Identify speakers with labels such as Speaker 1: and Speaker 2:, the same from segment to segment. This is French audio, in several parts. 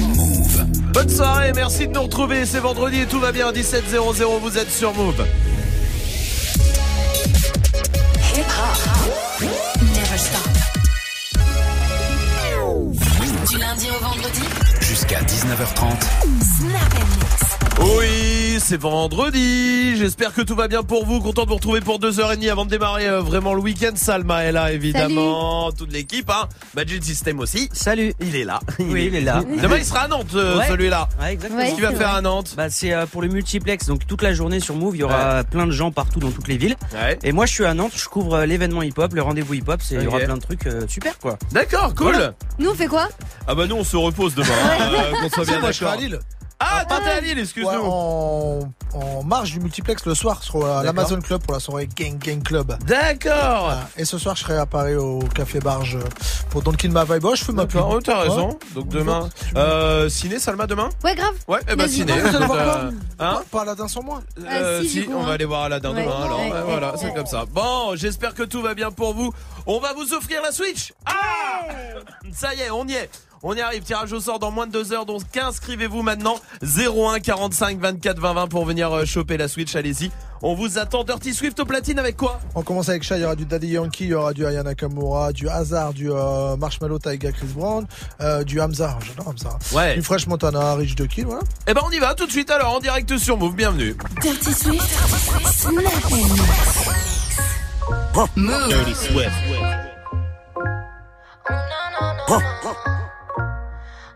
Speaker 1: Move.
Speaker 2: Bonne soirée, merci de nous retrouver. C'est vendredi et tout va bien. 17.00, vous êtes sur Move.
Speaker 3: Hip-hop. Never stop. Du lundi au vendredi.
Speaker 1: Jusqu'à 19h30.
Speaker 3: Snap and.
Speaker 2: Oui, c'est vendredi. J'espère que tout va bien pour vous. Content de vous retrouver pour deux heures et demie avant de démarrer euh, vraiment le week-end. Salma est là, évidemment. Toute l'équipe, hein. Magic System aussi.
Speaker 4: Salut.
Speaker 2: Il est là.
Speaker 4: Oui, il est là.
Speaker 2: Demain, il sera à Nantes, euh,
Speaker 4: Ouais.
Speaker 2: celui-là.
Speaker 4: Ouais, exactement.
Speaker 5: Ouais.
Speaker 2: Qu'est-ce qu'il va
Speaker 5: c'est
Speaker 2: faire à Nantes
Speaker 4: Bah, c'est euh, pour le multiplex, donc toute la journée sur Move, il y aura plein de gens partout dans toutes les villes.
Speaker 2: Ouais.
Speaker 4: Et moi, je suis à Nantes, je couvre euh, l'événement hip-hop, le rendez-vous hip-hop, c'est il y aura plein de trucs euh, super quoi.
Speaker 2: D'accord, cool.
Speaker 4: Voilà.
Speaker 5: Nous, on fait quoi?
Speaker 2: Ah bah nous, on se repose demain. euh, qu'on soit bien
Speaker 6: moi, je serai à
Speaker 2: d'accord.
Speaker 6: Lille.
Speaker 2: Ah, Lille,
Speaker 6: Ouais,
Speaker 2: excuse-nous.
Speaker 6: en, en marge du multiplex le soir sur euh, l'Amazon Club pour la soirée Gang Gang Club.
Speaker 2: D'accord.
Speaker 6: Voilà. Et ce soir, je serai à Paris au Café Barge pour Don't Kill My Vibe. Oh, je fais ma pub.
Speaker 2: D'accord, oh, t'as
Speaker 6: Ouais.
Speaker 2: raison. Donc demain, euh, ciné, Salma demain
Speaker 5: Ouais, grave.
Speaker 2: Ouais, eh ben ciné.
Speaker 6: Vous allez voir
Speaker 2: Euh,
Speaker 6: quoi
Speaker 2: Hein
Speaker 6: Pas Aladdin sans moi.
Speaker 2: Euh,
Speaker 5: Ah, si,
Speaker 2: si,
Speaker 5: du coup,
Speaker 2: on
Speaker 5: hein.
Speaker 2: va aller voir Aladdin
Speaker 5: Ouais.
Speaker 2: demain alors.
Speaker 5: Ouais,
Speaker 2: Ouais,
Speaker 5: ouais,
Speaker 2: voilà,
Speaker 5: ouais.
Speaker 2: c'est comme ça. Bon, j'espère que tout va bien pour vous. On va vous offrir la Switch. Ah Ça y est, on y est. On y arrive, tirage au sort dans moins de deux heures, donc inscrivez-vous maintenant 01 45 24 20 20 pour venir euh, choper la Switch, allez-y. On vous attend Dirty Swift au platine avec quoi?
Speaker 6: On commence avec Sha, il y aura du Daddy Yankee, il y aura du Aya Nakamura, du Hazard, du euh, Marshmallow Taiga Chris Brown, euh, du Hamza, j'adore Hamza.
Speaker 2: Ouais.
Speaker 6: Du Fresh Montana, Rich de Kill, voilà.
Speaker 2: Eh ben on y va tout de suite alors en direct sur Move, bienvenue.
Speaker 3: Dirty Swift. Move.
Speaker 1: Dirty Swift.
Speaker 3: Move.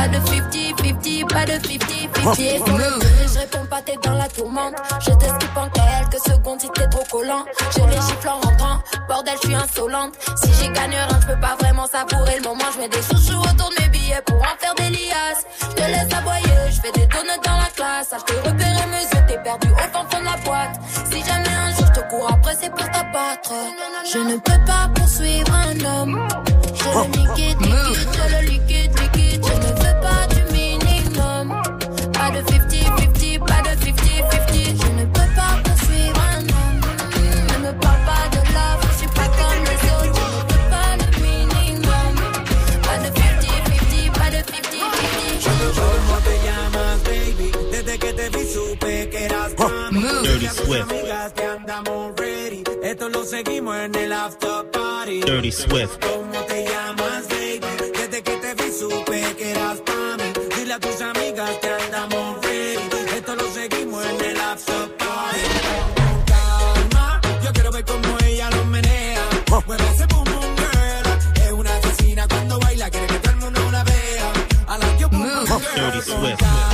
Speaker 7: Pas de 50-50, pas de 50-50. Sur le bruit, je réponds pas, t'es dans la tourmente. Je t'esquive en quelques secondes si t'es trop collant. J'ai les en rentrant. Bordel, je suis insolente. Si j'y gagne rien, je peux pas vraiment savourer le moment. Je mets des chouchous autour de mes billets pour en faire des liasses. Je te laisse aboyer, je fais des donuts dans la classe. Ah, je te repérer mes yeux, t'es perdu au fond de la boîte. Si jamais un jour je te cours après, c'est pour t'abattre. Je ne peux pas poursuivre un homme. Je le liquide, liquide, je le liquide.
Speaker 1: Dirty Swift.
Speaker 8: amigas que andamos ready. Esto lo seguimos en el after party.
Speaker 1: Dirty Swift.
Speaker 8: ¿Cómo te llamas, baby? Desde que te vi supe que eras para mí. Dile a tus amigas que andamos ready. Esto lo seguimos en el after party. Con calma, yo quiero ver cómo ella lo menea. Mueve ese boom boom girl. Es una asesina cuando baila, quiere que todo el mundo la vea. I like your boom boom girl.
Speaker 1: Dirty Swift.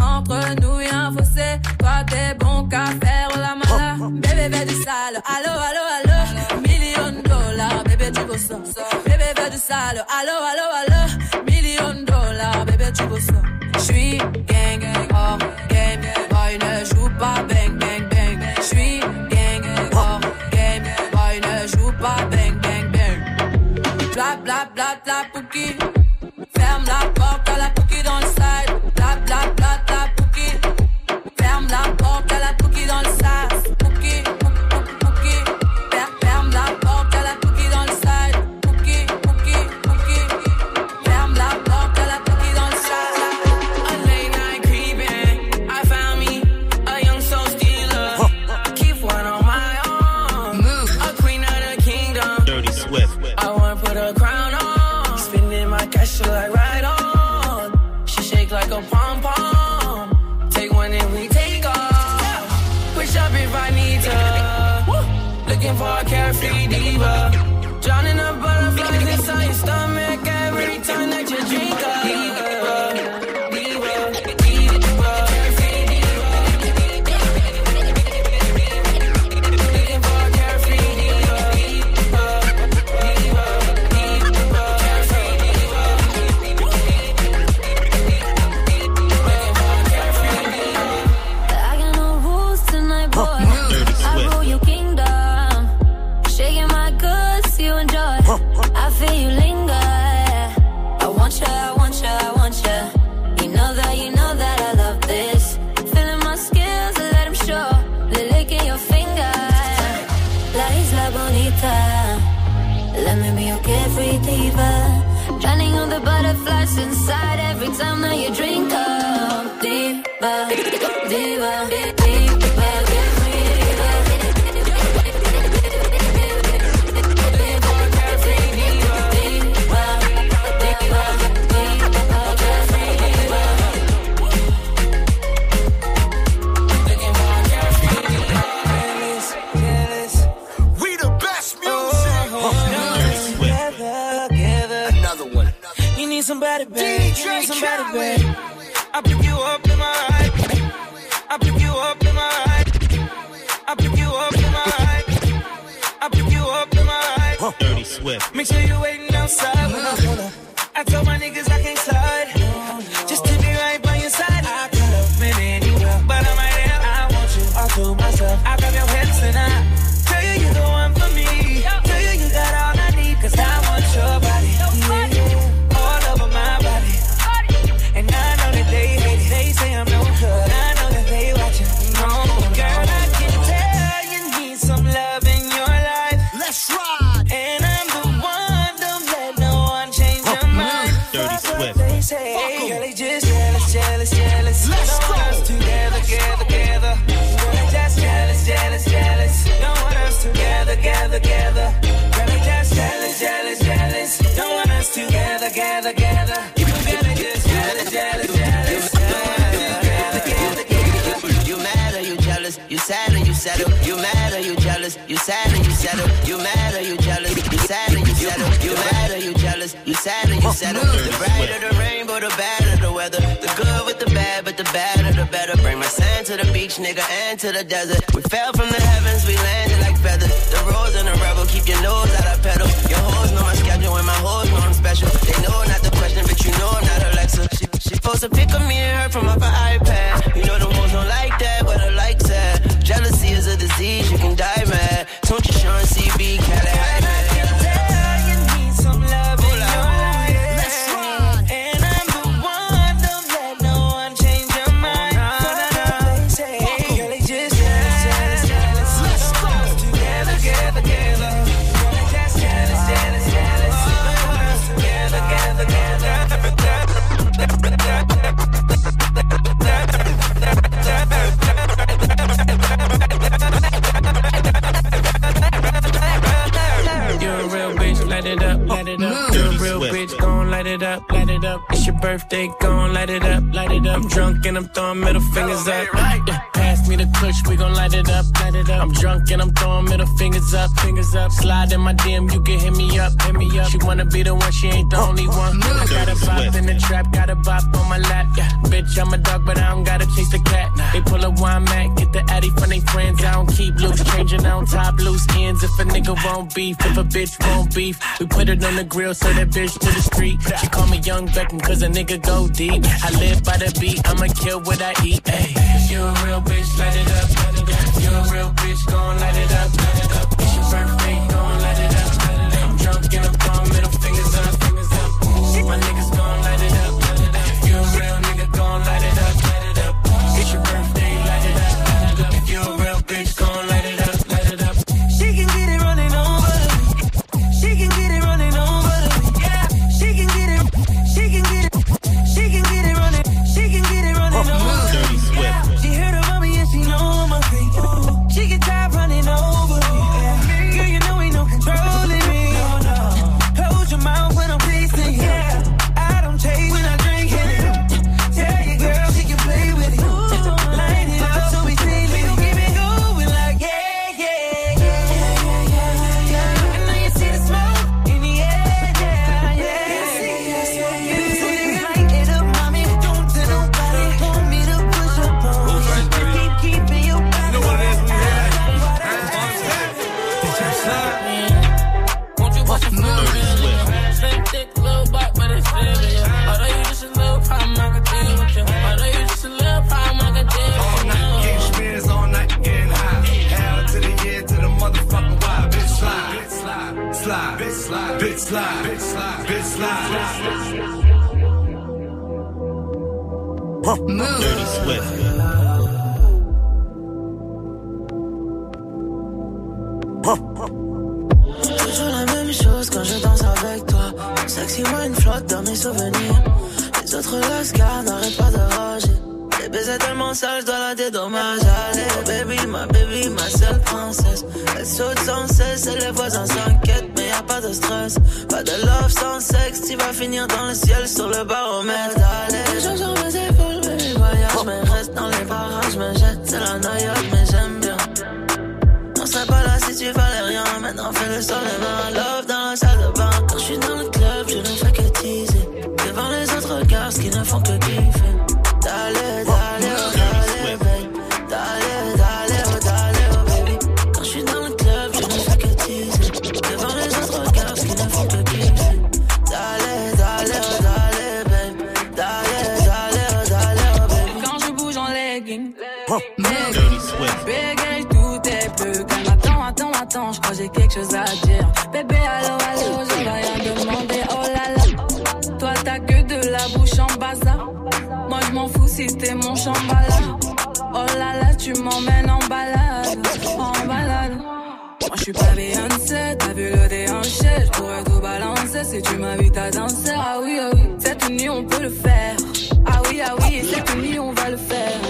Speaker 7: Entre nous et un fossé, toi t'es bon qu'à faire la mala. Bébé du sale, allo allo allo, million dollars, bébé tu bosses. Bébé du sale, allo allo allo, million dollars, bébé tu bosses. J'suis gang, oh game, boy ne joue pas bang bang bang. J'suis gang, oh game, boy ne joue pas bang bang bang. Bla bla bla bla pouki, ferme la porte à la pouki dans le side.
Speaker 9: highway. I pick you up in my ride. I pick you up in my ride. I pick you up in my ride. I pick you up in my ride.
Speaker 10: Dirty Swift.
Speaker 9: Make sure you
Speaker 11: beach, nigga, and to the desert. We fell from the heavens, we landed like feathers. The rose and the rebel, keep your nose out of pedal. Your hoes know my schedule, and my hoes know I'm special. They know not the question, but you know I'm not Alexa. She, she supposed to pick up me and her from off her iPad. You know the hoes don't like that, but I like that. Jealousy is a disease, you can die mad. Don't you
Speaker 12: birthday, gon' light it up. Light it up. I'm drunk and I'm throwing middle fingers up. Right me the kush, we gon' light it up. Light it up. I'm drunk and I'm throwing middle fingers up, fingers up. Slide in my DM, you can hit me up, hit me up. She wanna be the one, she ain't the only one. I got a bop in the trap, got a bop on my lap. Yeah, bitch, I'm a dog, but I don't gotta chase the cat. They pull a wine mat, get the addy from they friends. I don't keep loose, changing on top loose ends. If a nigga won't beef, if a bitch won't beef, we put it on the grill, so that bitch to the street. She call me Young Beckham, cause a nigga go deep. I live by the beat, I'ma kill what I eat. Ayy, you a real bitch light it up. A real bitch, go light it up. It's your birthday, go light it up. I'm drunk in a bar, middle fingers up. My niggas go light it up. You a real nigga, go light it up. It's your
Speaker 13: birthday, light it up. You a real bitch, go
Speaker 14: light it.
Speaker 5: Toujours la même chose quand je danse avec toi. Sexy wine flotte dans mes souvenirs. Les autres lascars n'arrêtent pas de rager. Les baisers tellement sales, je dois la dédommager. Allez, baby, ma baby, ma seule princesse. Elle saute sans cesse et les voisins s'inquiètent, mais y a pas de stress. Pas de love sans sexe, tu vas finir dans le ciel sur le baromètre. Allez, dans les parages, me jette, c'est la noyade, mais j'aime bien. On serait pas là si tu valais rien. Maintenant fais le sol et ma love dans la salle de
Speaker 15: si t'es mon chambala. Oh là là, tu m'emmènes en balade, en balade. Moi je suis pas Beyoncé, t'as vu le déhanché, je pourrais tout balancer si tu m'invites à danser. Ah oui, ah oui, cette nuit on peut le faire. Ah oui, ah oui, cette nuit on va le faire.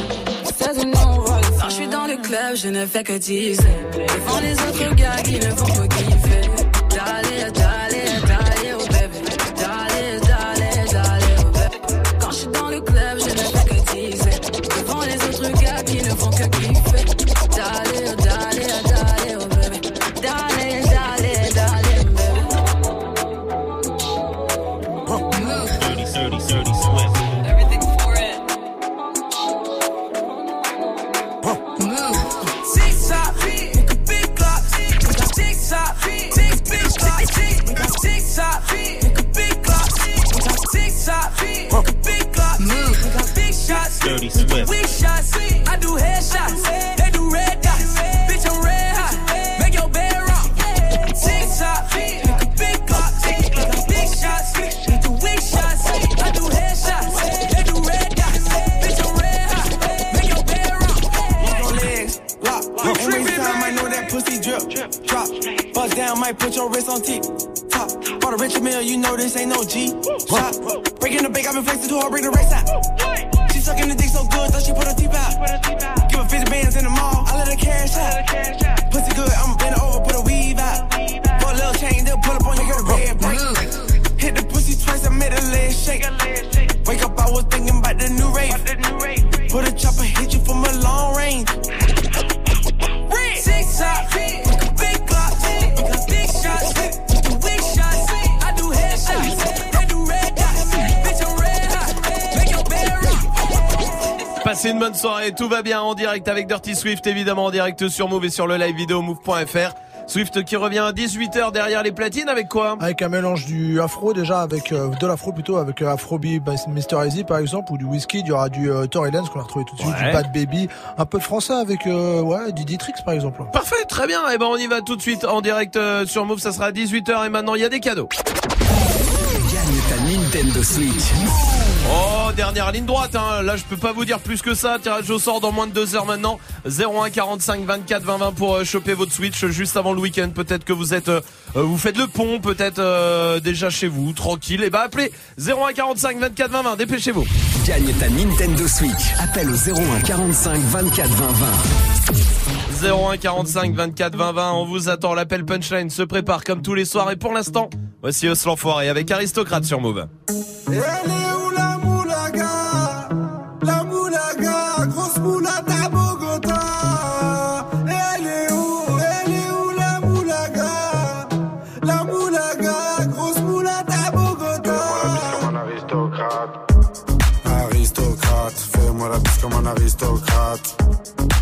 Speaker 15: Cette nuit on va le faire. Quand je suis dans le club, je ne fais que teaser. Devant les autres gars qui ne font que kiffer. D'aller, d'aller,
Speaker 14: Dirty Swift.
Speaker 13: weak shots.
Speaker 2: Bonne soirée, tout va bien en direct avec Dirty Swift, évidemment en direct sur Move et sur le live vidéo move.fr. Swift qui revient à 18h derrière les platines avec quoi?
Speaker 6: Avec un mélange du afro déjà, avec euh, de l'afro plutôt, avec euh, Afrobeat by Mr. Easy par exemple, ou du whisky, il y aura du euh, Tory Lanez qu'on a retrouvé tout de suite,
Speaker 2: Ouais.
Speaker 6: du Bad Baby, un peu de français avec euh, ouais, du Dietrich par exemple.
Speaker 2: Parfait, très bien. Et ben on y va tout de suite en direct euh, sur Move, ça sera à 18h et maintenant il y a des cadeaux.
Speaker 14: Gagne ta Nintendo Switch.
Speaker 2: Oh, dernière ligne droite, hein. là je peux pas vous dire plus que ça. Tirage au sort dans moins de deux heures maintenant. 01 45 24 20 20 pour euh, choper votre Switch juste avant le week-end. Peut-être que vous êtes, euh, euh, vous faites le pont, peut-être euh, déjà chez vous, tranquille. Et bah appelez 01 45 24 20 20, dépêchez-vous.
Speaker 14: Gagne ta Nintendo Switch. Appelle au 01 45 24 20 20.
Speaker 2: 01 45 24 20 20, on vous attend. L'appel punchline se prépare comme tous les soirs. Et pour l'instant, voici Os l'enfoiré avec Aristocrate sur Move.
Speaker 13: Elle est où la moulaga La moulaga, grosse moulade à Bogota. Elle est où Elle est où la moulaga? La moulaga, grosse moulade à Bogota.
Speaker 16: comme un aristocrate. Aristocrate, fais-moi la bise comme un aristocrate.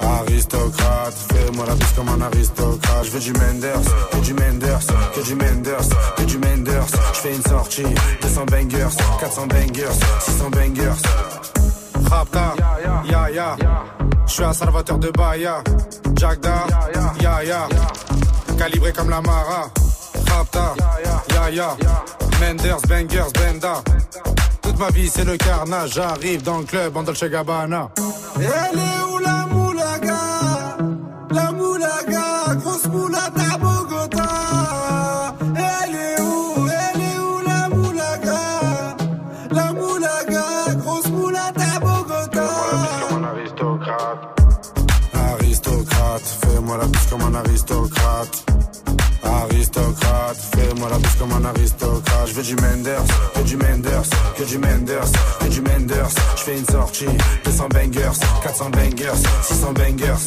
Speaker 16: Aristocrate. Fais-moi la bise comme un aristocrate. Je veux du Menders, que du Menders, que du Menders, que du Menders. Je fais une sortie, 200 bangers, 400 bangers, 600 bangers. Rapta, ya ya. Je suis un salvateur de Bahia. Jagda, ya ya. Calibré comme la Mara. Rapta, ya ya. Menders, bangers, benda. Toute ma vie c'est le carnage. J'arrive dans le club en Dolce Gabbana. Elle est où la moulaga? La moulaga, grosse moulade à Bogota. Elle est où Elle est où la moulaga? La moulaga, grosse moulade à Bogota. Aristocrate, fais-moi la bise comme un aristocrate. Aristocrate, fais-moi la bise comme un aristocrate. Je veux du Menders, que du Menders, que du Menders, que du Menders. Je fais une sortie, 200 bangers, 400 bangers, 600 bangers.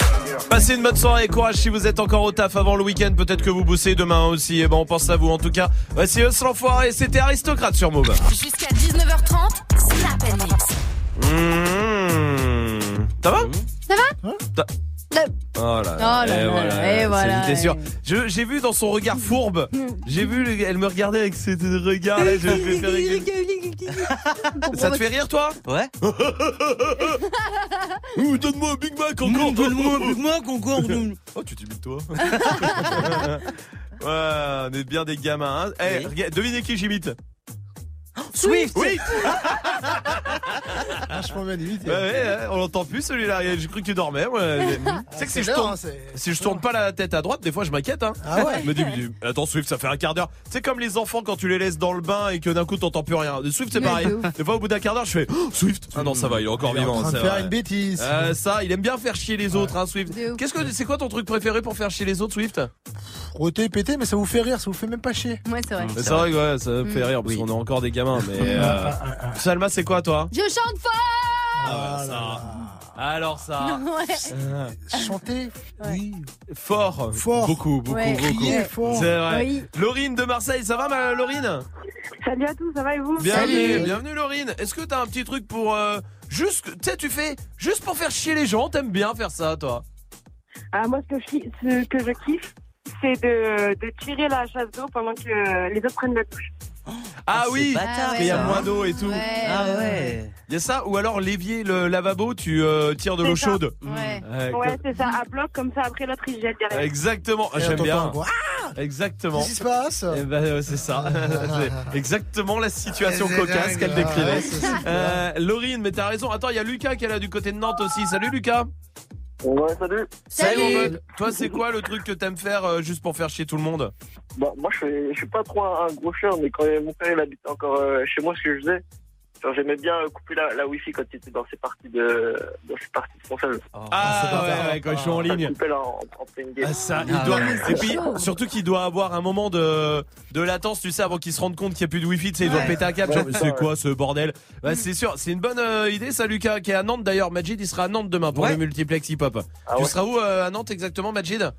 Speaker 2: Passez une bonne soirée, courage si vous êtes encore au taf avant le week-end, peut-être que vous bossez demain aussi, et ben on pense à vous en tout cas. Voici Us l'enfoiré, c'était aristocrate sur Move.
Speaker 3: Jusqu'à 19h30, Snap and Mix.
Speaker 2: Mmh. Ça va?
Speaker 7: Ça va?
Speaker 2: Oh là
Speaker 7: Oh là
Speaker 2: et
Speaker 7: là,
Speaker 2: voilà,
Speaker 7: et voilà,
Speaker 2: J'étais sûr. Je- J'ai vu dans son regard fourbe, j'ai vu, le- elle me regardait avec ce regard là, je vais faire rigoler. Ça te fait rire toi?
Speaker 4: Ouais.
Speaker 2: Ouh, Donne-moi un Big Mac encore
Speaker 4: Donne-moi un Big Mac encore
Speaker 2: Oh tu t'imites toi. Ouais, on est bien des gamins. Hein. Eh, regarde, devinez qui j'imite?
Speaker 4: Swift.
Speaker 2: Oui
Speaker 6: Vachement bien limite.
Speaker 2: Ouais, ouais, ouais, on l'entend plus celui-là. J'ai cru que tu dormais. moi. Tu sais que si je tourne,
Speaker 6: hein, c'est-
Speaker 2: si je tourne pas la tête à droite, des fois je m'inquiète. Hein.
Speaker 6: Ah ouais
Speaker 2: Je me dis, attends Swift, ça fait un quart d'heure. C'est comme les enfants quand tu les laisses dans le bain et que d'un coup t'entends plus rien. Swift c'est
Speaker 6: Ouais,
Speaker 2: pareil. Des fois au bout d'un quart d'heure je fais oh, Swift. Ah non ça va, il est encore
Speaker 6: Il est en
Speaker 2: vivant.
Speaker 6: train de
Speaker 2: c'est
Speaker 6: faire
Speaker 2: vrai.
Speaker 6: une bêtise.
Speaker 2: Euh, ça, il aime bien faire chier les autres, hein, Swift. Qu'est-ce que c'est quoi ton truc préféré pour faire chier les autres, Swift?
Speaker 6: Roter, péter, mais ça vous fait rire, ça vous fait même pas chier.
Speaker 7: Ouais, c'est vrai.
Speaker 2: C'est vrai que ouais, ça me fait
Speaker 7: Mm.
Speaker 2: rire parce qu'on est encore des gamins. Mais euh, Salma, c'est quoi toi?
Speaker 7: Je chante fort
Speaker 2: Ah, ça. Alors ça.
Speaker 7: Ouais.
Speaker 2: Euh,
Speaker 6: Chanter, oui.
Speaker 2: Fort.
Speaker 6: Fort.
Speaker 2: Beaucoup, beaucoup,
Speaker 7: Ouais.
Speaker 2: beaucoup.
Speaker 6: Crier fort.
Speaker 2: C'est vrai.
Speaker 7: Oui.
Speaker 2: Laurine de Marseille, ça va ma Laurine
Speaker 17: Salut à tous, ça va et vous
Speaker 2: Bienvenue, bienvenue Laurine. Est-ce que t'as un petit truc pour euh, juste, tu sais, tu fais juste pour faire chier les gens. T'aimes bien faire ça, toi?
Speaker 17: Ah, moi, ce que, je, ce que je kiffe, c'est de, de tirer la chasse d'eau pendant que les autres prennent la douche.
Speaker 2: Ah,
Speaker 4: c'est
Speaker 2: oui, parce qu'il y a moins d'eau et tout.
Speaker 7: Ouais,
Speaker 4: Ah
Speaker 7: ouais.
Speaker 4: ouais.
Speaker 2: Il y a ça ou alors l'évier, le lavabo, tu euh, tires de l'eau
Speaker 17: ça.
Speaker 2: chaude.
Speaker 7: Ouais.
Speaker 2: Ouais,
Speaker 17: Ouais, c'est ça, à bloc, comme ça, après l'autre, il jette derrière.
Speaker 2: Exactement, Ah, j'aime bien. Exactement.
Speaker 6: Qu'est-ce qui se passe?
Speaker 2: Eh ben, euh, c'est ça. c'est exactement la situation
Speaker 6: C'est
Speaker 2: cocasse
Speaker 6: dingue.
Speaker 2: qu'elle
Speaker 6: Ah,
Speaker 2: décrivait.
Speaker 6: c'est super.
Speaker 2: Euh, Laurine, mais t'as raison. Attends, il y a Lucas qui est là du côté de Nantes aussi. Salut Lucas.
Speaker 18: Ouais, salut.
Speaker 7: Salut.
Speaker 2: mon pote. Toi, c'est quoi le truc que t'aimes faire euh, juste pour faire chier tout le monde?
Speaker 18: Bah, moi, je suis, je suis pas trop un, un gros chieur, mais quand mon père il habitait encore euh, chez moi, ce que je faisais, j'aimais bien couper la, la wifi quand il était dans ses parties de, dans ses parties de console.
Speaker 2: Ah, ouais, ouais, quand je suis en ligne.
Speaker 18: Couper là en, en pleine game.
Speaker 2: Ah, ça, il
Speaker 4: Ah,
Speaker 2: doit...
Speaker 4: ouais,
Speaker 2: Et puis, surtout qu'il doit avoir un moment de, de latence, tu sais, avant qu'il se rende compte qu'il n'y a plus de wifi, tu sais, il doit
Speaker 7: Ouais.
Speaker 2: péter un câble.
Speaker 18: C'est
Speaker 2: quoi ce bordel Bah, c'est sûr, c'est une bonne euh, idée, ça, Lucas, qui est à Nantes d'ailleurs. Majid, il sera à Nantes demain pour
Speaker 4: Ouais.
Speaker 2: le multiplex hip-hop.
Speaker 18: Ah
Speaker 2: tu
Speaker 18: ouais.
Speaker 2: seras où euh, à Nantes exactement, Majid?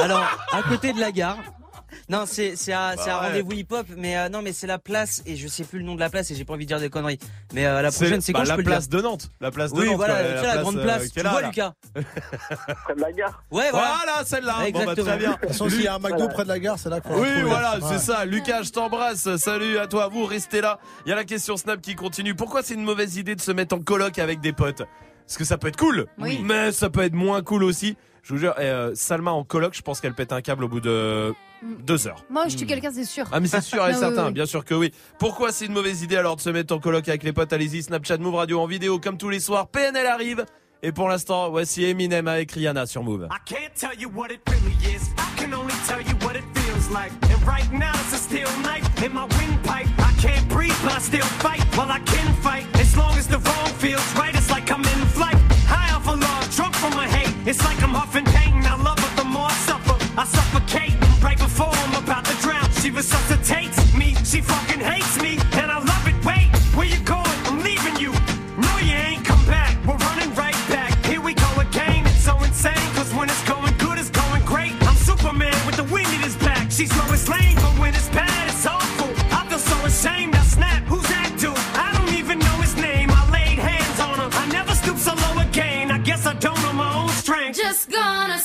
Speaker 4: Alors, à côté de la gare. Non, c'est c'est un,
Speaker 2: Bah ouais.
Speaker 4: rendez-vous hip-hop, mais euh, non, mais c'est la place et je sais plus le nom de la place et j'ai pas envie de dire des conneries. Mais euh, la prochaine, c'est
Speaker 2: bah,
Speaker 4: quand je
Speaker 2: la
Speaker 4: le
Speaker 2: place
Speaker 4: dire.
Speaker 2: de Nantes. La place de
Speaker 4: Oui,
Speaker 2: Nantes.
Speaker 4: voilà,
Speaker 2: quoi,
Speaker 4: la
Speaker 2: place,
Speaker 4: grande
Speaker 2: euh,
Speaker 4: place.
Speaker 2: qui
Speaker 4: Tu
Speaker 2: là,
Speaker 4: vois,
Speaker 2: là.
Speaker 4: Lucas
Speaker 18: Près de la gare.
Speaker 4: Ouais, voilà.
Speaker 2: Voilà, celle-là. Bon, bah,
Speaker 4: Exactement.
Speaker 2: très bien.
Speaker 6: De toute façon, s'il y a un McDo près de la gare, c'est là qu'on va
Speaker 2: Oui, voilà, c'est ça. Lucas, je t'embrasse. Salut à toi. Vous restez là. Il y a la question Snap qui continue. Pourquoi c'est une mauvaise idée de se mettre en coloc avec des potes? Parce que ça peut être cool,
Speaker 7: Oui.
Speaker 2: mais ça peut être moins cool aussi. Je vous jure, eh, euh, Salma en coloc, je pense qu'elle pète un câble au bout de deux heures.
Speaker 7: Moi, je tue quelqu'un, c'est sûr.
Speaker 2: Ah mais c'est sûr et
Speaker 7: oui,
Speaker 2: certain,
Speaker 7: oui, oui.
Speaker 2: bien sûr que oui. Pourquoi c'est une mauvaise idée alors de se mettre en coloc avec les potes? Allez-y, Snapchat Move Radio en vidéo comme tous les soirs. PNL arrive Et pour l'instant, voici Eminem avec Rihanna sur Move.
Speaker 19: I can't tell you what it really is. I can only tell you what it feels like. And right now it's a steel knife in my windpipe. I can't breathe, but I still fight. Well, I can fight as long as the wrong feels right. It's like I'm in flight, high off of love, drunk from my hate. It's like I'm huffing pain. I love her the more I suffer. I suffocate She resuscitates me. She fucking hates me, and I love it. Wait, where you going? I'm leaving you. No, you ain't come back. We're running right back. Here we go again. It's so insane, cause when it's going good, it's going great. I'm Superman with the wind in his back. She's Lois Lane, but when it's bad, it's awful. I feel so ashamed. I snap. Who's that dude? I don't even know his name. I laid hands on him. I never stoop so low again. I guess I don't know my own strength.
Speaker 7: Just gonna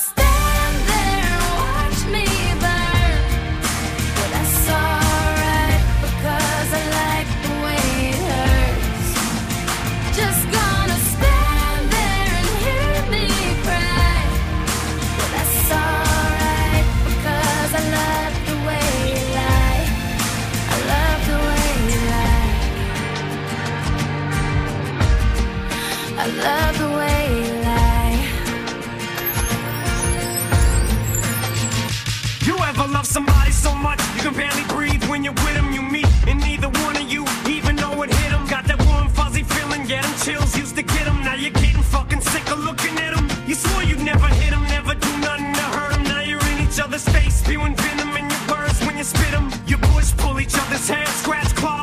Speaker 7: love
Speaker 19: somebody so much you can barely breathe when you're with them? You meet, and neither one of you even know it hit them. Got that warm, fuzzy feeling, yeah, them chills used to get them. Now you're getting fucking sick of looking at them. You swore you'd never hit them, never do nothing to hurt them. Now you're in each other's face, spewing venom in your words when you spit them. You push, pull each other's hair, scratch, claw,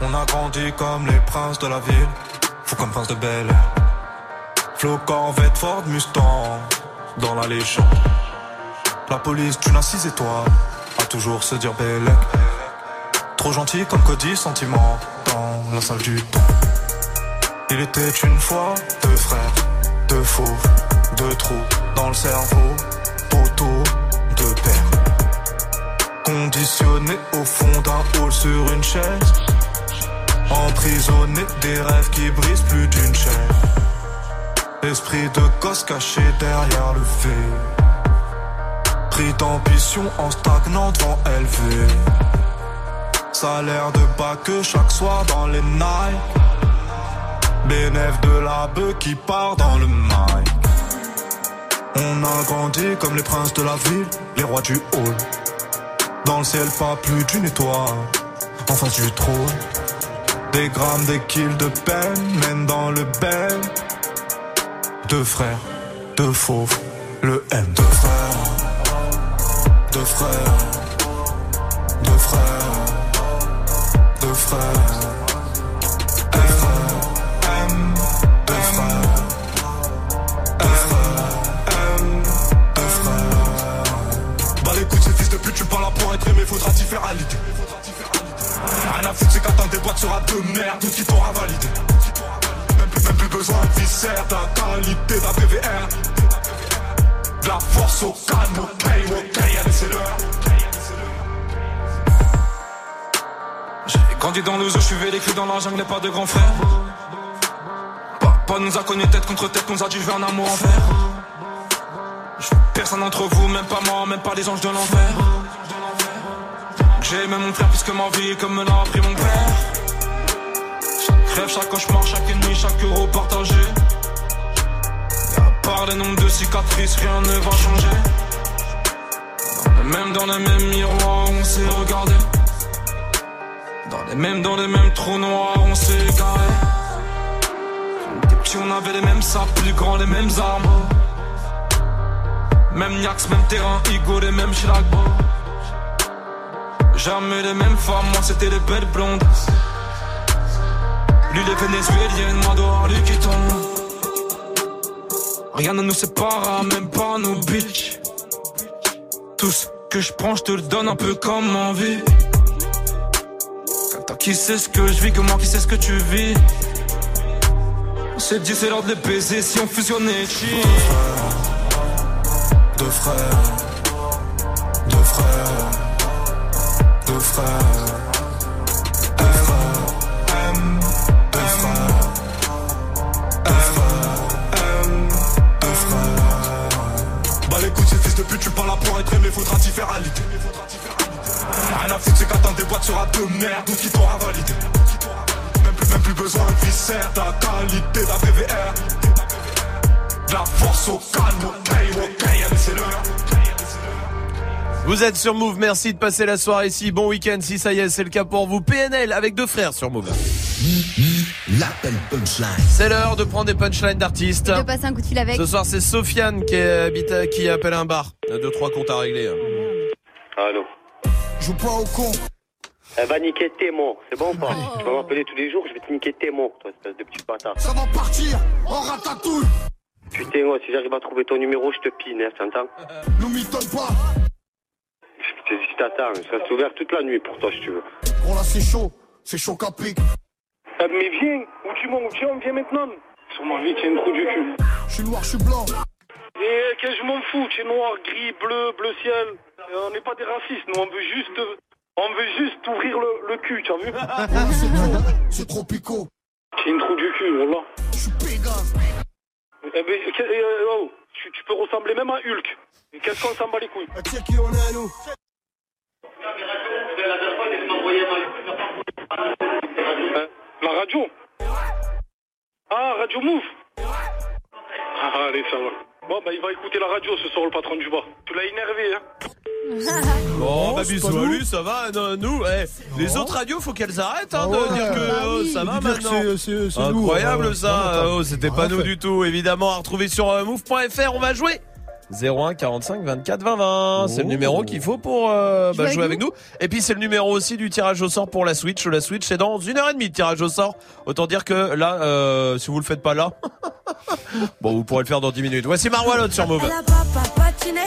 Speaker 19: On
Speaker 20: a grandi comme les princes de la ville, fou comme prince de Bel Air. Flo Corvette, Ford Mustang, dans la légende. La police d'une à 6 étoiles, a toujours se dire Bellec. Trop gentil comme Cody, sentiment, dans la salle du temps. Il était une fois deux frères, deux faux, deux trous dans le cerveau, Conditionné au fond d'un hall sur une chaise. Emprisonné des rêves qui brisent plus d'une chaîne. Esprit de gosse caché derrière le fait. Pris d'ambition en stagnant devant élevé. Salaire de bas que chaque soir dans les nights. Bénéf de la bœuf qui part dans le mic. On a grandi comme les princes de la ville, les rois du hall. Dans le ciel, pas plus d'une étoile. en face du trône. Des grammes, des kills de peine mènent dans le bel. Deux frères, deux fauves, le M. Deux frères, deux frères, sera de merde, tout qui t'aura validé. Même plus, même plus besoin de viscère, d'un qualité, d'un PVR. De la force au calme, ok, ok, allez, c'est l'heure. J'ai grandi dans le zoo, je les clés dans la jungle, pas de grand frère. Papa nous a connus tête contre tête, nous a dit je veux un amour envers. Je veux personne d'entre vous, même pas moi, même pas les anges de l'enfer. J'ai aimé mon frère plus que ma vie, comme me l'a appris mon père. Chaque cauchemar, chaque nuit, chaque euro partagé. Et à part les nombres de cicatrices, rien ne va changer. Même, dans les mêmes miroirs, on s'est regardé. Dans les mêmes, dans les mêmes trous noirs, on s'est égaré. Était petits, on avait les mêmes sables, plus grands, les mêmes armes. Même Niax, même terrain, Igo, les mêmes Chilagbo. Jamais les mêmes femmes, moi c'était les belles blondes. Lui les vénézuéliennes, moi dehors, lui qui tombe. Rien ne nous sépare, même pas nos bitches. Tout ce que je prends, je te le donne un peu comme envie. Toi qui sais ce que je vis, que moi qui sais ce que tu vis. On s'est dit c'est l'heure de les baiser si on fusionnait cheat. Deux frères, deux frères, deux frères. Deux parles là pour être aimé, faudra t'y faire à l'idée. Rien à foutre, c'est qu'attends des boîtes sera de merde, tout qui t'aura validé. Même plus, même plus besoin de viscère, ta qualité, ta PVR. La force au calme, ok, ok, allez, c'est l'heure.
Speaker 2: Vous êtes sur Move, merci de passer la soirée ici. Bon week-end si ça y est, c'est le cas pour vous. PNL avec deux frères sur Move.
Speaker 21: L'appel punchline.
Speaker 2: C'est l'heure de prendre des punchlines d'artistes.
Speaker 22: De passer un coup de fil avec.
Speaker 2: Ce soir, c'est Sofiane qui, habite, qui appelle un bar. Il y a deux, trois comptes à régler. hein.
Speaker 23: Allô
Speaker 24: Joue pas au con.
Speaker 23: Elle va niquer tes mots, c'est bon ou pas Tu vas m'appeler tous les jours, je vais te niquer tes mots, toi, espèce de petit bâtard.
Speaker 24: Ça va partir en ratatouille.
Speaker 23: Putain, moi, si j'arrive à trouver ton numéro, je te pine, hein, t'entends
Speaker 24: Nous m'étonne pas.
Speaker 23: Je t'attends, je reste ouvert toute la nuit pour toi, si tu veux.
Speaker 24: Oh là, c'est chaud. C'est chaud qu'à pique.
Speaker 23: Ah, mais viens, où tu montes, viens, viens maintenant. Sur ma vie, tiens une trou du cul.
Speaker 24: Je suis noir, je suis blanc.
Speaker 23: Et que je m'en fous, tu es noir, gris, bleu, bleu ciel. Euh, On n'est pas des racistes, nous, on veut juste, on veut juste ouvrir le, le cul, tu as vu?
Speaker 24: C'est trop. C'est trop picot.
Speaker 23: C'est une trou du cul, voilà.
Speaker 24: Je suis Pégase.
Speaker 23: Eh ben, que- euh, oh, tu, tu peux ressembler même à Hulk. Et Qu'est-ce qu'on s'en bat les couilles?
Speaker 24: Tiens qui on est, nous.
Speaker 23: Hein La radio Ah, Radio Move Ah, allez, ça va. Bon, bah, il va écouter la radio ce soir, le patron du bar. Tu l'as énervé, hein
Speaker 2: Bon, bah
Speaker 24: c'est
Speaker 2: bisous à lui, ça va. non, nous, eh, les autres radios, faut qu'elles arrêtent hein,
Speaker 24: Ah
Speaker 2: de
Speaker 24: ouais.
Speaker 2: dire que
Speaker 24: Bah
Speaker 2: oh,
Speaker 24: oui,
Speaker 2: ça va
Speaker 24: de dire que
Speaker 2: maintenant.
Speaker 24: c'est- c'est- c'est nous,
Speaker 2: Incroyable
Speaker 24: euh,
Speaker 2: ça.
Speaker 24: non.
Speaker 2: Oh, C'était pas nous
Speaker 24: fait.
Speaker 2: du tout, évidemment. À retrouver sur euh, move.fr, on va jouer. 01 45 24 20 20. C'est le numéro qu'il faut pour euh, bah,
Speaker 22: Jouer avec
Speaker 2: nous. Et puis c'est le numéro aussi du tirage au sort pour la Switch. La Switch c'est dans une heure et demie de tirage au sort. Autant dire que là, euh, si vous le faites pas là, bon vous pourrez le faire dans 10 minutes. Voici Marwalot sur Move.
Speaker 7: Elle a pas patiné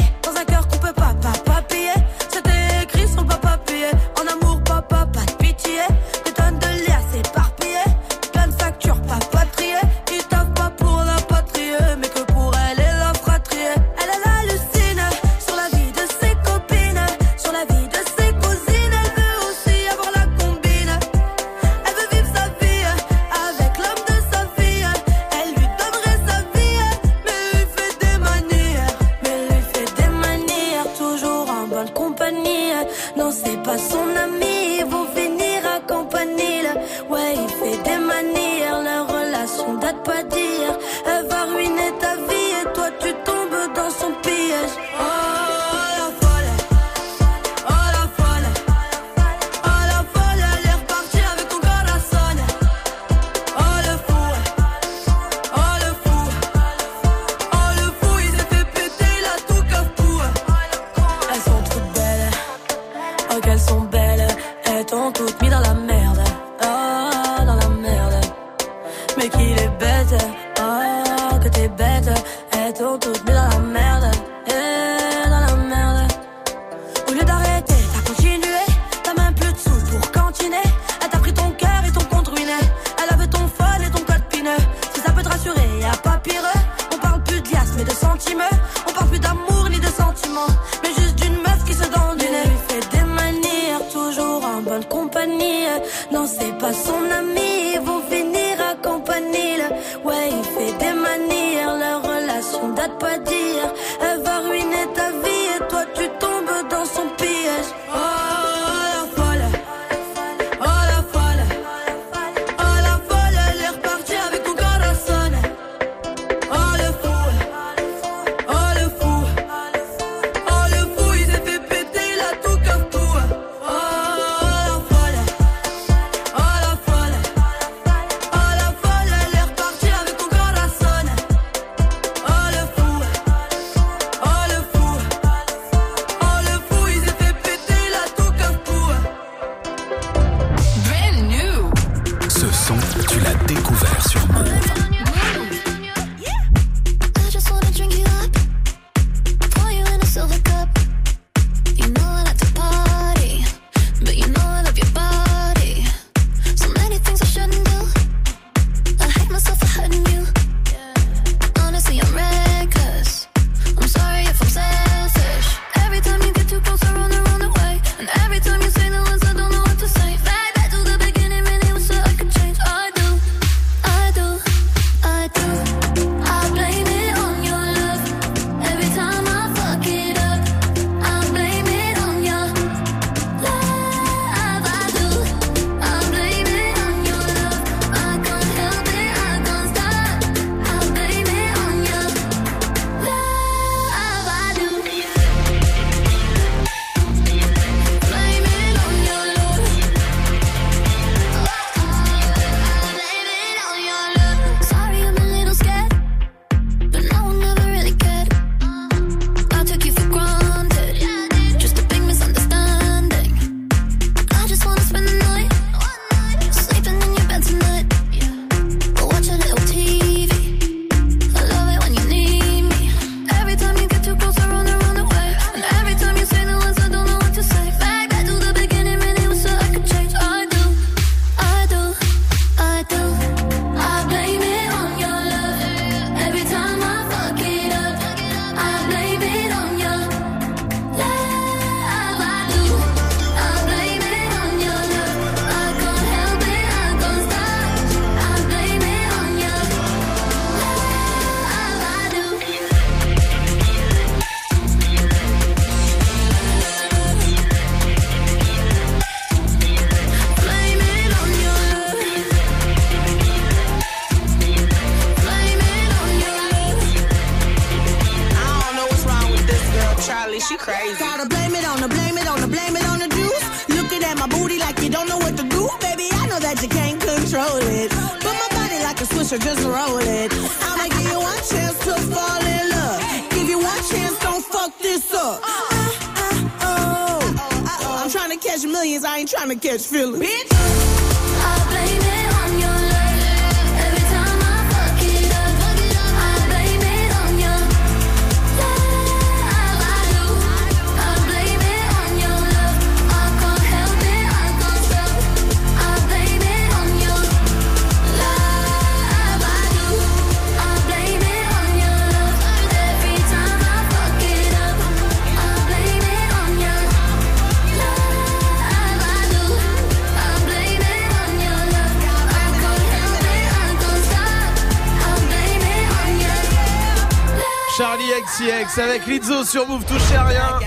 Speaker 7: sur
Speaker 1: Move,
Speaker 2: touchez à rien.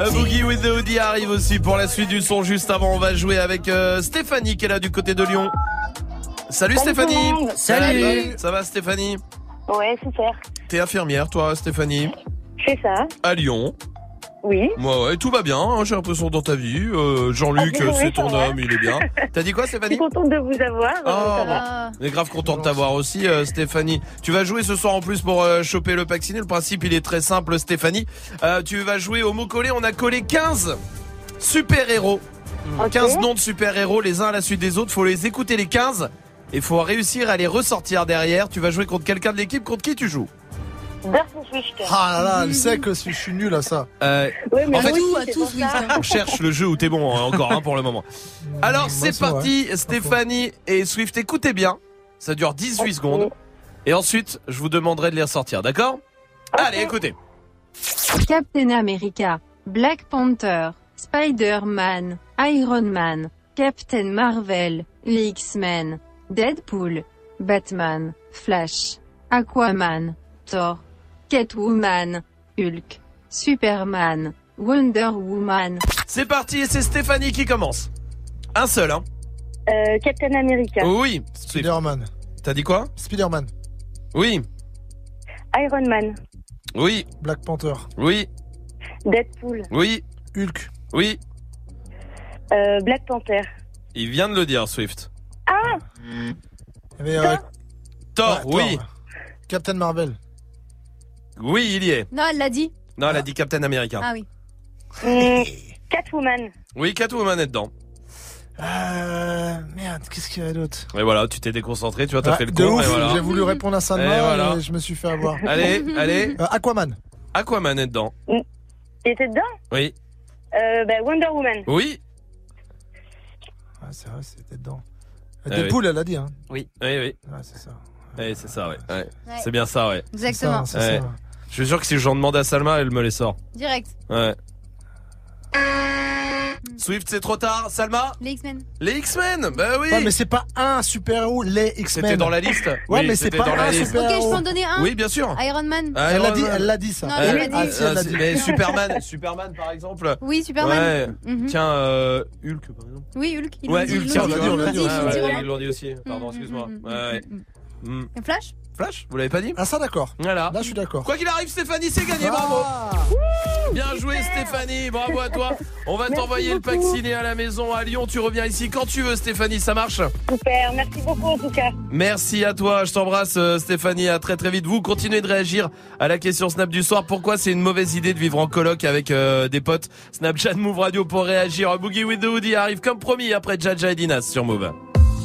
Speaker 2: Euh, Boogie with the Audi arrive aussi pour la suite du son. Juste avant, on va jouer avec euh, Stéphanie qui est là du côté de Lyon. Salut Stéphanie.
Speaker 4: Salut.
Speaker 2: Ça va Stéphanie?
Speaker 17: Ouais, super.
Speaker 2: T'es infirmière, toi, Stéphanie?
Speaker 17: C'est ça.
Speaker 2: À Lyon.
Speaker 17: Oui.
Speaker 2: Ouais, ouais, tout va bien, hein, j'ai l'impression dans ta vie. Euh, Jean-Luc,
Speaker 17: ah,
Speaker 2: c'est ton homme, il est bien. T'as dit quoi, Stéphanie
Speaker 17: Je suis contente de vous avoir.
Speaker 2: Oh, on est grave content de t'avoir aussi, euh, Stéphanie. Tu vas jouer ce soir en plus pour euh, choper le vacciné. Le principe, il est très simple, Stéphanie. Euh, tu vas jouer au mot collé. On a collé 15 super-héros. 15 noms de super-héros, les uns à la suite des autres. Faut les écouter, les 15. Et faut réussir à les ressortir derrière. Tu vas jouer contre quelqu'un de l'équipe. Contre qui tu joues?
Speaker 6: Ah là là, sait que je suis nul à ça.
Speaker 2: En fait,
Speaker 25: à tous,
Speaker 2: on cherche le jeu où t'es bon hein, encore hein, pour le moment. Alors c'est parti, Stéphanie et Swift, écoutez bien. Ça dure 18 secondes. Et ensuite, je vous demanderai de les ressortir, d'accord Allez, écoutez.
Speaker 22: Captain America, Black Panther, Spider-Man, Iron Man, Captain Marvel, les X-Men, Deadpool, Batman, Flash, Aquaman, Thor, Catwoman, Hulk, Superman, Wonder Woman.
Speaker 2: C'est parti et c'est Stéphanie qui commence. Un seul, hein
Speaker 26: Euh, Captain America.
Speaker 2: Oui. Swift.
Speaker 6: Spider-Man.
Speaker 2: T'as dit quoi
Speaker 6: Spider-Man.
Speaker 2: Oui.
Speaker 26: Iron Man.
Speaker 2: Oui.
Speaker 6: Black Panther.
Speaker 2: Oui.
Speaker 26: Deadpool.
Speaker 2: Oui.
Speaker 6: Hulk.
Speaker 2: Oui.
Speaker 26: Euh, Black Panther.
Speaker 2: Il vient de le dire, Swift.
Speaker 26: Ah
Speaker 6: Il y avait, euh,
Speaker 2: Thor,
Speaker 6: ouais,
Speaker 2: oui.
Speaker 6: Captain Marvel.
Speaker 2: Oui, il y est.
Speaker 25: Non, elle l'a dit.
Speaker 2: Non, elle a dit Captain America.
Speaker 25: Ah oui.
Speaker 26: hum, Catwoman.
Speaker 2: Oui, Catwoman est dedans.
Speaker 6: Euh, merde, qu'est-ce qu'il y avait d'autre?
Speaker 2: Et voilà, tu t'es déconcentré, tu vois, t'as
Speaker 6: Ouais,
Speaker 2: fait le
Speaker 6: de
Speaker 2: con. voilà.
Speaker 6: J'ai voulu répondre à Salma
Speaker 2: Et
Speaker 6: et,
Speaker 2: voilà.
Speaker 6: je me suis fait avoir.
Speaker 2: Allez, allez.
Speaker 6: Euh, Aquaman.
Speaker 2: Aquaman est dedans.
Speaker 26: Il était dedans?
Speaker 2: Oui.
Speaker 26: euh, bah, Wonder Woman.
Speaker 2: Oui.
Speaker 6: Ah, c'est vrai, c'était dedans.
Speaker 2: Ah
Speaker 6: Deadpool, elle a dit, hein.
Speaker 2: Oui. Oui, oui.
Speaker 6: Ouais, c'est ça.
Speaker 2: Oui, c'est ça, ouais. Ouais.
Speaker 25: Ouais.
Speaker 2: C'est bien ça, ouais.
Speaker 25: Exactement.
Speaker 6: C'est
Speaker 2: Ouais.
Speaker 6: ça.
Speaker 2: Je suis sûr que si j'en demande à Salma, elle me les sort.
Speaker 25: Direct.
Speaker 2: Ouais. Swift, c'est trop tard. Salma
Speaker 25: Les X-Men.
Speaker 2: Les X-Men Bah oui
Speaker 6: Ouais, mais c'est pas un super-héros, les X-Men.
Speaker 2: C'était dans la liste
Speaker 6: Ouais,
Speaker 2: Oui,
Speaker 6: mais c'est
Speaker 2: c'était
Speaker 6: pas
Speaker 2: dans la
Speaker 6: un
Speaker 2: liste.
Speaker 25: Ok, je
Speaker 6: super-héros.
Speaker 25: peux en donner un
Speaker 2: Oui, bien sûr.
Speaker 25: Iron Man.
Speaker 2: Ah,
Speaker 6: Elle l'a
Speaker 2: Iron
Speaker 6: dit,
Speaker 2: Man.
Speaker 6: elle l'a dit ça.
Speaker 25: Non,
Speaker 2: Euh,
Speaker 25: elle l'a dit.
Speaker 6: Ah, si, elle l'a
Speaker 2: ah,
Speaker 6: dit.
Speaker 2: mais Superman, Superman par exemple.
Speaker 25: Oui, Superman.
Speaker 2: Ouais.
Speaker 25: Mhm.
Speaker 2: Tiens, euh, Hulk par exemple.
Speaker 25: Oui, Hulk. Ils
Speaker 2: ouais,
Speaker 25: l'ont dit,
Speaker 2: Hulk,
Speaker 25: ils
Speaker 2: tiens,
Speaker 25: l'ont
Speaker 2: on l'a
Speaker 25: dit,
Speaker 2: dit, on
Speaker 25: ils l'ont
Speaker 2: dit.
Speaker 25: dit,
Speaker 2: Ouais, ouais,
Speaker 25: effectivement.
Speaker 2: ils l'ont dit aussi. Pardon, excuse-moi.
Speaker 25: mhm,
Speaker 2: Ouais, ouais.
Speaker 25: mhm, mhm. Et Flash?
Speaker 2: Flash, vous l'avez pas dit
Speaker 6: Ah, ça, d'accord.
Speaker 2: Voilà.
Speaker 6: Là, je suis d'accord.
Speaker 2: Quoi qu'il arrive, Stéphanie, c'est gagné, bravo.
Speaker 6: Ah.
Speaker 2: Bien joué, Stéphanie, bravo à toi. On va t'envoyer le pack ciné à la maison à Lyon. Tu reviens ici quand tu veux, Stéphanie, ça marche
Speaker 26: Super, merci beaucoup en tout cas.
Speaker 2: Merci à toi, je t'embrasse euh, Stéphanie, à très très vite. Vous continuez de réagir à la question Snap du soir. Pourquoi c'est une mauvaise idée de vivre en coloc avec euh, des potes Snapchat Move Radio pour réagir. Boogie with the Hoodie arrive comme promis après Jaja et Dinas sur Move.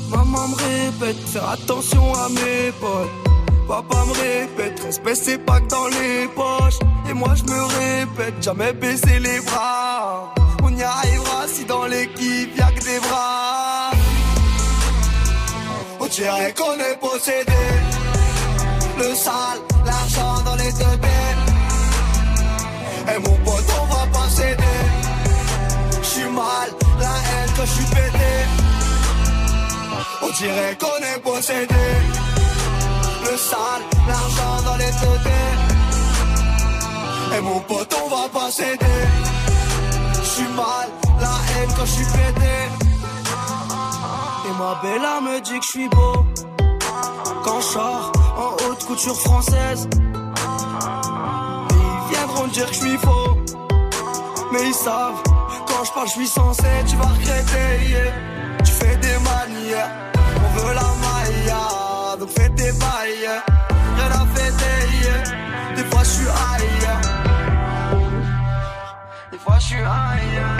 Speaker 27: Maman me répète, faire attention à mes potes. Papa me répète, respect c'est pas que dans les poches. Et moi je me répète, jamais baisser les bras. On y arrivera si dans l'équipe y'a que des bras. On dirait qu'on est possédé. Le sale, l'argent dans les deux Et mon pote, on va pas céder. J'suis mal, la haine que j'suis pété. On dirait qu'on est possédé. Le sale, l'argent dans les teutés. Et mon pote, on va pas céder. J'suis mal, la haine quand j'suis pété. Et ma bella me dit que j'suis beau. Quand j'sors en haute couture française. Ils viendront dire que j'suis faux. Mais ils savent, quand je parle, j'suis censé, tu vas regretter. Tu fais des manières, on veut la maille, donc fais tes bails. Rien à fêter, des fois j'suis ailleurs. Des fois j'suis ailleurs.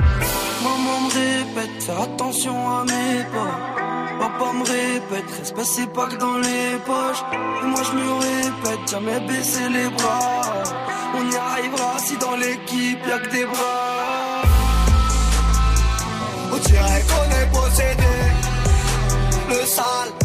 Speaker 27: Maman me répète, fais attention à mes pas. Papa me répète, respect c'est pas que dans les poches. Et moi je me répète, jamais baisser les bras. On y arrivera si dans l'équipe y'a que des bras. On dirait qu'on est possédé. Le sale,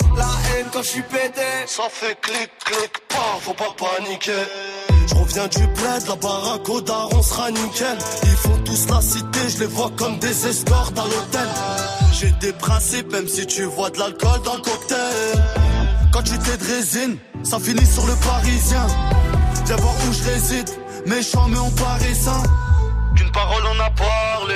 Speaker 27: la haine quand j'suis pété.
Speaker 28: Ça fait clic, clic, pas, faut pas paniquer. Je reviens du bled, la baraque au daron sera nickel. Ils font tous la cité, je les vois comme des escortes à l'hôtel. J'ai des principes, même si tu vois de l'alcool dans le cocktail. Quand tu t'es de résine, ça finit sur le parisien. Viens voir où je réside, méchant mais on paraît sain. Qu'une parole on a parlé,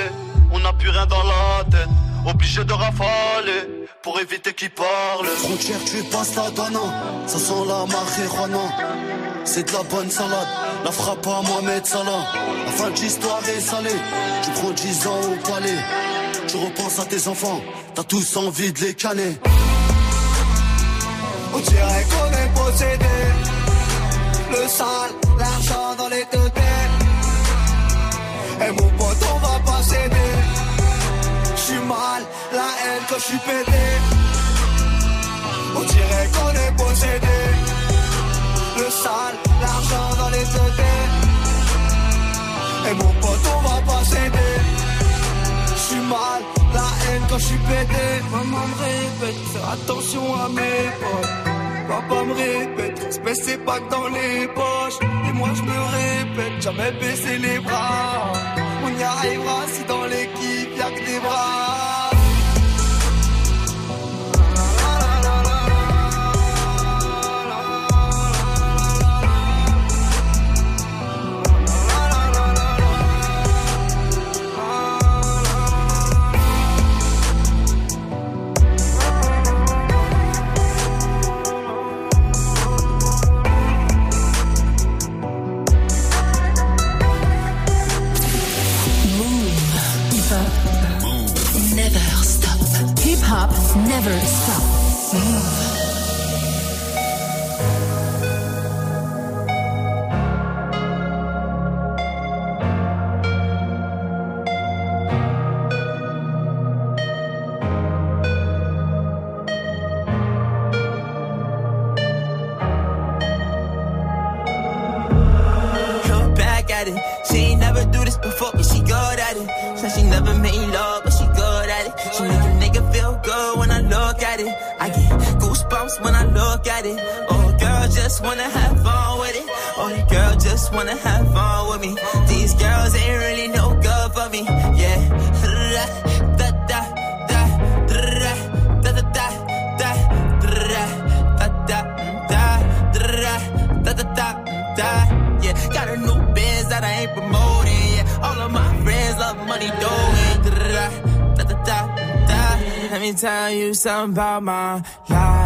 Speaker 28: on n'a plus rien dans la tête. Obligé de rafaler pour éviter qu'ils parlent. Frontière, tu passes la donne, ça sent la marijuana. C'est de la bonne salade,
Speaker 29: La frappe à Mohamed Salah. La fin de l'histoire est salée. Tu prends 10 ans au palais. Tu repenses à tes enfants. T'as tous envie de les canner.
Speaker 27: On dirait qu'on est possédé. Le sale, l'argent dans les deux têtes. Et mon pote, on va pas céder. J'suis mal, la haine quand j'suis pété. On dirait qu'on est possédé. Le sale, l'argent dans les deux. Et mon pote, on va pas céder. J'suis mal, la haine quand j'suis pété. Maman me répète, faire attention à mes potes. Papa me répète, espèce c'est pas que dans les poches. Et moi je me répète, jamais baisser les bras. On y arrivera si dans l'équipe tes bras.
Speaker 11: Roberts. It. Oh, girl, just wanna have fun with it. Oh, girl just wanna have fun with me. These girls ain't really no good for me. Yeah. Da, da, da, da, da, da, da, da, da, da, da, da, da. Yeah, got a new that I ain't promoting. Yeah, all of my friends love money doing. Da, da, da, da, da. Let me tell you something about my life.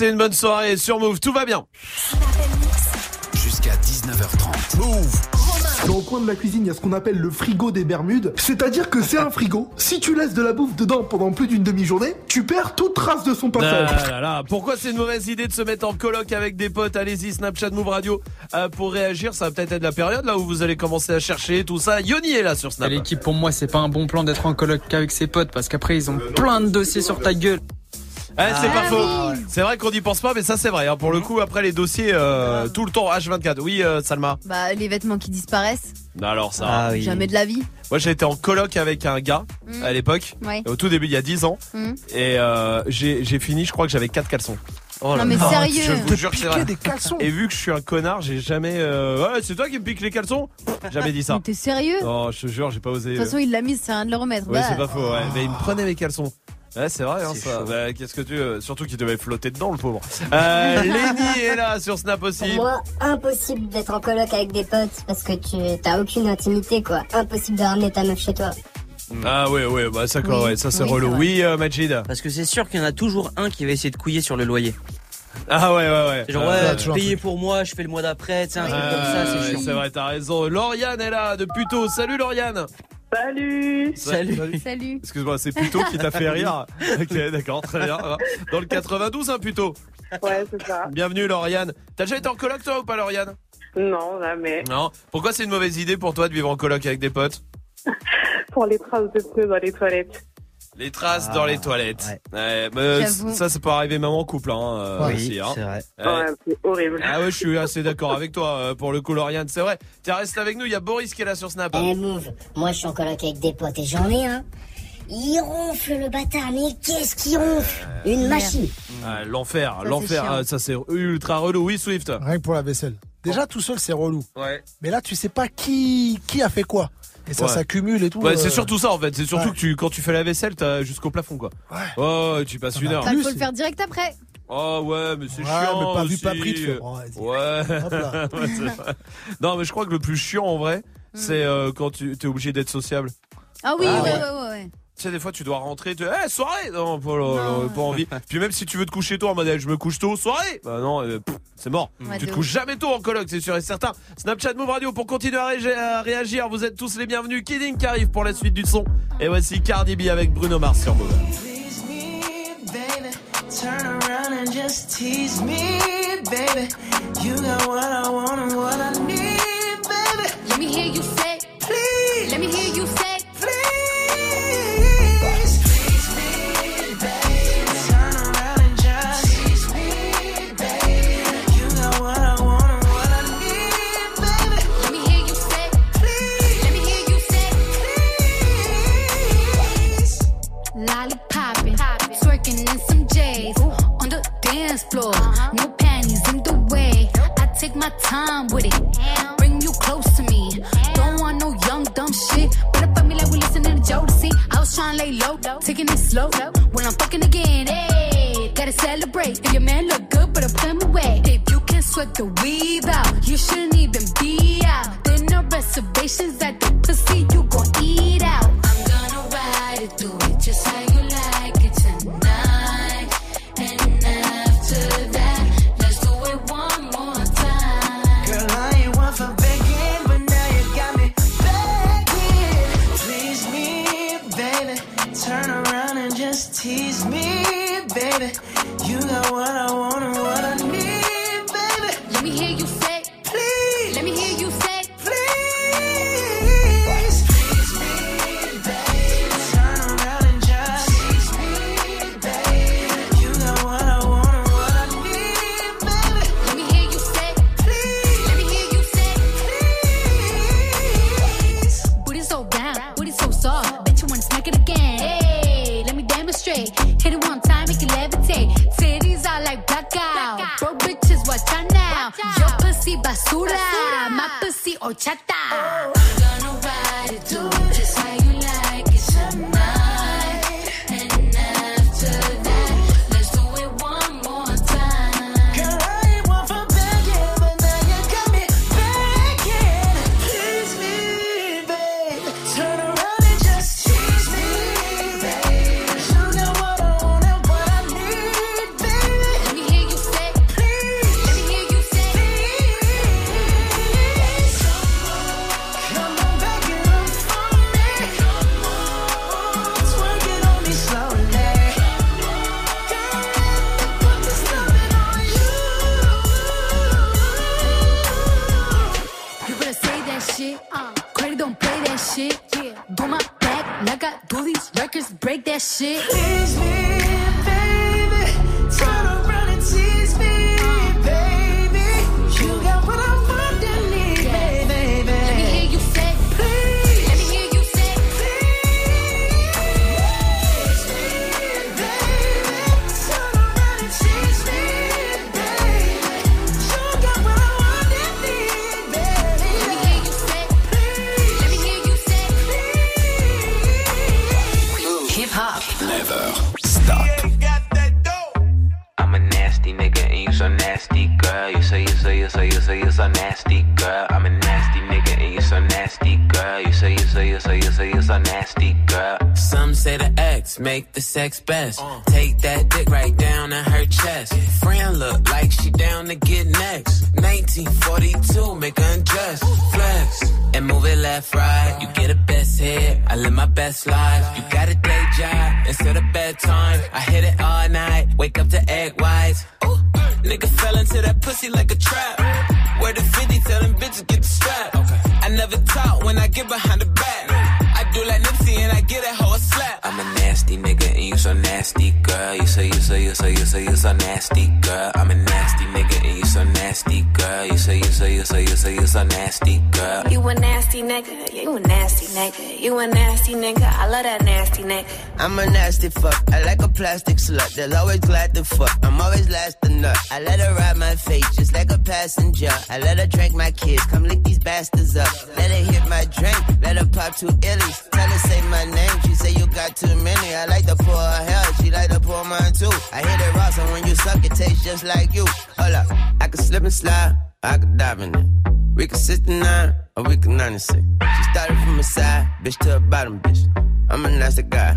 Speaker 2: Passez une bonne soirée sur Move, tout va bien.
Speaker 1: Jusqu'à 19h30. Move.
Speaker 30: Dans le coin de la cuisine, il y a ce qu'on appelle le frigo des Bermudes. C'est-à-dire que c'est un frigo. Si tu laisses de la bouffe dedans pendant plus d'une demi-journée, tu perds toute trace de son passage.
Speaker 2: Ah là là, Pourquoi c'est une mauvaise idée de se mettre en coloc avec des potes? Allez-y, Snapchat Move Radio euh, pour réagir. Ça va peut-être être la période là où vous allez commencer à chercher tout ça. Yoni est là sur Snap.
Speaker 31: L'équipe, pour moi, c'est pas un bon plan d'être en coloc qu'avec ses potes parce qu'après, ils ont plein de dossiers sur ta gueule.
Speaker 2: Ouais, c'est
Speaker 31: Ah
Speaker 2: pas
Speaker 31: oui.
Speaker 2: faux. C'est vrai qu'on n'y pense pas, mais ça c'est vrai. hein. Pour le coup, après les dossiers euh, tout le temps H24. Oui, euh, Salma.
Speaker 32: Bah, les vêtements qui disparaissent,
Speaker 2: Alors ça.
Speaker 32: jamais de la vie.
Speaker 2: Moi, j'ai été en coloc avec un gars
Speaker 32: Mm.
Speaker 2: à l'époque,
Speaker 32: Ouais.
Speaker 2: au tout début, il y a 10 ans,
Speaker 32: Mm.
Speaker 2: et euh, j'ai j'ai fini. Je crois que j'avais quatre caleçons. Oh
Speaker 32: Non, mais sérieux
Speaker 2: Je vous jure que c'est vrai.
Speaker 6: des caleçons
Speaker 2: Et vu que je suis un connard, j'ai jamais. euh, Ouais, c'est toi qui me pique les caleçons? Jamais dit ça.
Speaker 32: Mais t'es sérieux? De
Speaker 2: Non, je te jure, j'ai pas osé.
Speaker 32: toute façon, il l'a mis, c'est rien de le remettre.
Speaker 2: Ouais,
Speaker 32: Bah,
Speaker 2: c'est pas faux, ouais. Mais il me prenait mes caleçons. Ouais, c'est vrai, hein, ça. Bah, Qu'est-ce que tu. euh, Surtout qu'il devait flotter dedans, le pauvre. Euh, Lenny est là sur Snap aussi.
Speaker 33: Pour moi, impossible d'être en coloc avec des potes parce que tu t'as aucune intimité quoi. Impossible de ramener ta meuf chez toi.
Speaker 2: Ah, ouais, ouais, bah, ça, quoi,
Speaker 4: Oui.
Speaker 2: ouais, ça c'est
Speaker 4: Oui,
Speaker 2: relou. Oui, euh, Majid.
Speaker 4: Parce que c'est sûr qu'il y en a toujours un qui va essayer de couiller sur le loyer.
Speaker 2: Ah, ouais, ouais, ouais.
Speaker 4: C'est genre,
Speaker 2: Euh,
Speaker 4: ouais, payez pour moi, je fais le mois d'après, tu sais, un truc comme ça, c'est
Speaker 2: ouais,
Speaker 4: chiant.
Speaker 2: c'est vrai, t'as raison. Lauriane est là de Puto. Salut Lauriane.
Speaker 17: Salut.
Speaker 4: Salut.
Speaker 32: Salut.
Speaker 2: Excuse-moi, c'est Puto qui t'a fait rire. Ok, d'accord, très bien. Dans le 92, hein, Puto.
Speaker 17: Ouais, c'est ça.
Speaker 2: Bienvenue, Lauriane. T'as déjà été en coloc, toi, ou pas, Lauriane?
Speaker 17: Non, jamais.
Speaker 2: Non. Pourquoi c'est une mauvaise idée pour toi de vivre en coloc avec des potes?
Speaker 17: Pour les traces de pneus dans les toilettes.
Speaker 2: Les traces dans les toilettes. Ouais,
Speaker 17: J'avoue.
Speaker 2: ça, c'est pas arrivé même en couple, hein. euh,
Speaker 17: Oui,
Speaker 2: aussi, hein.
Speaker 17: c'est vrai.
Speaker 2: Ouais.
Speaker 17: Ouais, c'est horrible.
Speaker 2: Ah ouais, je suis assez d'accord avec toi euh, pour le coup, Lauriane. C'est vrai. Tiens, reste avec nous. Il y a Boris qui est là sur Snap.
Speaker 33: Eh move, moi je suis en coloc avec des potes et j'en ai un. Il ronfle le bâtard, mais qu'est-ce qu'il ronfle Une machine.
Speaker 2: Ah, l'enfer, l'enfer. ah, Ça, c'est ultra relou. Oui, Swift?
Speaker 6: Rien que pour la vaisselle. Déjà, tout seul, c'est relou.
Speaker 2: Ouais.
Speaker 6: Mais là, tu sais pas qui, qui a fait quoi. Et ça
Speaker 2: Ouais.
Speaker 6: s'accumule et tout.
Speaker 2: Ouais,
Speaker 6: euh,
Speaker 2: c'est surtout ça en fait. C'est surtout
Speaker 6: ouais.
Speaker 2: que tu, quand tu fais la vaisselle, t'as jusqu'au plafond quoi. Oh, tu passes une heure.
Speaker 32: Bah, faut le faire direct après.
Speaker 2: Oh ouais, mais c'est
Speaker 6: Ouais,
Speaker 2: chiant.
Speaker 6: mais pas vu,
Speaker 2: aussi.
Speaker 6: pas pris, tu fais, oh, vas-y.
Speaker 2: Ouais.
Speaker 6: Hop là.
Speaker 2: Ouais, non, mais je crois que le plus chiant en vrai, c'est euh, quand tu es obligé d'être sociable.
Speaker 32: Ah oui,
Speaker 2: Ah
Speaker 32: ouais,
Speaker 2: ouais.
Speaker 32: ouais, ouais, ouais.
Speaker 2: Tu sais, des fois, tu dois rentrer, tu hey, soirée Non, pas, pas- pas envie. Puis même si tu veux te coucher tôt en mode, eh, je me couche tôt, soirée Bah non, euh, c'est mort.
Speaker 32: Ouais,
Speaker 2: tu te couches jamais tôt en coloc, c'est sûr et certain. Snapchat Move Radio pour continuer à, réagir- à réagir. Vous êtes tous les bienvenus. Kidding qui arrive pour la suite du son. Et voici Cardi B avec Bruno Mars sur Move.
Speaker 8: Turn around and just tease me, baby. You got what I want and what I need, baby.
Speaker 3: Let me hear you say,
Speaker 8: please.
Speaker 3: Let me hear you say,
Speaker 7: floor. No panties in the way. I take my time with it. Bring you close to me. Don't want no young dumb shit. Better fuck me like we listening to Jodeci. I was trying to lay low, though. taking it slow. When I'm fucking again, hey, gotta celebrate. If your man look good, better put him away. If you can sweat the weave out, you shouldn't even be out. There no reservations at the pussy, you gon' eat out. I'm gonna ride it, do it just like
Speaker 21: baby. You got what I want
Speaker 7: pussy basura, my pussy horchata. I'm gonna shit.
Speaker 21: Please you
Speaker 7: say you say
Speaker 21: you
Speaker 34: so nasty, girl.
Speaker 35: Some say the X make the sex best. Take that dick right down in her chest. Friend look like she down to get next. 1942, make her undress. Flex and move it left, right. You get a best hit. I live my best life. You got a day job instead of bedtime. I hit it all night. Wake up to egg whites. Ooh, nigga fell into that pussy like a trap. Where the 50 tell them bitches
Speaker 34: You say you say you say you say you're so nasty, girl. I'm a nasty nigga nasty, girl. You say you say you say you say you so nasty, girl.
Speaker 36: You a nasty nigga, you a nasty nigga, you a nasty nigga, I love that nasty nigga.
Speaker 11: I'm a nasty fuck. I like a plastic slut. They'll always glad to fuck. I'm always last to nut. I let her ride my face just like a passenger. I let her drink my kids. Come lick these bastards up. Let her hit my drink. Let her pop two illies. Tell her say my name. She say you got too many. I like to pour her hair. She like to pour mine too. I hit it raw, so when you suck, it tastes just like you. Hold up. I can slip and slide. I can dive in it. We can 69 or we can 96. She started from the side, bitch to a bottom, bitch. I'm a nasty guy.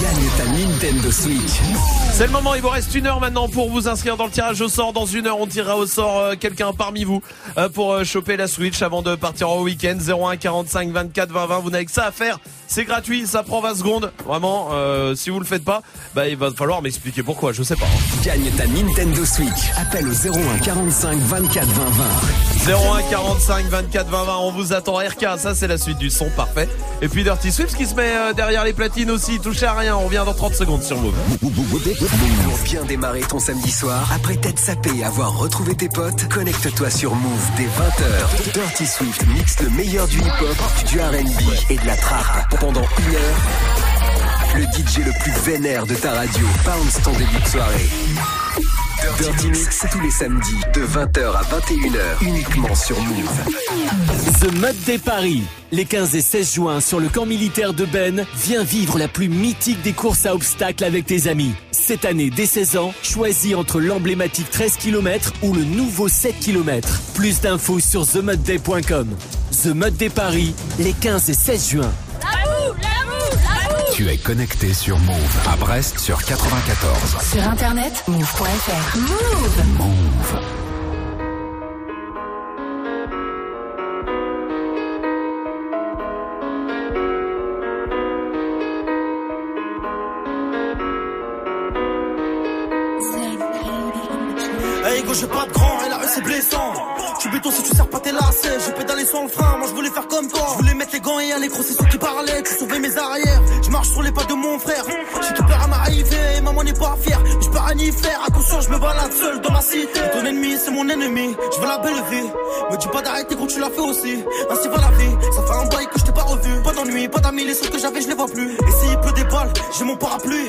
Speaker 14: Gagne ta Nintendo Switch.
Speaker 2: C'est le moment, il vous reste une heure maintenant pour vous inscrire dans le tirage au sort. Dans une heure, on tirera au sort euh, quelqu'un parmi vous euh, pour euh, choper la Switch avant de partir au week-end. 01 45 24 20 20. Vous n'avez que ça à faire. C'est gratuit, ça prend 20 secondes. Vraiment, euh, si vous le faites pas, bah, il va falloir m'expliquer pourquoi, je sais pas.
Speaker 14: Gagne ta Nintendo Switch. Appelle au 01 45 24 20 20.
Speaker 2: 01 45 24 20 20 on vous attend RK ça c'est la suite du son parfait et puis Dirty Swift qui se met euh, derrière les platines aussi touchez à rien on revient dans 30 secondes sur Move
Speaker 14: Pour bien démarrer ton samedi soir, après t'être sapé et avoir retrouvé tes potes, connecte-toi sur Move dès 20h. Dirty Swift mixe le meilleur du hip-hop, du R&B et de la trappe pendant une heure. Le DJ le plus vénère de ta radio bounce ton début de soirée. Dirty Mix tous les samedis de 20h à 21h uniquement sur Move.
Speaker 37: The Mud Day Paris. Les 15 et 16 juin sur le camp militaire de Ben, viens vivre la plus mythique des courses à obstacles avec tes amis. Cette année, dès 16 ans, choisis entre l'emblématique 13 km ou le nouveau 7 km. Plus d'infos sur themudday.com. The Mud Day Paris, les 15 et 16 juin.
Speaker 21: Tu es connecté sur Move à Brest sur 94.
Speaker 7: Sur internet, move.fr. Move.
Speaker 21: Move.
Speaker 27: Hey go j'ai pas de grand et la rue c'est blessant béton si tu sers pas tes lacets J'ai pédalé sans le frein Moi je voulais faire comme toi. Je voulais mettre les gants et aller crosser ceux qui parlaient Tu sauvais mes arrières. Je marche sur les pas de mon frère. J'ai tout peur à m'arriver et maman n'est pas fière. Je peux rien y faire À conscience je me balade seul dans ma cité. Ton ennemi c'est mon ennemi Je veux la belle vie. Me dis pas d'arrêter quand tu l'as fait aussi. Ainsi va la vie. Ça fait un bail que je t'ai pas revu. Pas d'ennui, pas d'amis Les seuls que j'avais je les vois plus. Et s'il pleut des balles J'ai mon parapluie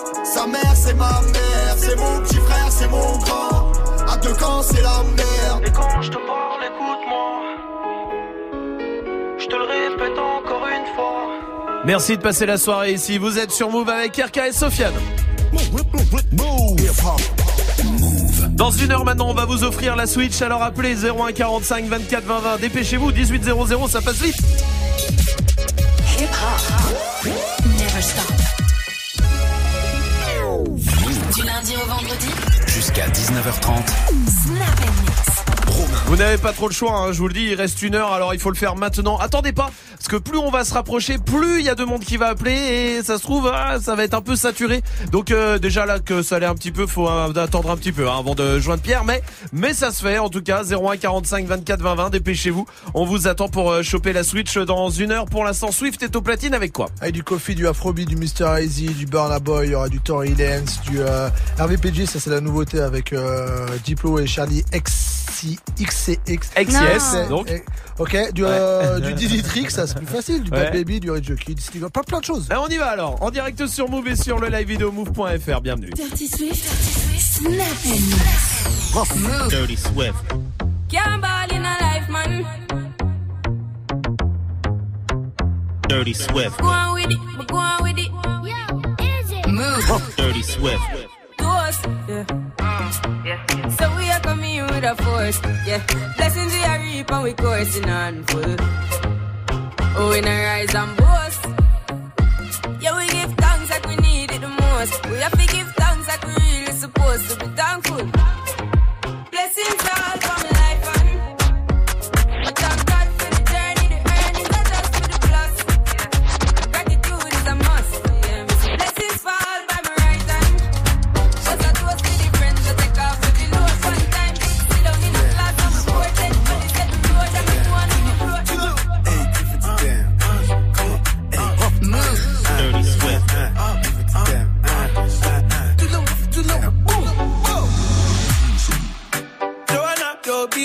Speaker 27: Sa mère, c'est ma mère. C'est mon petit frère, c'est mon grand. À deux camps, c'est la merde. Et quand je te parle, écoute-moi. Je te le répète encore une fois.
Speaker 2: Merci de passer la soirée ici. Vous êtes sur Move avec RK et Sofiane. Dans une heure maintenant, on va vous offrir la Switch. Alors appelez 01 45 24 20 20. Dépêchez-vous, 18 00, ça passe vite.
Speaker 7: Hip hop. Never stop. Lundi au vendredi.
Speaker 21: Jusqu'à 19h30.
Speaker 7: Snap and mix.
Speaker 2: Vous n'avez pas trop le choix, hein, je vous le dis, il reste une heure, alors il faut le faire maintenant. Attendez pas, parce que plus on va se rapprocher, plus il y a de monde qui va appeler et ça se trouve, ah, ça va être un peu saturé. Donc euh, déjà là que ça allait un petit peu, faut euh, attendre un petit peu hein, avant de joindre Pierre, mais mais ça se fait en tout cas. 01 45 24 20 20, dépêchez-vous. On vous attend pour euh, choper la Switch dans une heure. Pour l'instant, Swift est au platine avec quoi?
Speaker 6: Avec du Coffee, du Afrobeat, du Mr. Easy, du Burna Boy, il y aura du Tory Lanez, du euh, RVPG, ça c'est la nouveauté avec Diplo et Charlie X. XCX.
Speaker 2: XCS, donc.
Speaker 6: Ok, du, euh, du Diditrix, ça c'est plus facile. Du
Speaker 2: Ouais.
Speaker 6: Bad Baby, du Rage Kid, Steve- pas plein de choses.
Speaker 2: Ah, on y va alors, en direct sur Move et sur le live vidéo move.fr, bienvenue.
Speaker 38: Dirty Swift, Snap and Move.
Speaker 2: Dirty Swift.
Speaker 7: Can't ball in a life, man.
Speaker 2: Dirty Swift.
Speaker 7: Go on with it, go on with it.
Speaker 38: Move.
Speaker 2: Dirty Swift.
Speaker 7: To us, yeah. yeah. So we are coming in with a force, yeah. Blessings we are reap and we coursing on full. Oh, we rise and boast. Yeah, we give thanks like we need it the most. We have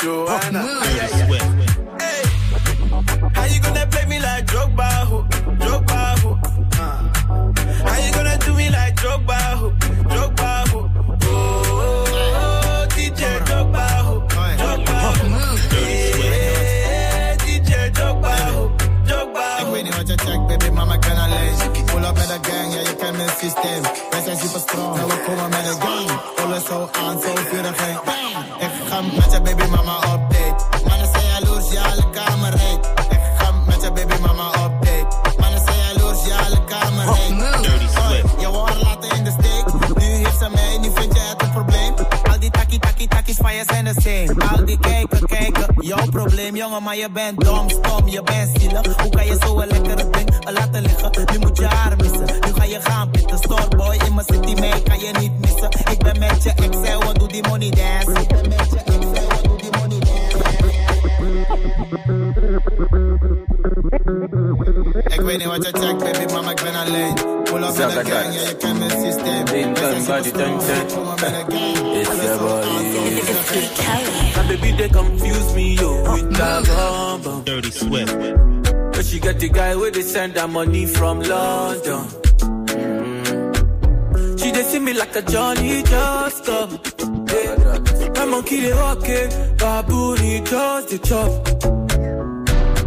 Speaker 13: Hey, how you gonna play me like Drogba, ho? Drogba, ho? Uh. How you gonna do me like Drogba, ho? Drogba, ho? Oh, oh, oh DJ Drogba, ho? Drogba, ho? Yeah, DJ Drogba, ho? Drogba, ho?
Speaker 39: Hey, wait, check, baby, mama gonna lay. Pull up at a gang, yeah, you can make system. That's a super strong, a. Pull us so on, so. I'm not your baby mama up je zijn de same. Al die kijken, kijken, jouw probleem, jongen, maar je bent dom, stom, je bent zielig. Hoe kan je zo een lekkere ding laten liggen? Nu moet je haar missen, nu uh, ga je gaan pitten. Uh, Storeboy in mijn city, mij kan je niet missen. Uh, ik ben met je excel, wat doe die money dance? Ik ben met je excel, wat doe die money dance? Ik weet niet wat je checkt, baby, mama, ik ben alleen. Pull up met de gang, ja, je kent mijn systeem. Wij zijn super strong, komen met de gang.
Speaker 40: It's your boy. My baby, they confuse me, yo, with that bomb.
Speaker 2: Dirty Swift.
Speaker 40: But she got the guy where they send her money from London. Mm. She they see me like a Johnny just come. Yeah. My monkey they walk it, baboon he just the chop.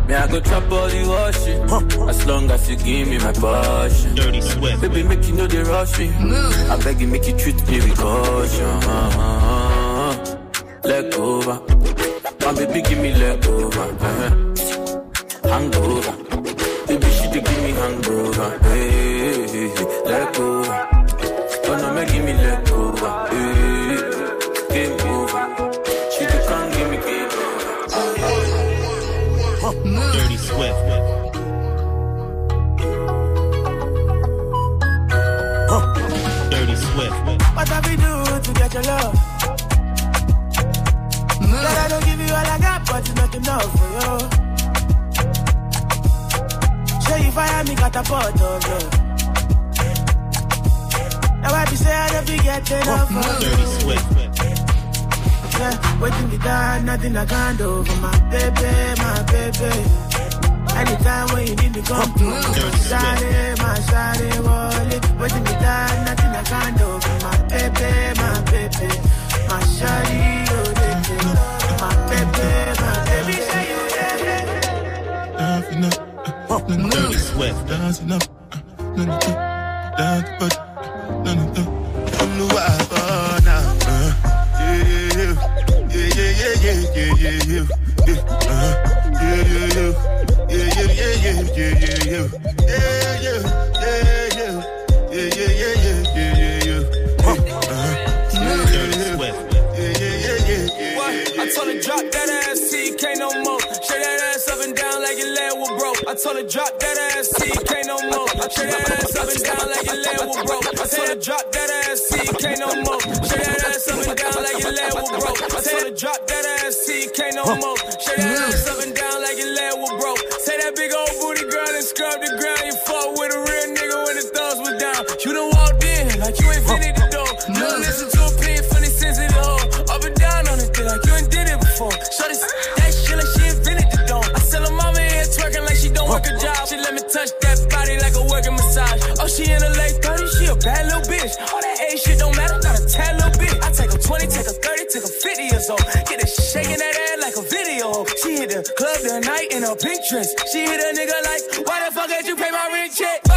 Speaker 40: Me I go chop all the washing, as long as you give me my passion.
Speaker 2: Dirty Swift.
Speaker 40: Baby, make you know they rush me. I beg you, make you treat me with caution. Leg over, my baby give me leg over. Uh-huh. Hangover, baby she dey give me hangover. Hey, hey, hey. leg over, oh no, make give me leg over. Hey, game over, over.
Speaker 2: Dirty Swift. Dirty Swift.
Speaker 13: What have we do to get your love? Girl, I don't give you all I got, but it's not enough for you. Show you fire me, got a pot of love. Now I be say I don't forget enough of
Speaker 2: Dirty
Speaker 13: you.
Speaker 2: Swift.
Speaker 13: Yeah, waiting be done, nothing I can't do for my baby, my baby. Anytime when you need me, come through. My shawty, my shawty, wallet. Waiting be done, nothing I can't do my baby, my baby. My shawty, oh, baby. My baby, my baby. Say you, yeah,
Speaker 9: Dancing up, uh. Dancing up, yeah, yeah, yeah, yeah. Yeah, yeah, yeah, yeah. Yeah, yeah, yeah, yeah, yeah, yeah, What? I told her drop that ass, see, can't no more. Shake that ass up and down
Speaker 2: like your
Speaker 9: leg will broke. I
Speaker 7: told her drop that ass, see, can't no more. Shake that ass up and down like your leg will broke. I told her drop that ass, see, can't no more. Shake that ass up and down like your leg will broke. I told her drop that ass, see, can't no more. Shake that ass up and down like your leg was broke. Say that big old ground, you fought with a real nigga when the thugs was down. You done walked in like you ain't fitted the door. You don't listen to opinion from the sensitive hoe. Up and down on this thing like you ain't did it before. Shorty, that shit like she invented the dome. I sell her mama here twerking like she don't work a job. She let me touch that body like a working massage. Oh, she in the late 30s, she a bad little bitch. All pink dress. She hit a nigga like, why the fuck did you pay my rent check?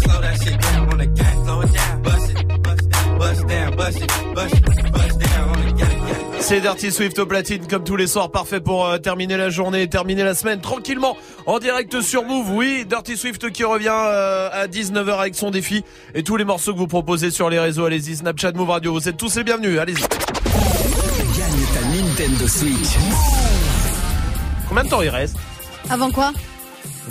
Speaker 8: Slow that shit down on the gas. Slow it down, bust it, bust down, bust down, bust it, bust it, bust down on the gas. gas.
Speaker 2: C'est Dirty Swift au platine comme tous les soirs, parfait pour euh, terminer la journée, terminer la semaine tranquillement en direct sur Move. Oui, Dirty Swift qui revient euh, à 19h avec son défi et tous les morceaux que vous proposez sur les réseaux, allez-y, Snapchat, Move Radio, vous êtes tous les bienvenus, allez-y.
Speaker 1: Gagne ta Nintendo Switch.
Speaker 2: Combien de temps il reste?
Speaker 22: Avant quoi?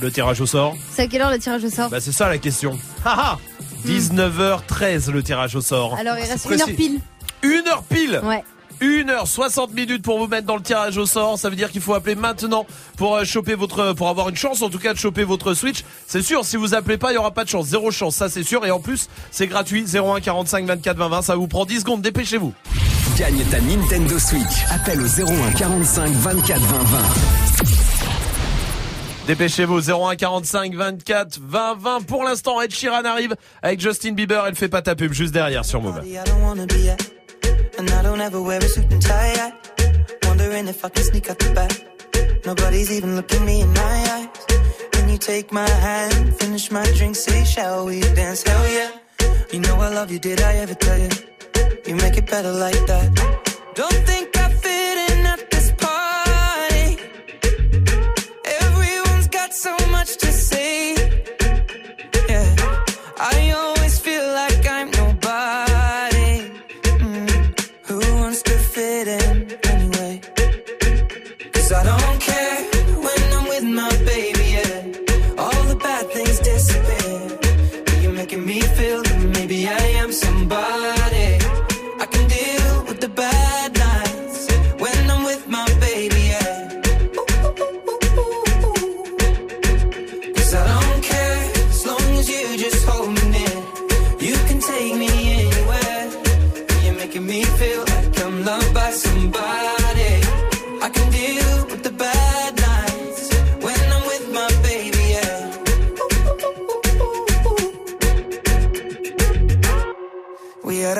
Speaker 2: Le tirage au sort
Speaker 22: C'est à quelle heure le tirage au sort
Speaker 2: Bah c'est ça la question. Haha 19h13 le tirage au sort.
Speaker 22: Alors il reste une heure pile.
Speaker 2: Une heure pile
Speaker 22: Ouais.
Speaker 2: 1h60 minutes pour vous mettre dans le tirage au sort. Ça veut dire qu'il faut appeler maintenant pour euh, choper votre, pour avoir une chance en tout cas de choper votre Switch. C'est sûr, si vous appelez pas, il y aura pas de chance. Zéro chance, ça c'est sûr. Et en plus, c'est gratuit. 01 45 24 20 20. Ça vous prend 10 secondes. Dépêchez-vous.
Speaker 1: Gagne ta Nintendo Switch. Appelle au 01 45 24 20 20.
Speaker 2: Dépêchez-vous. 01 45 24 20 20. Pour l'instant, Ed Sheeran arrive avec Justin Bieber. Elle fait pas ta pub juste derrière sur Move.
Speaker 41: Nobody's even looking me in my eyes. When you take my hand, finish my drink, say, shall we dance? Hell yeah. You know I love you, did I ever tell you? You make it better like that. Don't think much to say. Yeah, I always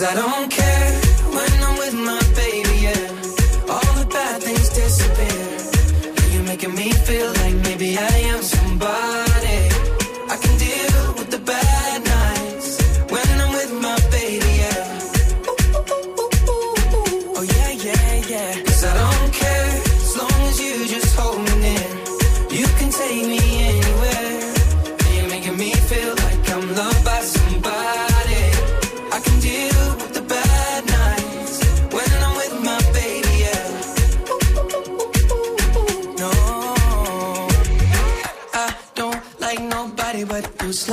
Speaker 41: Cause I don't care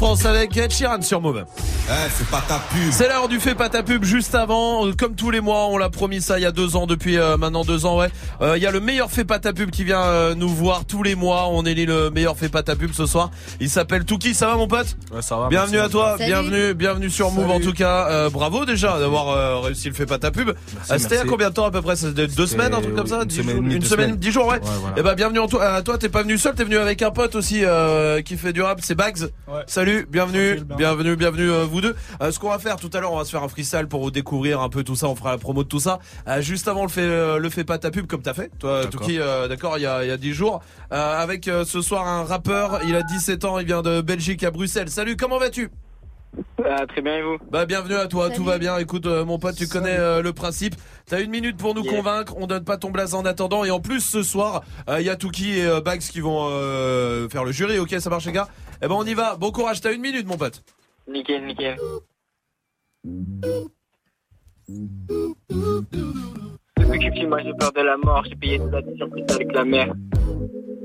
Speaker 2: France avec Ed Sheeran sur Move.
Speaker 42: Eh, c'est
Speaker 2: l'heure du fait pas ta pub juste avant. Euh, Comme tous les mois, on l'a promis ça il y a deux ans, depuis euh, maintenant deux ans, ouais. Euh, Il y a le meilleur fait pas ta pub qui vient euh, nous voir tous les mois. On élit le meilleur fait pas ta pub ce soir. Il s'appelle Touki. Ça va mon pote?
Speaker 43: Ouais, ça va.
Speaker 2: Bienvenue
Speaker 43: merci.
Speaker 2: à toi,
Speaker 43: Salut.
Speaker 2: bienvenue, bienvenue sur Move en tout cas. Euh, bravo déjà d'avoir euh, réussi le fait pas ta pub. C'était il y a
Speaker 43: merci.
Speaker 2: combien de temps à peu près? C'était deux semaines, un truc comme ça?
Speaker 43: une
Speaker 2: Dix
Speaker 43: semaine
Speaker 2: Une dix jours, ouais.
Speaker 43: Ouais, voilà.
Speaker 2: Et bah bienvenue en toi. À toi, t'es pas venu seul, t'es venu avec un pote aussi euh, qui fait du rap. C'est Bags. Salut, bienvenue, bienvenue, bienvenue euh, vous deux. Euh, ce qu'on va faire tout à l'heure, on va se faire un freestyle pour vous découvrir un peu tout ça. On fera la promo de tout ça. Euh, juste avant le fait, euh, le fait pas ta pub comme t'as fait, toi, euh, D'accord, il y a, il y a 10 jours. Euh, avec euh, ce soir un rappeur. Il a 17 ans. Il vient de Belgique à Bruxelles. Salut, comment vas-tu?
Speaker 44: Très bien et vous?
Speaker 2: Bah bienvenue à toi,
Speaker 44: Salut.
Speaker 2: tout va bien. Écoute euh, mon pote, tu connais euh, le principe. T'as une minute pour nous
Speaker 44: Yeah.
Speaker 2: convaincre. On donne pas ton blaze en attendant. Et en plus ce soir, il y a Touki et euh, Bags qui vont euh, faire le jury. Ok, ça marche les gars? Eh ben on y va. Bon courage. T'as une minute mon pote.
Speaker 44: Nickel, nickel. Depuis que je suis moi j'ai peur de la mort, j'ai payé toute l'addition plus avec la mer.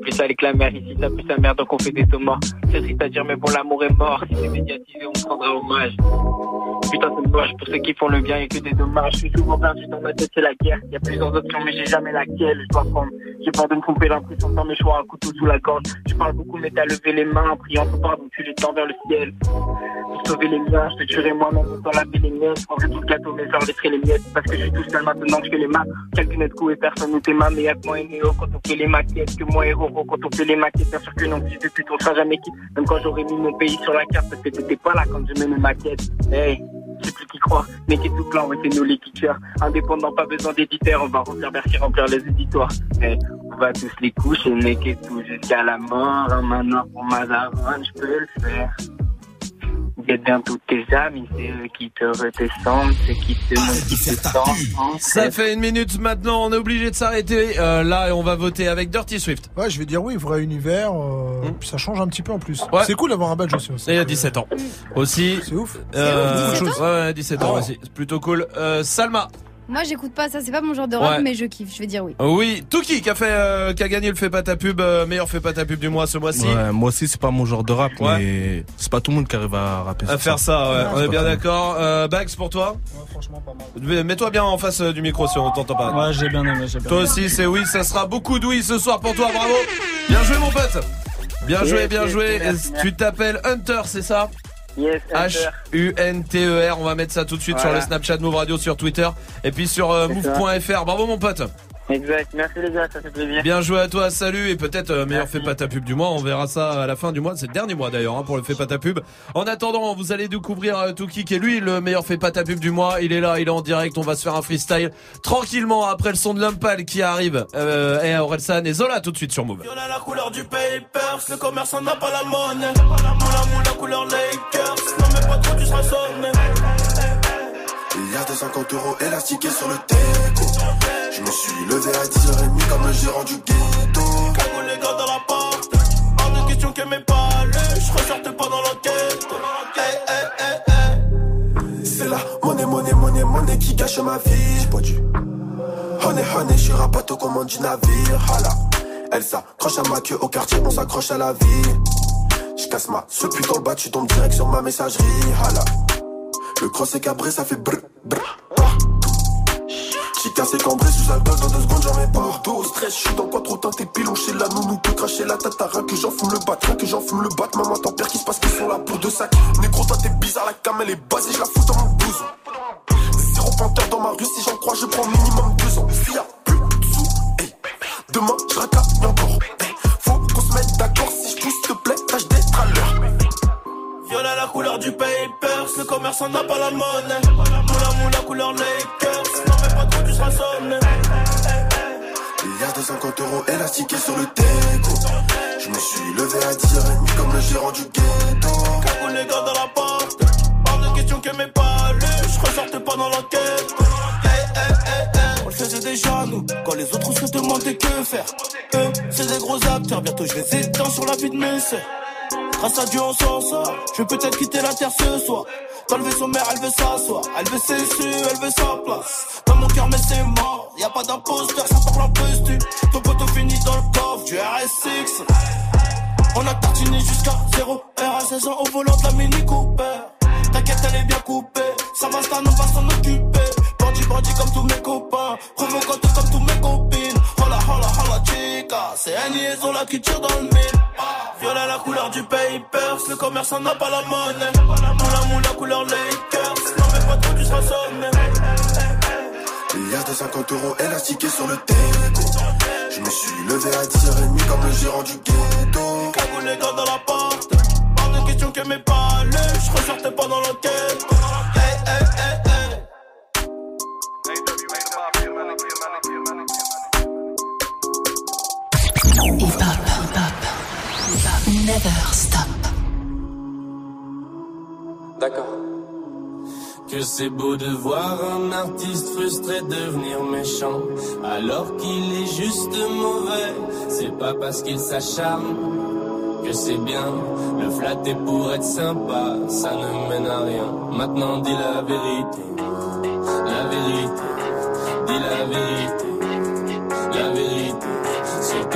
Speaker 44: Plus avec la mer ici, ça plus sa mère donc on fait des morts. C'est triste à dire mais bon l'amour est mort, si c'est médiatisé on prendra hommage. Putain c'est moche pour ceux qui font le bien et que des dommages. Je suis souvent perdu dans ma tête c'est la guerre. Y a plusieurs options mais j'ai jamais laquelle je dois prendre. J'ai peur de me tromper l'impression faire mes choix un couteau sous la gorge. Je parle beaucoup mais t'as levé les mains en priant ton pardon tu les tends vers le ciel. Pour sauver les miens, je te tuerai moi-même pour laver les miennes. Prendrai tout le gâteau, mais j'en laisserai les miettes. Parce que je suis tout seul maintenant que je fais les maths. Quelques net coups et personne ne t'aima, mais que moi et Néo quand on fait les maquettes. Que moi et Roro quand on fait les maquettes. Bien sûr que non, si de pute, on sera jamais quitte. Même quand j'aurais mis mon pays sur la carte, parce que t'étais pas là quand je mets mes maquettes. Hey. Sais plus qui croire, mais est tout blanc, ouais, c'est nous les kickers. Indépendants, pas besoin d'éditeurs, on va remplir Bercy, remplir les éditoires. Hey, on va tous les coucher, mec et tout, jusqu'à la mort. Manoir pour ma je peux le faire. Guette bien tous tes amis, c'est eux qui te redescendent, c'est qui te montent, te tendent.
Speaker 2: Ça fait une minute maintenant. On est obligé de s'arrêter euh, là et on va voter avec Dirty Swift.
Speaker 6: Ouais, je vais dire oui, vrai univers. euh, puis ça change un petit peu en plus.
Speaker 2: Ouais.
Speaker 6: C'est cool d'avoir un badge aussi.
Speaker 2: Et il y a 17 ans. Aussi.
Speaker 6: C'est ouf.
Speaker 2: Euh,
Speaker 6: C'est ouf, 17 ans
Speaker 2: ouais, ouais, 17 ans
Speaker 6: Ah ouais.
Speaker 2: aussi. C'est plutôt cool. Euh, Salma.
Speaker 22: Moi, j'écoute pas ça, c'est pas mon genre de rap,
Speaker 2: Ouais.
Speaker 22: mais je kiffe, je vais dire oui.
Speaker 2: Oui, Touki qui a fait, euh, qui a gagné le fait pas ta pub, euh, meilleur fait pas ta pub du mois ce mois-ci.
Speaker 43: Ouais, moi aussi, c'est pas mon genre de rap,
Speaker 2: Ouais.
Speaker 43: mais c'est pas tout le monde qui arrive à rapper
Speaker 2: À faire ça, ouais. On est bien d'accord. Euh, Bax pour toi
Speaker 45: franchement pas mal.
Speaker 2: Mets-toi bien en face euh, du micro si on t'entend pas.
Speaker 45: Ouais, j'ai bien aimé, j'ai bien
Speaker 2: Toi aussi, c'est oui, ça sera beaucoup de oui ce soir pour toi, bravo. Bien joué mon pote. Bien joué, bien joué.
Speaker 44: merci,
Speaker 2: Tu t'appelles Hunter, c'est ça?
Speaker 44: Yes, Hunter.
Speaker 2: E On va mettre ça tout de suite
Speaker 44: Voilà.
Speaker 2: sur le Snapchat Move Radio, sur Twitter et puis sur euh, move.fr. Bravo mon pote.
Speaker 44: Exact, merci les gars, ça fait plaisir.
Speaker 2: Bien joué à toi, salut et peut-être euh, meilleur fait pas ta pub du mois. On verra ça à la fin du mois. C'est le dernier mois d'ailleurs hein, pour le fait pas ta pub. En attendant, vous allez découvrir euh, Touki qui est lui le meilleur fait pas ta pub du mois. Il est là, il est en direct. On va se faire un freestyle tranquillement après le son de l'Umpal qui arrive. Euh, et Orelsan et Zola tout de suite sur Move.
Speaker 27: Violet la couleur du papers, le commerçant n'a pas la monnaie. Moula moula couleur Lakers, non mais pas trop tu seras sonné.
Speaker 46: Il y a 250 euros élastiqués sur le. Je me suis levé à 10h30 comme le gérant du ghetto.
Speaker 27: Les gars dans la porte, hors de question que mes palais, je ressorte pas dans l'enquête. Hey, hey, hey, hey.
Speaker 46: C'est la monnaie, monnaie, monnaie, monnaie qui gâche ma vie. J'ai pas dû. Honey, honey, je suis rapato au commande du navire. Hala. Elle s'accroche à ma queue au quartier, on s'accroche à la vie. Je casse ma ce putain bas, tu tombes direct sur ma messagerie. Hala. Le cross est cabré, ça fait brr, brr. J'ai cassé cambré sous alcool dans deux secondes, j'en mets pas. Dos, stress, je suis dans quoi trop teinté pilon la nounou peut cracher la rien que j'en fume le bat, rien que j'en fume le bat. Maman, t'en perds qui se passe qu'ils sont là pour deux sacs. Négro, toi t'es bizarre, la cam elle est basée, je la fous dans mon blouson. Zéro panthère dans ma rue, si j'en crois, je prends minimum deux ans.
Speaker 27: demain je encore. Faut qu'on se mette d'accord si je pousse, s'il te plaît.
Speaker 47: La couleur du papers, le commerçant n'a pas la monnaie. Moula moula couleur Lakers, non mais pas trop tu seras sonné.
Speaker 27: Milliard de 50 euros élastiqués sur le déco. Je me suis levé à 10h30 comme le gérant du ghetto.
Speaker 47: Cagou les gars dans la porte, hors de question que mes pas lu, je ressortais pas dans l'enquête. On le faisait déjà nous, quand les autres se demandaient que faire. Eux, c'est des gros acteurs, bientôt je les éteins sur la vie de mes sœurs. Grâce à Dieu on s'en sort, je vais peut-être quitter la terre ce soir. Dans le vaisseau mère, elle veut s'asseoir, elle veut ses su, elle veut sa place. Dans mon cœur, mais c'est mort, y a pas d'imposteur, ça parle un peu stu. Ton poteau finit dans le coffre du RS6. On a tartiné jusqu'à 0 R à 16 ans au volant de la Mini Cooper. T'inquiète, elle est bien coupée, ça va star, on va s'en occuper. Bandit, bandit comme tous mes copains, provocante comme tous mes copines. Hola, hola, hola, chica, c'est une liaison là qui tire dans le mille. Violet la couleur du papers, le commerçant n'a pas la monnaie. Moula moula couleur Lakers, non mais pas trop tu seras sonné.
Speaker 27: Milliard de 50 euros élastiqués sur le déco. Je me suis levé à 10h30 comme le gérant du ghetto.
Speaker 47: Cagou les gars dans la porte, hors de question que mes pas lu, je ressortais pas dans l'enquête.
Speaker 48: Hip hop, hip hop, never stop.
Speaker 40: D'accord. Que c'est beau de voir un artiste frustré devenir méchant, alors qu'il est juste mauvais. C'est pas parce qu'il s'acharne que c'est bien. Le flatter pour être sympa, ça ne mène à rien. Maintenant dis la vérité, la vérité, dis la vérité, la vérité.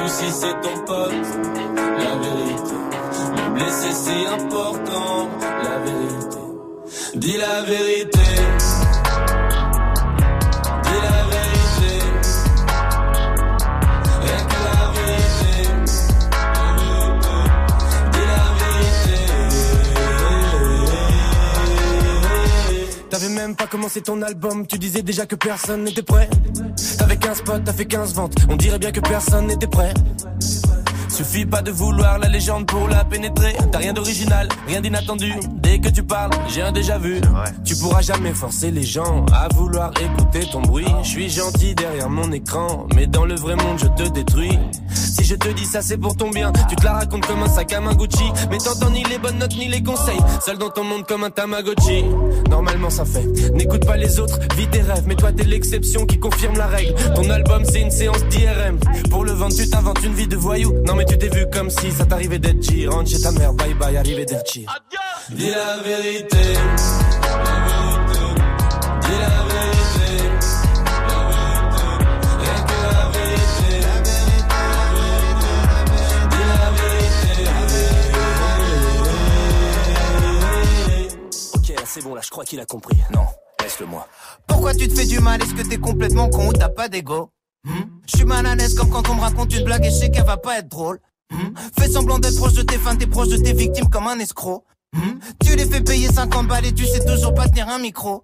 Speaker 40: Si c'est ton pote, la vérité. Le blesser c'est important, la vérité. Dis la vérité. Dis la vérité. Rien que la vérité. Dis la vérité. T'avais même pas commencé ton album, tu disais déjà que personne n'était prêt. T'avais 15 potes, t'as fait 15 ventes, on dirait bien que personne n'était prêt. Suffit pas de vouloir la légende pour la pénétrer. T'as rien d'original, rien d'inattendu. Dès que tu parles, j'ai un déjà vu. Tu pourras jamais forcer les gens à vouloir écouter ton bruit. Je suis gentil derrière mon écran, mais dans le vrai monde je te détruis. Je te dis ça c'est pour ton bien, tu te la racontes comme un sac à main Gucci. Mais t'entends ni les bonnes notes ni les conseils. Seul dans ton monde comme un Tamagotchi. Normalement ça fait. N'écoute pas les autres, vis tes rêves. Mais toi t'es l'exception qui confirme la règle. Ton album c'est une séance d'IRM. Pour le vendre tu t'inventes une vie de voyou. Non mais tu t'es vu comme si ça t'arrivait d'être G. Rentre chez ta mère, bye bye, arrivé d'être Dis la vérité.
Speaker 49: C'est bon là, je crois qu'il a compris. Non, laisse-le moi.
Speaker 50: Pourquoi tu te fais du mal? Est-ce que t'es complètement con ou t'as pas d'ego? Hmm? Je suis mal à l'aise comme quand on me raconte une blague et je sais qu'elle va pas être drôle. Hmm? Fais semblant d'être proche de tes fans, t'es proche de tes victimes comme un escroc. Hmm? Tu les fais payer 50 balles et tu sais toujours pas tenir un micro.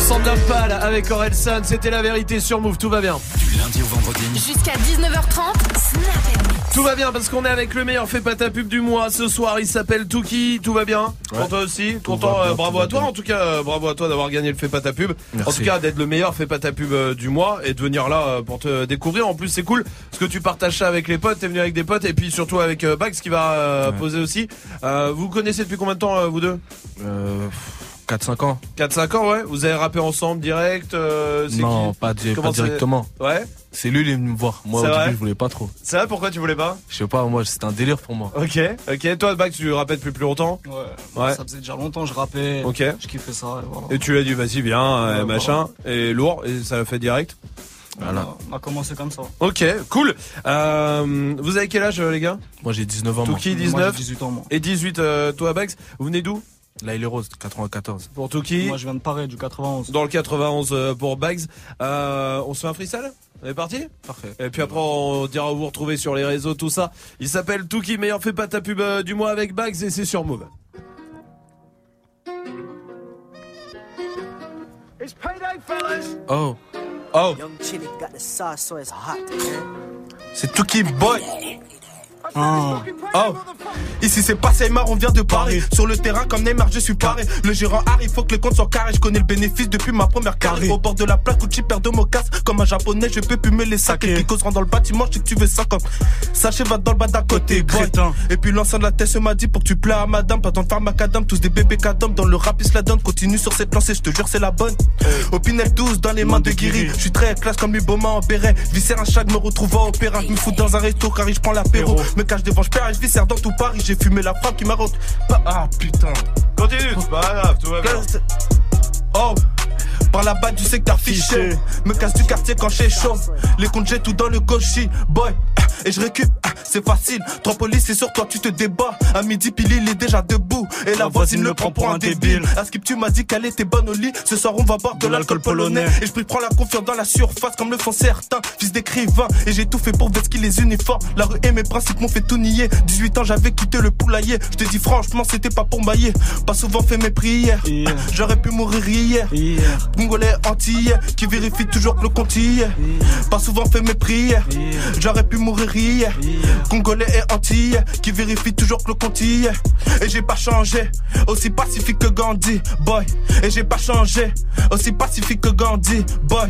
Speaker 2: Le son d'Impal avec Orelsan, c'était la vérité sur Move, tout va bien.
Speaker 48: Jusqu'à 19h30, Snap
Speaker 2: Tout va bien parce qu'on est avec le meilleur fait pas ta pub du mois ce soir. Il s'appelle Touki. Tout va bien?
Speaker 43: Ouais.
Speaker 2: Pour toi aussi?
Speaker 43: Tout
Speaker 2: Content.
Speaker 43: bien,
Speaker 2: euh, bravo à toi.
Speaker 43: bien.
Speaker 2: En tout cas, euh, bravo à toi d'avoir gagné le fait pas ta pub. En
Speaker 43: Merci.
Speaker 2: tout cas, d'être le meilleur fait pas ta pub euh, du mois et de venir là euh, pour te découvrir. En plus, c'est cool parce que tu partages ça avec les potes. T'es venu avec des potes et puis surtout avec euh, Bax qui va euh,
Speaker 43: Ouais.
Speaker 2: poser aussi. Euh, vous vous connaissez depuis combien de temps euh, vous deux?
Speaker 43: Euh, 4-5 ans.
Speaker 2: 4-5 ans, ouais. Vous avez rappé ensemble direct. euh,
Speaker 43: Non,
Speaker 2: qui
Speaker 43: pas, di- directement.
Speaker 2: Ouais.
Speaker 43: C'est lui, il est venu me voir. Moi, au début, je voulais pas trop.
Speaker 2: C'est vrai. Pourquoi tu voulais pas
Speaker 43: Je sais pas, moi, c'était un délire pour moi.
Speaker 2: Ok. Ok. Toi, Bax, tu rappelles depuis plus longtemps.
Speaker 45: Ouais.
Speaker 2: Ouais.
Speaker 45: Ça faisait déjà longtemps, je rappais.
Speaker 2: Ok.
Speaker 45: Je kiffais ça. Et voilà.
Speaker 2: Et tu l'as dit, vas-y, viens, euh,
Speaker 45: Ouais,
Speaker 2: machin, et lourd, et ça l'a fait direct.
Speaker 45: Voilà. On a commencé comme ça.
Speaker 2: Ok, cool. Euh, vous avez quel âge, les gars
Speaker 43: Moi, j'ai 19 ans. moi.
Speaker 2: Touki,
Speaker 45: Moi,
Speaker 2: 19
Speaker 45: j'ai 18 ans, moi.
Speaker 2: Et 18, euh, toi, Bax Vous venez d'où
Speaker 43: Là, il est rose, 94.
Speaker 2: Pour Touki
Speaker 45: Moi, je viens de Paris, du 91.
Speaker 2: Dans le 91 euh, pour Bags. Euh, on se fait un freestyle? On est parti?
Speaker 43: Parfait.
Speaker 2: Et puis après, on dira où vous retrouver sur les réseaux, tout ça. Il s'appelle Touki, meilleur fait pas ta pub euh, du mois avec Bags, et c'est sur Move.
Speaker 8: It's payday, fellas.
Speaker 43: Oh. Oh.
Speaker 51: Young Chili got the sauce, so it's hot.
Speaker 52: C'est Tuki Boy.
Speaker 45: Ah.
Speaker 52: Oh, ici c'est pas Neymar, on vient de Paris. Sur le terrain comme Neymar, je suis paré. Le gérant arrive, faut que les comptes soient carrés. Je connais le bénéfice depuis ma première carré. Au bord de la plaque, Gucci perd de mocasse. Comme un japonais, je peux pumer les sacs. Et Kikos rentre dans le bâtiment, je sais que tu veux ça comme. Sachez va dans le bas d'à côté, boy. Et puis l'ancien de la tête m'a dit pour que tu plais à madame. Pas dans le faire macadam, tous des bébés cadom. Dans le rap, ils se la donne. Continue sur cette lancée, je te jure, c'est la bonne. Au Pinel 12, dans les mains de Guiri. Je suis très classe comme Uboma en béret. Viscère un chat, me retrouve en opéra. Me fous dans un resto, car je prends l'apéro. Me cache devant, je perds et je viscère dans tout Paris. J'ai fumé la frappe qui m'a rendu. Ah putain.
Speaker 2: Continue, c'est pas grave, tout va bien.
Speaker 52: Oh par la bas du secteur fiché. Me casse du quartier quand j'ai chaud. Les comptes j'ai tout dans le gauchis Boy. Ah, Et je récup ah, C'est facile. Trois polices et sur toi tu te débats. À midi Pili il est déjà debout. Et la voisine le prend pour un débile. À Skip tu m'as dit qu'elle était bonne au lit. Ce soir on va boire de l'alcool polonais. Et je prends la confiance dans la surface Comme le font certains Fils d'écrivain Et j'ai tout fait pour vesquer les uniformes La rue et mes principes m'ont fait tout nier. 18 ans j'avais quitté le poulailler. Je te dis franchement c'était pas pour mailler Pas souvent fait mes prières. J'aurais pu mourir hier Congolais antillais qui vérifie toujours que le compte y est. Pas souvent fait mes prières. J'aurais pu mourir hier. Congolais et antillais qui vérifie toujours que le compte y est. Et j'ai pas changé. Aussi pacifique que Gandhi, boy. Et j'ai pas changé. Aussi pacifique que Gandhi, boy.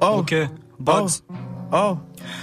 Speaker 52: Oh.
Speaker 45: Ok. Oh.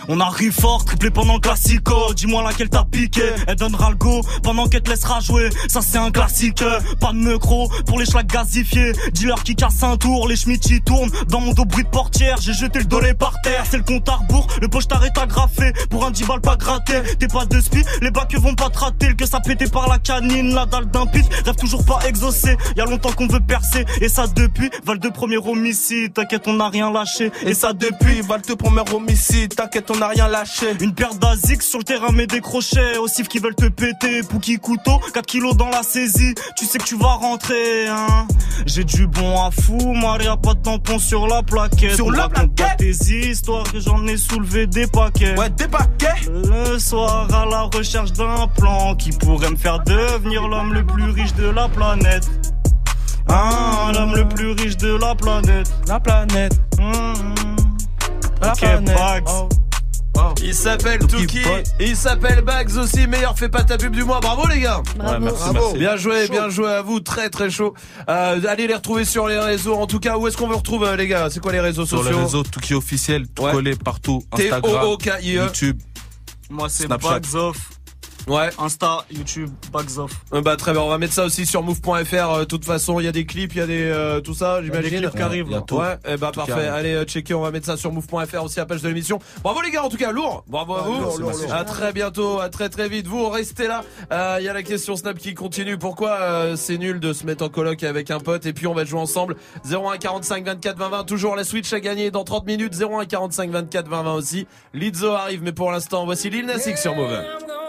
Speaker 45: On arrive fort, triplé pendant le classico. Dis-moi laquelle t'as piqué. Elle donnera le go pendant qu'elle te laissera jouer. Ça c'est un classique. Pas de micro pour les schlags gazifiés. Dealer qui casse un tour, les schmitts y tournent. Dans mon dos bruit de portière, j'ai jeté le dolé par terre. C'est le compte à rebours, le poche t'arrête agrafé. Pour un 10 balles pas gratté. T'es pas de spi, les bacs vont pas te rater. Le que ça pétait par la canine, la dalle d'un pit. Rêve toujours pas exaucé. Y a longtemps qu'on veut percer. Et ça depuis, Val de premier homicide. T'inquiète, on n'a rien lâché.
Speaker 52: Et ça depuis, Val de premier homicide. On n'a rien lâché.
Speaker 45: Une paire d'Azix sur le terrain, mais des crochets. Cifs qui veulent te péter. Pouki couteau, 4 kilos dans la saisie. Tu sais que tu vas rentrer, hein. J'ai du bon à fou, Maria, pas de tampon sur la plaquette.
Speaker 52: Sur
Speaker 45: On
Speaker 52: la
Speaker 45: raconte pas tes histoires, que j'en ai soulevé des paquets.
Speaker 52: Ouais, des paquets.
Speaker 45: Le soir, à la recherche d'un plan qui pourrait me faire devenir l'homme le plus riche de la planète. Ah, l'homme le plus riche de la planète.
Speaker 52: La planète.
Speaker 45: La
Speaker 52: Bags.
Speaker 45: Oh.
Speaker 2: Il s'appelle
Speaker 52: Boy.
Speaker 2: il s'appelle Bags aussi, meilleur fait pas ta pub du mois. Bravo les gars.
Speaker 22: Bravo.
Speaker 43: Ouais, merci,
Speaker 6: Bravo.
Speaker 43: merci.
Speaker 2: Bien joué,
Speaker 6: Chaud.
Speaker 2: bien joué à vous, très très chaud. Euh, allez les retrouver sur les réseaux. En tout cas, où est-ce qu'on vous retrouve euh, les gars? C'est quoi les réseaux
Speaker 43: Sur
Speaker 2: sociaux?
Speaker 43: les réseaux, est officiel, tout
Speaker 2: Ouais.
Speaker 43: collé partout. Instagram,
Speaker 2: T-O-O-K-I-E.
Speaker 43: YouTube.
Speaker 45: Moi, c'est
Speaker 43: Snapchat.
Speaker 45: Bags Off.
Speaker 2: Ouais.
Speaker 45: Insta, YouTube, Bags Off.
Speaker 2: Euh, bah très bien, on va mettre ça aussi sur move.fr. euh, De toute façon, il y a des clips, il y a des euh, tout ça,
Speaker 45: Il y a des
Speaker 2: j'imagine.
Speaker 45: clips qui arrivent, là.
Speaker 43: tout.
Speaker 2: Ouais, et bah
Speaker 43: Tout qui
Speaker 2: parfait.
Speaker 43: arrive.
Speaker 2: Allez euh, checker, on va mettre ça sur move.fr aussi à la page de l'émission. Bravo les gars, en tout cas lourd. Bravo à vous.
Speaker 6: lourd, lourd, lourd.
Speaker 2: À très bientôt, à très très vite. Vous restez là. Euh, Il y a la question Snap qui continue. Pourquoi euh, c'est nul de se mettre en coloc avec un pote et puis on va jouer ensemble? 01 45 24 20 20. Toujours la Switch à gagner dans 30 minutes. 01 45 24 20 20 aussi. Lizzo arrive, mais pour l'instant voici Lil Nas X sur Move.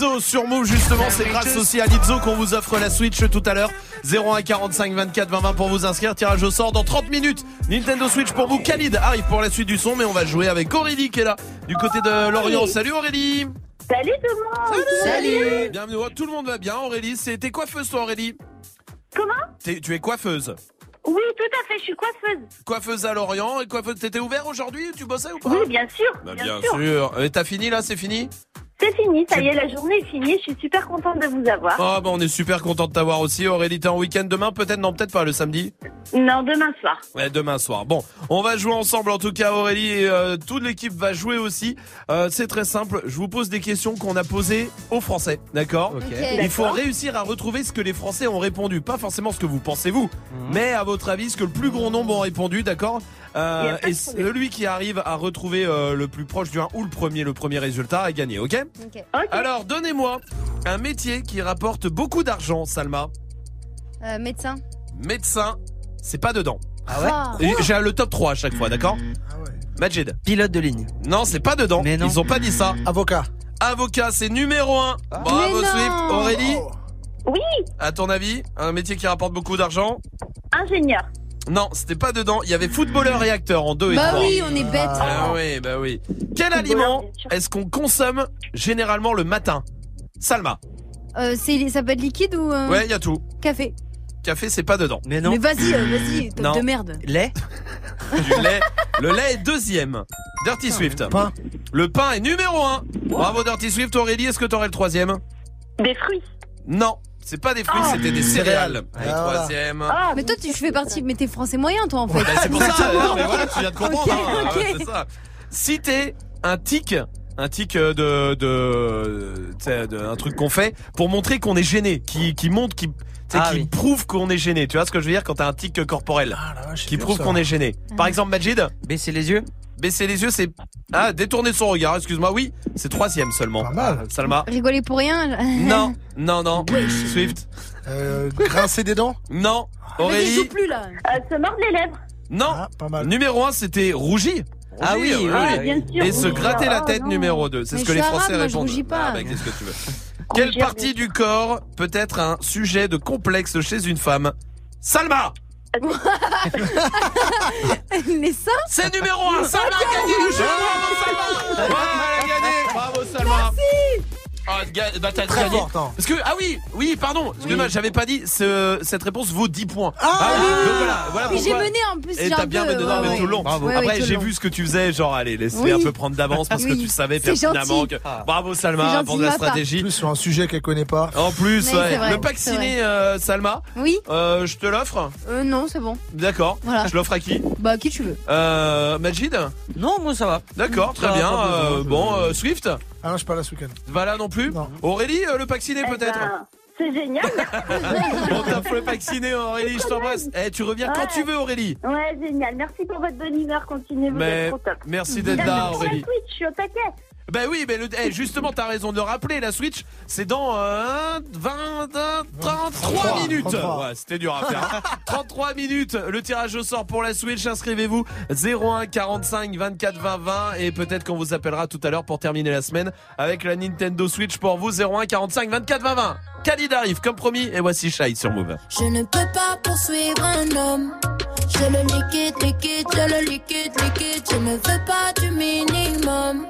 Speaker 2: Sur Move justement. C'est grâce aussi à Lizzo qu'on vous offre la Switch tout à l'heure. 01 45 24 20 20 pour vous inscrire. Tirage au sort dans 30 minutes. Nintendo Switch pour vous. Khalid arrive pour la suite du son, mais on va jouer avec Aurélie qui est là du côté de Lorient. Salut Aurélie.
Speaker 26: Salut tout le monde.
Speaker 2: Salut. Bienvenue. Oh, tout le monde va bien. Aurélie, t'es coiffeuse toi Aurélie.
Speaker 26: Comment?
Speaker 2: Tu es coiffeuse.
Speaker 26: Oui, tout à fait, je suis coiffeuse.
Speaker 2: Coiffeuse à Lorient et coiffeuse. T'étais ouvert aujourd'hui? Tu bossais ou pas?
Speaker 26: Oui, bien sûr.
Speaker 2: Bah,
Speaker 26: bien, sûr.
Speaker 2: sûr. Et t'as fini là? C'est fini?
Speaker 26: C'est fini, ça y est, la journée est finie. Je suis super contente de vous avoir.
Speaker 2: Ah bah on est super content de t'avoir aussi. Aurélie, t'es en week-end demain peut-être? Non, peut-être pas le samedi
Speaker 26: Non, demain soir.
Speaker 2: Ouais, demain soir. Bon, on va jouer ensemble en tout cas Aurélie et euh, toute l'équipe va jouer aussi. Euh, c'est très simple, je vous pose des questions qu'on a posées aux Français, d'accord? Il faut réussir à retrouver ce que les Français ont répondu. Pas forcément ce que vous pensez vous, mhm. mais à votre avis ce que le plus grand nombre ont répondu, d'accord? Euh, Et celui qui arrive à retrouver euh, le plus proche du 1 ou le premier, le premier résultat a gagné, ok? Alors donnez-moi un métier qui rapporte beaucoup d'argent, Salma.
Speaker 22: Euh, médecin.
Speaker 2: Médecin, c'est pas dedans.
Speaker 22: Ah
Speaker 2: Et J'ai le top 3 à chaque fois, d'accord? Majid.
Speaker 4: Pilote de ligne.
Speaker 2: Non, c'est pas dedans. Ils ont pas dit ça.
Speaker 6: Avocat.
Speaker 2: Avocat, c'est numéro 1. Bravo
Speaker 26: Mais non.
Speaker 2: Swift. Aurélie,
Speaker 26: Oui,
Speaker 2: à ton avis, un métier qui rapporte beaucoup d'argent?
Speaker 26: Ingénieur.
Speaker 2: Non, c'était pas dedans. Il y avait footballeur et acteur en 2 et
Speaker 22: Bah
Speaker 2: 3.
Speaker 22: oui, on est bête.
Speaker 2: Ah oui, bah oui. Quel aliment est-ce qu'on consomme généralement le matin? Salma.
Speaker 22: Euh, c'est, ça peut être liquide ou euh,
Speaker 2: Ouais, il y a tout.
Speaker 22: café
Speaker 2: Café, c'est pas dedans.
Speaker 4: Mais
Speaker 22: Mais vas-y, euh, vas-y, top
Speaker 2: Non.
Speaker 22: de merde.
Speaker 4: Lait?
Speaker 2: Du lait. Le lait est deuxième. Dirty Swift.
Speaker 6: Pain.
Speaker 2: Le pain est numéro 1. Bravo Dirty Swift. Aurélie, est-ce que t'aurais le troisième?
Speaker 26: Des fruits.
Speaker 2: Non, c'est pas des fruits,
Speaker 26: Ah.
Speaker 2: c'était des céréales. Le
Speaker 6: Ah, voilà.
Speaker 2: troisième.
Speaker 22: mais toi, tu fais partie, mais t'es français moyen, toi, en fait.
Speaker 2: Bah, c'est pour ça, mais voilà, tu viens de comprendre.
Speaker 22: Ok,
Speaker 2: hein,
Speaker 22: ok.
Speaker 2: ouais, c'est ça. Si t'es un tic, un tic de, de, de- un truc qu'on fait pour montrer qu'on est gêné, qui, qui montre, qui, tu sais,
Speaker 4: Ah
Speaker 2: qui
Speaker 4: oui.
Speaker 2: prouve qu'on est gêné. Tu vois ce que je veux dire quand t'as un tic corporel, qui
Speaker 6: dur,
Speaker 2: prouve qu'on est gêné. Par exemple, Majid.
Speaker 4: Baisser les yeux.
Speaker 2: Baisser les yeux, c'est ah détourner son regard. Excuse-moi, oui, c'est troisième seulement. Salma.
Speaker 22: Rigoler pour rien.
Speaker 2: Non, non, non. Swift.
Speaker 6: Euh, grincer des dents
Speaker 2: Non. Aurélie.
Speaker 22: joue plus là.
Speaker 26: Euh, se mordre les lèvres.
Speaker 2: Non.
Speaker 6: pas
Speaker 2: Numéro 1, c'était rougi.
Speaker 4: Ah
Speaker 2: Rougir,
Speaker 4: oui, oui,
Speaker 26: Ah, bien sûr.
Speaker 2: Et se gratter la tête,
Speaker 26: non.
Speaker 2: numéro 2. C'est ce que les Français
Speaker 22: arabe, moi,
Speaker 2: répondent.
Speaker 22: pas.
Speaker 2: Ah, bah, qu'est-ce que tu veux? Quelle partie du corps peut être un sujet de complexe chez une femme? Salma!
Speaker 22: Les seins
Speaker 2: C'est numéro 1 Salma a gagné le Salma. Bravo Salma Ah, ga- bah, t'as
Speaker 6: Très hein.
Speaker 2: Parce que, ah oui, oui, pardon, excuse-moi, j'avais pas dit, ce- cette réponse vaut 10 points.
Speaker 6: Ah,
Speaker 2: oui, donc voilà, voilà
Speaker 22: j'ai mené en plus.
Speaker 2: Et
Speaker 22: j'ai
Speaker 2: t'as bien mené non,
Speaker 22: ouais,
Speaker 2: mais tout le long. Après, j'ai vu ce que tu faisais, genre, allez, laissez
Speaker 22: Oui.
Speaker 2: un peu prendre d'avance parce que
Speaker 22: Oui.
Speaker 2: tu savais pertinemment que. Bravo Salma pour
Speaker 22: de
Speaker 2: la stratégie.
Speaker 6: Plus sur un sujet qu'elle connaît pas.
Speaker 2: En plus,
Speaker 22: Oui,
Speaker 2: ouais.
Speaker 22: c'est vrai,
Speaker 2: le pack ciné, euh, Salma,
Speaker 22: Oui.
Speaker 2: euh, je te l'offre.
Speaker 22: Euh, non, c'est bon.
Speaker 2: D'accord.
Speaker 22: Voilà.
Speaker 2: Je l'offre à qui
Speaker 22: Bah, qui tu veux.
Speaker 2: euh, Majid
Speaker 4: Non, moi ça va.
Speaker 2: D'accord, très bien. Euh, bon, euh, Swift
Speaker 6: Ah non, je suis pas là ce week-end.
Speaker 2: Voilà non plus Aurélie, euh, le pack ciné
Speaker 26: Eh
Speaker 2: peut-être
Speaker 26: ben, C'est génial.
Speaker 2: On t'offre le pack ciné, Aurélie, je t'embrasse. Eh, tu reviens quand tu veux, Aurélie.
Speaker 26: Ouais, génial. Merci pour votre bonne humeur. Continuez, vous
Speaker 2: Mais
Speaker 26: êtes trop top.
Speaker 2: merci d'être là, Aurélie.
Speaker 26: Switch, je suis au taquet.
Speaker 2: Ben oui, mais le, eh, justement, t'as raison de le rappeler, la Switch, c'est dans euh, 20, 20, 33
Speaker 6: 33,
Speaker 2: minutes.
Speaker 6: 33.
Speaker 2: Ouais, c'était dur à faire. hein. 33 minutes, le tirage au sort pour la Switch, inscrivez-vous 01 45 24 20 20 et peut-être qu'on vous appellera tout à l'heure pour terminer la semaine avec la Nintendo Switch pour vous 01 45 24 20 20. Khalid arrive comme promis et voici Shai sur Move.
Speaker 7: Je ne peux pas poursuivre un homme. Je le liquide, liquide, je le liquide, liquide. Je ne veux pas du minimum.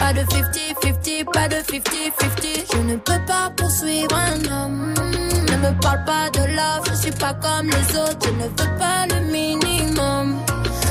Speaker 7: Pas de 50-50, pas de 50-50. Je ne peux pas poursuivre un homme. Ne me parle pas de love, je suis pas comme les autres. Je ne veux pas le minimum.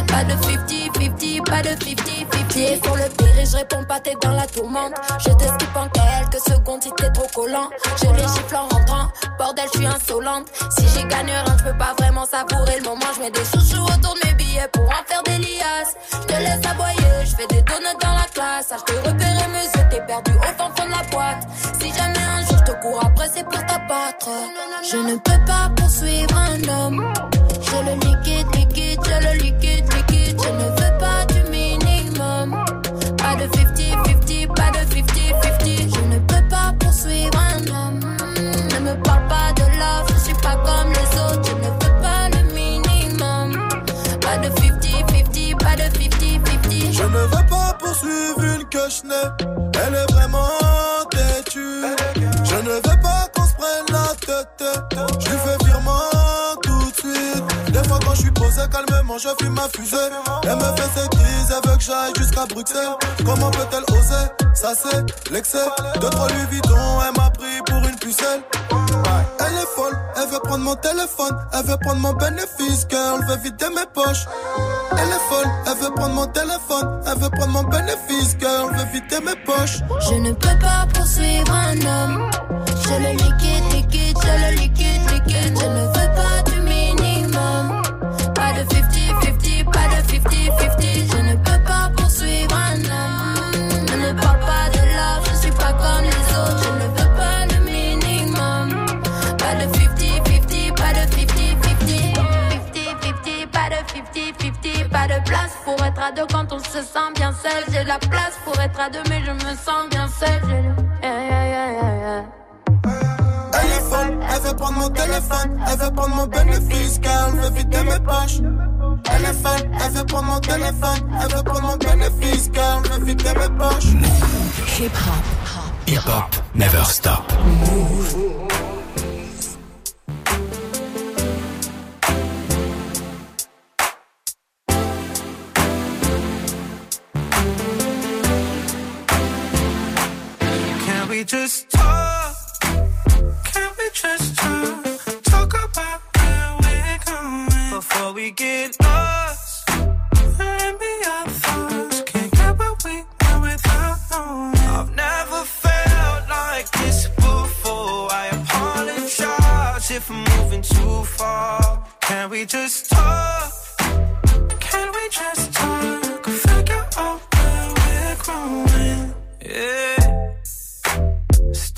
Speaker 7: Pas de 50-50, pas de 50-50. Sur le pire et je réponds pas, t'es dans la tourmente. Je te skip en quelques secondes si t'es trop collant. Je les gifle en rentrant. Bordel, je suis insolente. Si j'ai gagné rien, je peux pas vraiment savourer le moment. Je mets des chouchous autour de mes pour en faire des liasses. Je te laisse aboyer, je fais des donuts dans la classe. Ah, je te repérer yeux, t'es perdu au fond de la boîte. Si jamais un jour je te cours après, c'est pour t'abattre. Je ne peux pas poursuivre un homme. Je le liquide, liquide, je le liquide, liquide. Je ne poursuivre
Speaker 27: une que je n'ai. Elle est vraiment têtue. Je ne veux pas qu'on se prenne la tête. Je lui fais virement tout de suite. Des fois quand je suis posé calmement, je fume ma fusée. Elle me fait ses crises, elle veut que j'aille jusqu'à Bruxelles. Comment peut-elle oser? Ça c'est l'excès. De trop lui Vuitton, elle m'a pris pour une elle est folle, elle veut prendre mon téléphone, elle veut prendre mon bénéfice, girl, veut vider mes poches. Elle est folle, elle veut prendre mon téléphone, elle veut prendre mon bénéfice, girl, veut vider mes poches.
Speaker 7: Je ne peux pas poursuivre un homme, je le liquide, liquide, je le liquide, liquide, je ne veux pas du minimum. Pas de 50-50, pas de 50-50.
Speaker 53: Quand on se sent bien seul. J'ai la place pour être à deux, mais je me sens bien seul. J'ai le- yeah, yeah, yeah, yeah, yeah.
Speaker 27: Elle est folle, elle veut prendre mon téléphone, elle veut prendre mon bénéfice car elle veut vider mes poches. Elle est folle, elle veut prendre mon téléphone, elle veut prendre mon bénéfice car elle veut vider mes poches.
Speaker 48: Hip hop.
Speaker 49: Hip hop never stop.
Speaker 8: Can just talk? Can we just talk? Talk about where we're going before we get lost. Let me our thoughts. Can't get what we want without knowing. I've never felt like this before. I apologize if I'm moving too far. Can we just talk? Can we just talk? Figure out where we're growing. Yeah.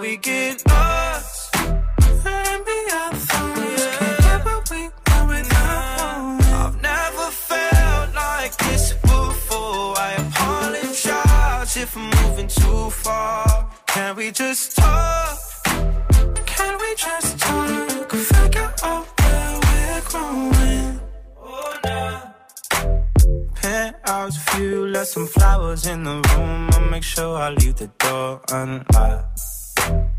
Speaker 8: we get lost. And be our thoughts. Can't get what we want without. I've never felt like this before. I apologize if I'm moving too far. Can we just talk? Can we just talk? Figure out where we're growing. Oh, nah. Penthouse view, left some flowers in the room. I'll make sure I leave the door unlocked.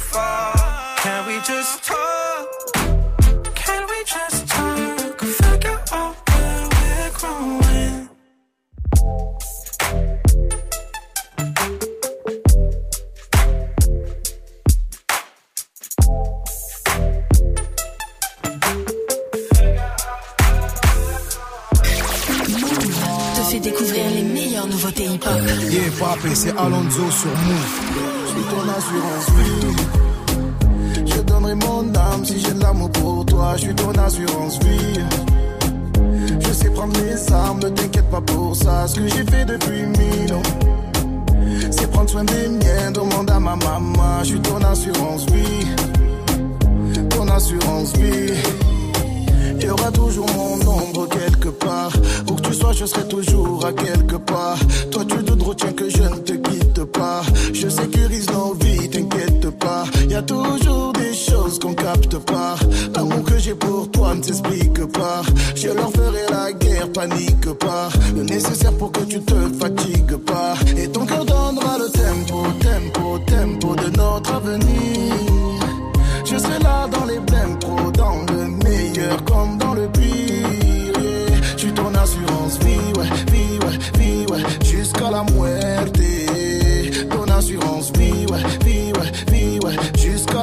Speaker 8: far? Can we just talk? Can we just talk? Figure out where we're growing.
Speaker 48: Te fait découvrir les meilleures nouveautés hip hop.
Speaker 27: Yeah, papé, c'est Alonso sur Move. Je suis ton assurance si j'ai de l'amour pour toi. Je suis ton assurance vie. Je sais prendre mes armes, ne t'inquiète pas pour ça. Ce que j'ai fait depuis mille ans, c'est prendre soin des miens. Demande à ma maman. Je suis ton assurance vie. Ton assurance vie. Il y aura toujours mon ombre quelque part. Où que tu sois, je serai toujours à quelque part. Toi, tu te retiens que je ne te quitte pas. Je sécurise nos vies, t'inquiète pas. Il y a toujours choses qu'on capte pas. L'amour que j'ai pour toi ne s'explique pas. Je leur ferai la guerre, panique pas. Le nécessaire pour que tu te fatigues pas. Et ton cœur donnera le tempo, tempo, tempo de notre avenir. Je serai là dans les blèmes, trop dans le meilleur comme dans le pire. suis ton assurance vie, ouais, vie, ouais, vie, ouais, jusqu'à la muerte. Ton assurance vie, ouais,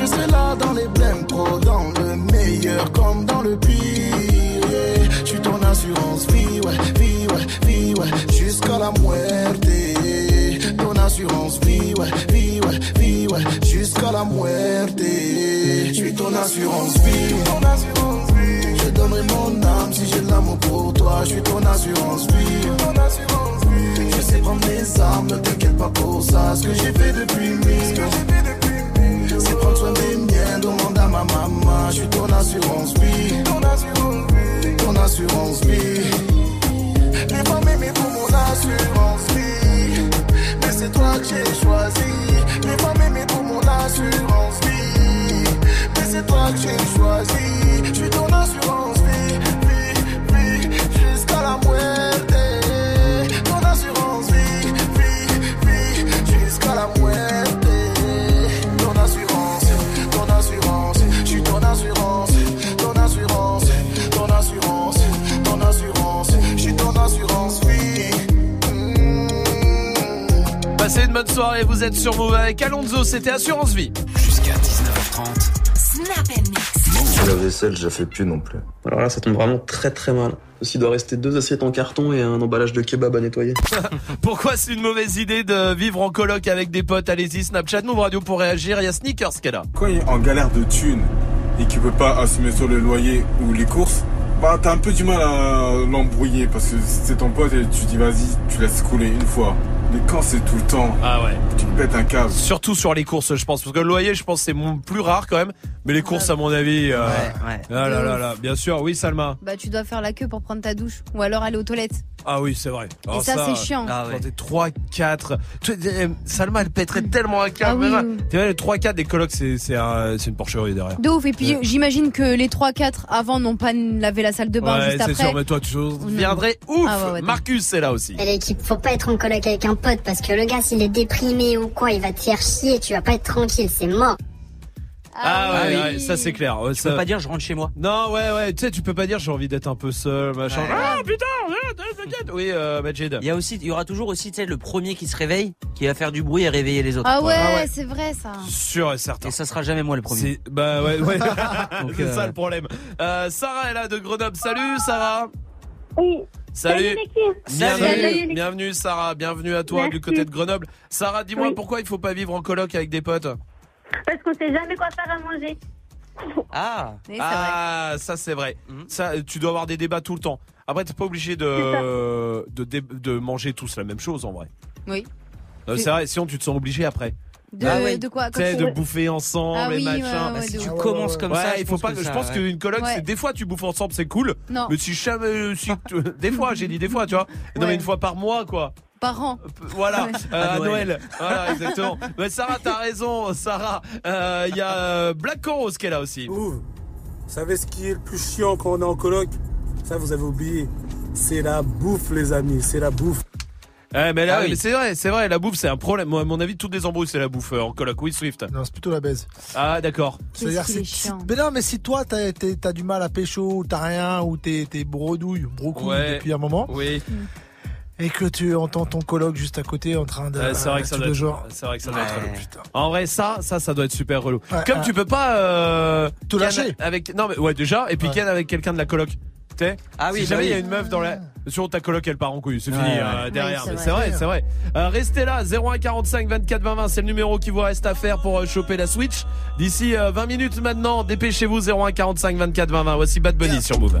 Speaker 27: Je serai là dans les blèmes pro, dans le meilleur comme dans le pire. Je suis ton assurance vie, ouais, vie, ouais, vie, ouais, jusqu'à la muerte. Ton assurance vie, ouais, vie, ouais, vie, ouais, jusqu'à la muerte. Je suis ton assurance vie, ton assurance vie. Je donnerai mon âme si j'ai de l'amour pour toi. Je suis ton assurance vie, ton assurance vie. Je sais prendre mes armes, ne t'inquiète pas pour ça. Ce que j'ai fait depuis mille. C'est prendre soin des miens, demande à ma maman. Je suis ton assurance vie. Ton assurance vie. Ton assurance vie. Femmes pour mon assurance vie. Mais c'est toi que j'ai choisi. Les femmes aimées pour mon assurance vie. Mais c'est toi que j'ai choisi. Je suis ton assurance vie. Vie, vie. Jusqu'à la muerte.
Speaker 2: Passez une bonne soirée, vous êtes sur Move avec Alonso, c'était Assurance Vie.
Speaker 21: Jusqu'à 19h30.
Speaker 54: Snap and mix.
Speaker 55: La vaisselle, je la fais plus non plus.
Speaker 56: Alors là, ça tombe vraiment très très mal. Aussi, il doit rester deux assiettes en carton et un emballage de kebab à nettoyer.
Speaker 2: Pourquoi c'est une mauvaise idée de vivre en coloc avec des potes? Allez-y, Snapchat, Move Radio pour réagir. Il y a Sneakers qui est là.
Speaker 57: Quand il est en galère de thunes et qu'il peut pas assumer sur le loyer ou les courses, bah t'as un peu du mal à l'embrouiller parce que c'est ton pote et tu dis vas-y, tu laisses couler une fois. Mais quand c'est tout le temps,
Speaker 2: Ah ouais.
Speaker 57: tu te pètes un câble.
Speaker 2: Surtout sur les courses, je pense. Parce que le loyer, je pense, c'est mon- plus rare quand même. Mais les courses, à mon avis. euh,
Speaker 4: ouais.
Speaker 2: Ah là là là, bien sûr. Oui, Salma.
Speaker 22: Bah, tu dois faire la queue pour prendre ta douche. Ou alors aller aux toilettes.
Speaker 2: Ah oui, c'est vrai. Alors
Speaker 22: ça, c'est chiant.
Speaker 2: Ah ouais. Quand t'es 3, 4. Tu- euh, Salma, elle pèterait tellement un câble.
Speaker 22: Ah oui,
Speaker 2: même.
Speaker 22: oui.
Speaker 2: Tu vois, les 3, 4 des colocs, c'est, c'est, un- c'est une porcherie derrière.
Speaker 22: De ouf. Et puis,
Speaker 2: Ouais.
Speaker 22: j'imagine que les 3-4 avant n'ont pas lavé la salle de bain
Speaker 2: Ouais,
Speaker 22: juste
Speaker 2: c'est
Speaker 22: après.
Speaker 2: sûr, mais toi, tu viendrais ouf.
Speaker 22: Ah ouais, ouais,
Speaker 2: Marcus, c'est là aussi.
Speaker 58: Et l'équipe, faut pas être en coloc avec un pote parce que le gars, s'il est déprimé ou quoi, il va te faire chier, tu vas pas être tranquille, c'est mort.
Speaker 2: Ah, ouais,
Speaker 4: oui.
Speaker 2: ouais, ça c'est clair.
Speaker 4: Tu
Speaker 2: ça-
Speaker 4: peux pas dire je rentre chez moi.
Speaker 2: Non, ouais, ouais, tu sais, tu peux pas dire j'ai envie d'être un peu seul, machin.
Speaker 4: Ouais.
Speaker 2: Ah putain, t'inquiète. Oui, euh, Majid.
Speaker 4: Il y a aussi, il y aura toujours aussi, tu sais, le premier qui se réveille, qui va faire du bruit et réveiller les autres.
Speaker 22: Ah ouais, c'est vrai ça.
Speaker 2: Sûr et certain.
Speaker 4: Et ça sera jamais moi le premier.
Speaker 2: Bah ouais, ouais. C'est
Speaker 4: euh,
Speaker 2: ça le problème. Euh, Sarah est là de Grenoble. Salut Sarah.
Speaker 26: Oui.
Speaker 2: Salut.
Speaker 26: l'équipe.
Speaker 2: Bienvenue,
Speaker 26: Salut.
Speaker 2: bienvenue Sarah, bienvenue à toi
Speaker 26: Merci.
Speaker 2: du côté de Grenoble. Sarah, dis-moi
Speaker 26: Oui.
Speaker 2: pourquoi il faut pas vivre en coloc avec des potes?
Speaker 26: Parce qu'on sait jamais quoi faire à manger.
Speaker 4: Ah.
Speaker 2: Ah, ça c'est vrai.
Speaker 4: Mhm.
Speaker 2: Ça, tu dois avoir des débats tout le temps. Après, t'es pas obligé de, de dé- de manger tous la même chose en vrai.
Speaker 22: Oui.
Speaker 2: C'est vrai, sinon tu te sens obligé après.
Speaker 22: De,
Speaker 2: Ah ouais.
Speaker 22: de quoi
Speaker 2: Tu sais,
Speaker 22: quand
Speaker 2: de bouffer ensemble
Speaker 22: Ah
Speaker 2: et
Speaker 22: oui,
Speaker 2: machin.
Speaker 22: ouais, ouais,
Speaker 2: Bah,
Speaker 22: de
Speaker 2: si tu
Speaker 22: Ouais,
Speaker 2: commences
Speaker 22: ouais,
Speaker 2: comme
Speaker 22: ouais.
Speaker 2: ça,
Speaker 22: Ouais,
Speaker 2: il faut
Speaker 22: je
Speaker 2: pas.
Speaker 22: pense que
Speaker 2: je
Speaker 22: ça,
Speaker 2: pense
Speaker 22: ouais.
Speaker 2: qu'une coloc,
Speaker 22: Ouais.
Speaker 2: c'est des fois tu bouffes ensemble, c'est cool.
Speaker 22: Non.
Speaker 2: Mais si jamais, si tu- des fois, j'ai dit des fois, tu vois. Non, mais une fois par mois, quoi.
Speaker 22: Par an.
Speaker 2: Voilà, euh, à, Noël.
Speaker 4: Noël.
Speaker 2: Voilà, exactement. Mais Sarah, t'as raison, Sarah. Euh, Il y a euh, Black Coros qui est là aussi.
Speaker 59: Vous savez ce qui est le plus chiant quand on est en coloc Ça, vous avez oublié. C'est la bouffe, les amis. C'est la bouffe.
Speaker 2: Ouais, mais là,
Speaker 59: Ah oui.
Speaker 2: mais c'est vrai, c'est vrai, la bouffe, c'est un problème. Moi, à mon avis, toutes les embrouilles, c'est la bouffe euh, en coloc. Oui, Swift.
Speaker 6: Non, c'est plutôt la baise.
Speaker 2: Ah, d'accord.
Speaker 6: C'est-à-dire, c'est-
Speaker 22: chiant.
Speaker 6: Mais non, mais si toi, t'as du mal à pécho, ou t'as rien, ou t'es t'es bredouille, brocouille
Speaker 2: Ouais.
Speaker 6: depuis un moment,
Speaker 2: Oui.
Speaker 6: Et que tu entends ton coloc juste à côté en train de.
Speaker 2: Ouais, c'est vrai que ça
Speaker 6: tout
Speaker 2: doit c'est vrai que ça doit être relou. En vrai, ça, ça, ça doit être super relou.
Speaker 6: Ouais,
Speaker 2: Comme
Speaker 6: ouais.
Speaker 2: tu peux pas euh,
Speaker 6: Tout
Speaker 2: ken
Speaker 6: lâcher.
Speaker 2: avec non mais ouais déjà et puis
Speaker 6: Ouais.
Speaker 2: ken avec quelqu'un de la coloc. Tu sais
Speaker 4: Ah oui,
Speaker 2: si
Speaker 4: bah
Speaker 2: jamais il y a une meuf dans la sur ta coloc elle part en couille, c'est
Speaker 4: Ouais,
Speaker 2: fini
Speaker 4: ouais.
Speaker 2: euh, derrière.
Speaker 22: Oui, c'est
Speaker 2: vrai, c'est vrai. Euh, restez là 0145 24 20 20, c'est le numéro qui vous reste à faire pour euh, choper la Switch. D'ici euh, 20 minutes maintenant, dépêchez-vous 0145 24 20 20. Voici Bad Bunny sur Move.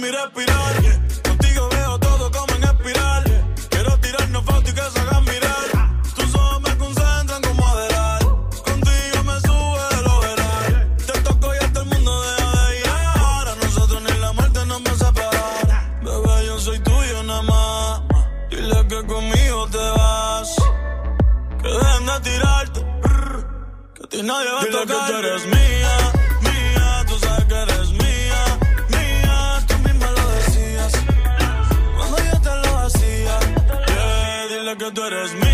Speaker 5: mi respirar. Contigo veo todo como en espiral. Quiero tirarnos fotos y que
Speaker 60: se hagan mirar. Tus ojos me concentran como Adelar. Contigo me sube el overall. Yeah. Te toco y hasta el mundo de llegar. A nosotros ni la muerte nos va a separar. Bebé, yo soy tuyo nada más. Dile que conmigo te vas. Que dejen de tirarte. Que a ti nadie va a
Speaker 27: tocar. Que eres mío. Tú eres mía,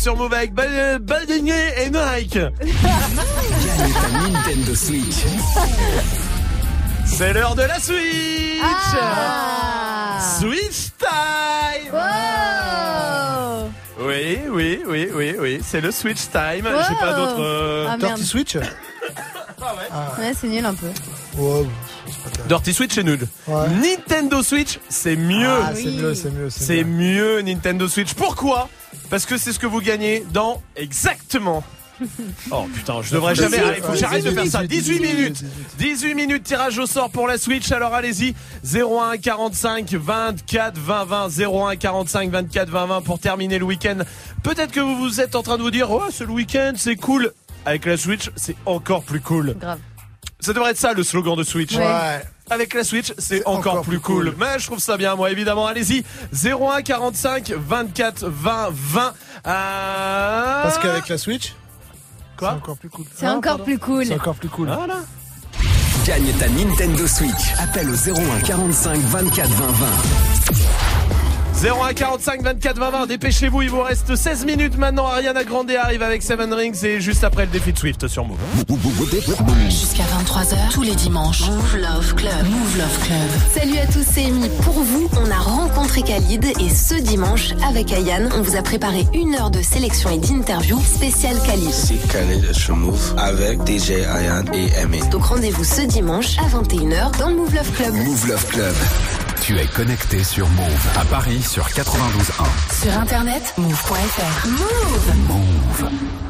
Speaker 2: sur Move avec Bal- Baldinier et Nike.
Speaker 14: Nintendo Switch.
Speaker 2: C'est l'heure de la Switch.
Speaker 22: Ah.
Speaker 2: Switch time. Oui, oui, oui, oui, oui, c'est le Switch time. J'ai pas
Speaker 22: Wow.
Speaker 2: d'autre. euh,
Speaker 22: Ah.
Speaker 6: Dirty Switch
Speaker 22: Ouais, c'est nul un peu.
Speaker 6: Ouais,
Speaker 2: Dirty Switch c'est nul. Nintendo Switch, c'est mieux.
Speaker 6: Ah, c'est mieux, c'est mieux, c'est
Speaker 2: C'est mieux Nintendo Switch. Pourquoi? Parce que c'est ce que vous gagnez dans exactement. Oh putain, je devrais jamais. Il faut que j'arrête de faire ça. 18 minutes. 18 minutes tirage au sort pour la Switch. Alors allez-y. 01 45 24 20 20. 01 45 24 20 20 pour terminer le week-end. Peut-être que vous vous êtes en train de vous dire, oh, c'est le week-end, c'est cool. Avec la Switch, c'est encore plus cool.
Speaker 22: Grave.
Speaker 2: Ça devrait être ça le slogan de Switch.
Speaker 6: Ouais.
Speaker 2: Avec la Switch, c'est encore, plus cool. Mais je trouve ça bien, moi, évidemment. Allez-y. 01 45 24 20 20. Euh...
Speaker 6: Parce qu'avec la Switch,
Speaker 2: Quoi
Speaker 6: c'est encore plus cool.
Speaker 22: C'est encore plus cool.
Speaker 6: C'est encore plus cool.
Speaker 2: Voilà.
Speaker 14: Gagne ta Nintendo Switch. Appelle au 01 45 24 20 20.
Speaker 2: 01 45 24 20 20. Dépêchez-vous, il vous reste 16 minutes maintenant. Ariana Grande arrive avec Seven Rings et juste après le défi de Swift sur Move.
Speaker 21: Jusqu'à 23h, tous les dimanches. Move Love Club. Move Love Club.
Speaker 61: Salut à tous, c'est Amy. Pour vous, on a rencontré Khalid et ce dimanche, avec Ayane, on vous a préparé une heure de sélection et d'interview spéciale Khalid.
Speaker 62: C'est Khalid sur Move avec DJ Ayan et Aimé.
Speaker 61: Donc rendez-vous ce dimanche à 21h dans le Move Love Club.
Speaker 14: Move Love Club. Tu es connecté sur Move à Paris sur 92.1.
Speaker 21: Sur internet, move.fr. Move.
Speaker 14: Move.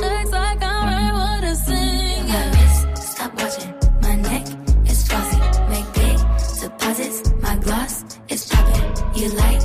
Speaker 7: You like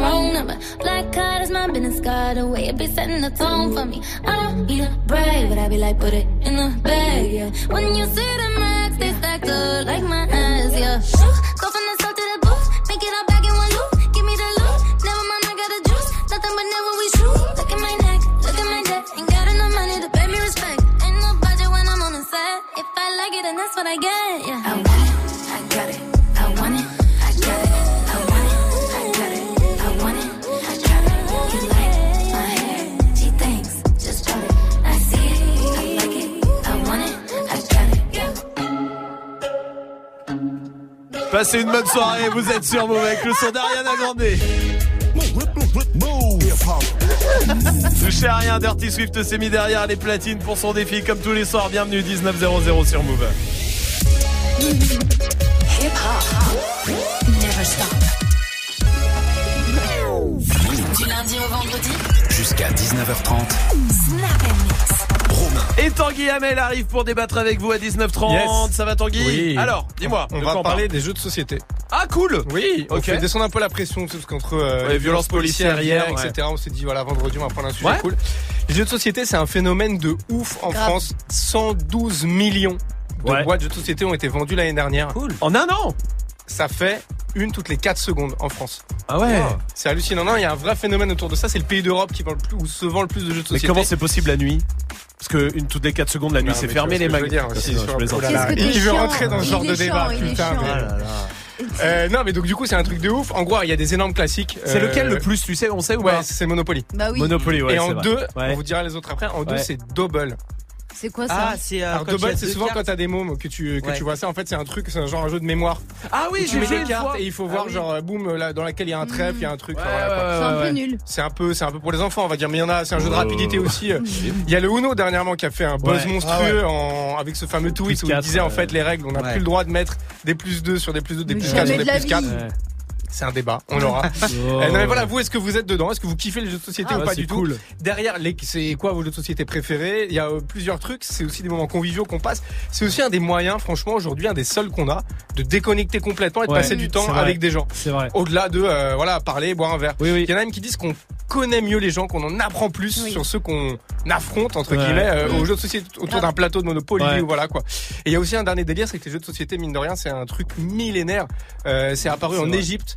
Speaker 7: wrong number. Black card is my business card. The way it be setting the tone for me. I don't need a brag, but I be like, put it in the bag, yeah. When you see the max, they stacked up like my ass, yeah.
Speaker 2: Passez une bonne soirée, vous êtes sur Move avec le son d'Ariana Grande. Touchez à rien, Dirty Swift s'est mis derrière les platines pour son défi comme tous les soirs. Bienvenue 19.00 sur Move.
Speaker 61: Hip hop. Never stop. Du lundi au vendredi.
Speaker 21: Jusqu'à 19h30.
Speaker 61: Snap and mix.
Speaker 2: Et Tanguy Hamel arrive pour débattre avec vous à 19h30.
Speaker 63: Yes.
Speaker 2: Ça va Tanguy
Speaker 63: Oui.
Speaker 2: Alors, dis-moi.
Speaker 63: On
Speaker 2: de
Speaker 63: va parler
Speaker 2: parle
Speaker 63: des jeux de société.
Speaker 2: Ah cool
Speaker 63: Oui, on
Speaker 2: Ok.
Speaker 63: fait descendre un peu la pression parce qu'entre euh,
Speaker 2: Ouais,
Speaker 63: les
Speaker 2: violences policières hier,
Speaker 63: hier,
Speaker 2: ouais.
Speaker 63: etc. On s'est dit voilà vendredi on va prendre un sujet
Speaker 2: Ouais.
Speaker 63: cool. Les jeux de société c'est un phénomène de ouf en
Speaker 22: Grave.
Speaker 63: France. 112 millions de
Speaker 2: Ouais.
Speaker 63: boîtes de jeux de société ont été vendues l'année dernière.
Speaker 2: Cool. En un an
Speaker 63: Ça fait une toutes les 4 secondes en France.
Speaker 2: Ah ouais
Speaker 63: C'est hallucinant. Non, il y a un vrai phénomène autour de ça. C'est le pays d'Europe qui vend le plus, où se vend le plus de jeux de
Speaker 2: Mais
Speaker 63: société.
Speaker 2: comment c'est possible la nuit? Parce que une toutes les 4 secondes la nuit c'est
Speaker 63: mais
Speaker 2: fermé les
Speaker 63: vois ce que je veux
Speaker 2: magasins. Si,
Speaker 63: oh
Speaker 22: que
Speaker 63: Il veut rentrer dans ce
Speaker 22: Il
Speaker 63: genre de débat, putain. mais-
Speaker 2: Ah.
Speaker 63: Euh, non, mais donc du coup, c'est un truc de ouf. En gros, il y a des énormes classiques.
Speaker 2: C'est
Speaker 63: Euh,
Speaker 2: lequel le plus tu sais on sait ou
Speaker 63: Ouais,
Speaker 2: pas?
Speaker 63: c'est Monopoly.
Speaker 22: Bah oui.
Speaker 2: Monopoly ouais.
Speaker 63: Et en deux,
Speaker 2: Ouais.
Speaker 63: on vous dira les autres après. En deux, c'est double.
Speaker 22: C'est quoi ça
Speaker 4: Ah, c'est euh,
Speaker 63: Alors
Speaker 4: quand il y a
Speaker 63: double, c'est
Speaker 4: deux
Speaker 63: souvent
Speaker 4: cartes.
Speaker 63: quand t'as des mômes que tu que
Speaker 4: Ouais.
Speaker 63: tu vois ça. En fait, c'est un truc, c'est un genre un jeu de mémoire.
Speaker 2: Ah oui
Speaker 63: tu
Speaker 2: j'ai
Speaker 63: mets
Speaker 2: joué
Speaker 63: des
Speaker 2: une
Speaker 63: cartes
Speaker 2: fois.
Speaker 63: et il faut
Speaker 2: Ah
Speaker 63: voir
Speaker 2: oui.
Speaker 63: genre euh, boum là dans laquelle il y a un trèfle, il y a un truc.
Speaker 2: Ouais,
Speaker 63: enfin, voilà, quoi.
Speaker 2: ouais,
Speaker 22: C'est un peu
Speaker 2: ouais.
Speaker 22: nul.
Speaker 63: C'est un peu, c'est un peu pour les enfants, on va dire. Mais il y en a, c'est un jeu de
Speaker 2: Oh.
Speaker 63: rapidité aussi. euh. Il y a le Uno dernièrement qui a fait un buzz
Speaker 2: Ouais.
Speaker 63: monstrueux
Speaker 6: Ah
Speaker 63: en, avec ce fameux tweet
Speaker 2: Plus
Speaker 63: où il
Speaker 2: quatre,
Speaker 63: disait en
Speaker 2: euh,
Speaker 63: fait les règles, on n'a
Speaker 4: ouais.
Speaker 63: plus le droit de mettre des plus 2 sur des plus 2, des
Speaker 22: Mais
Speaker 63: plus
Speaker 22: jamais
Speaker 63: 4 sur
Speaker 22: de
Speaker 63: des
Speaker 22: la
Speaker 63: plus 4.
Speaker 22: vie.
Speaker 2: Ouais.
Speaker 63: C'est un débat, on l'aura. Euh, non mais voilà, vous est-ce que vous êtes dedans? Est-ce que vous kiffez les jeux de société
Speaker 2: Ah,
Speaker 63: ou pas
Speaker 2: c'est
Speaker 63: du
Speaker 2: cool.
Speaker 63: tout Derrière, les, c'est quoi vos jeux de société préférés? Il y a euh, plusieurs trucs. C'est aussi des moments conviviaux qu'on passe. C'est aussi un des moyens, franchement, aujourd'hui, un des seuls qu'on a de déconnecter complètement et de
Speaker 2: Ouais,
Speaker 63: passer du temps
Speaker 2: c'est vrai.
Speaker 63: avec des gens.
Speaker 2: C'est vrai.
Speaker 63: Au-delà de euh, voilà parler, boire un verre.
Speaker 2: Oui oui.
Speaker 63: Il y en a même qui disent qu'on connaît mieux les gens, qu'on en apprend plus
Speaker 22: Oui.
Speaker 63: sur ceux qu'on affronte entre
Speaker 2: Ouais.
Speaker 63: guillemets euh,
Speaker 22: Oui.
Speaker 63: aux jeux de société autour d'un plateau de Monopoly
Speaker 2: Ouais.
Speaker 63: ou voilà quoi. Et il y a aussi un dernier délire, c'est que les jeux de société mine de rien, c'est un truc millénaire. Euh, c'est apparu
Speaker 2: C'est
Speaker 63: en. Égypte.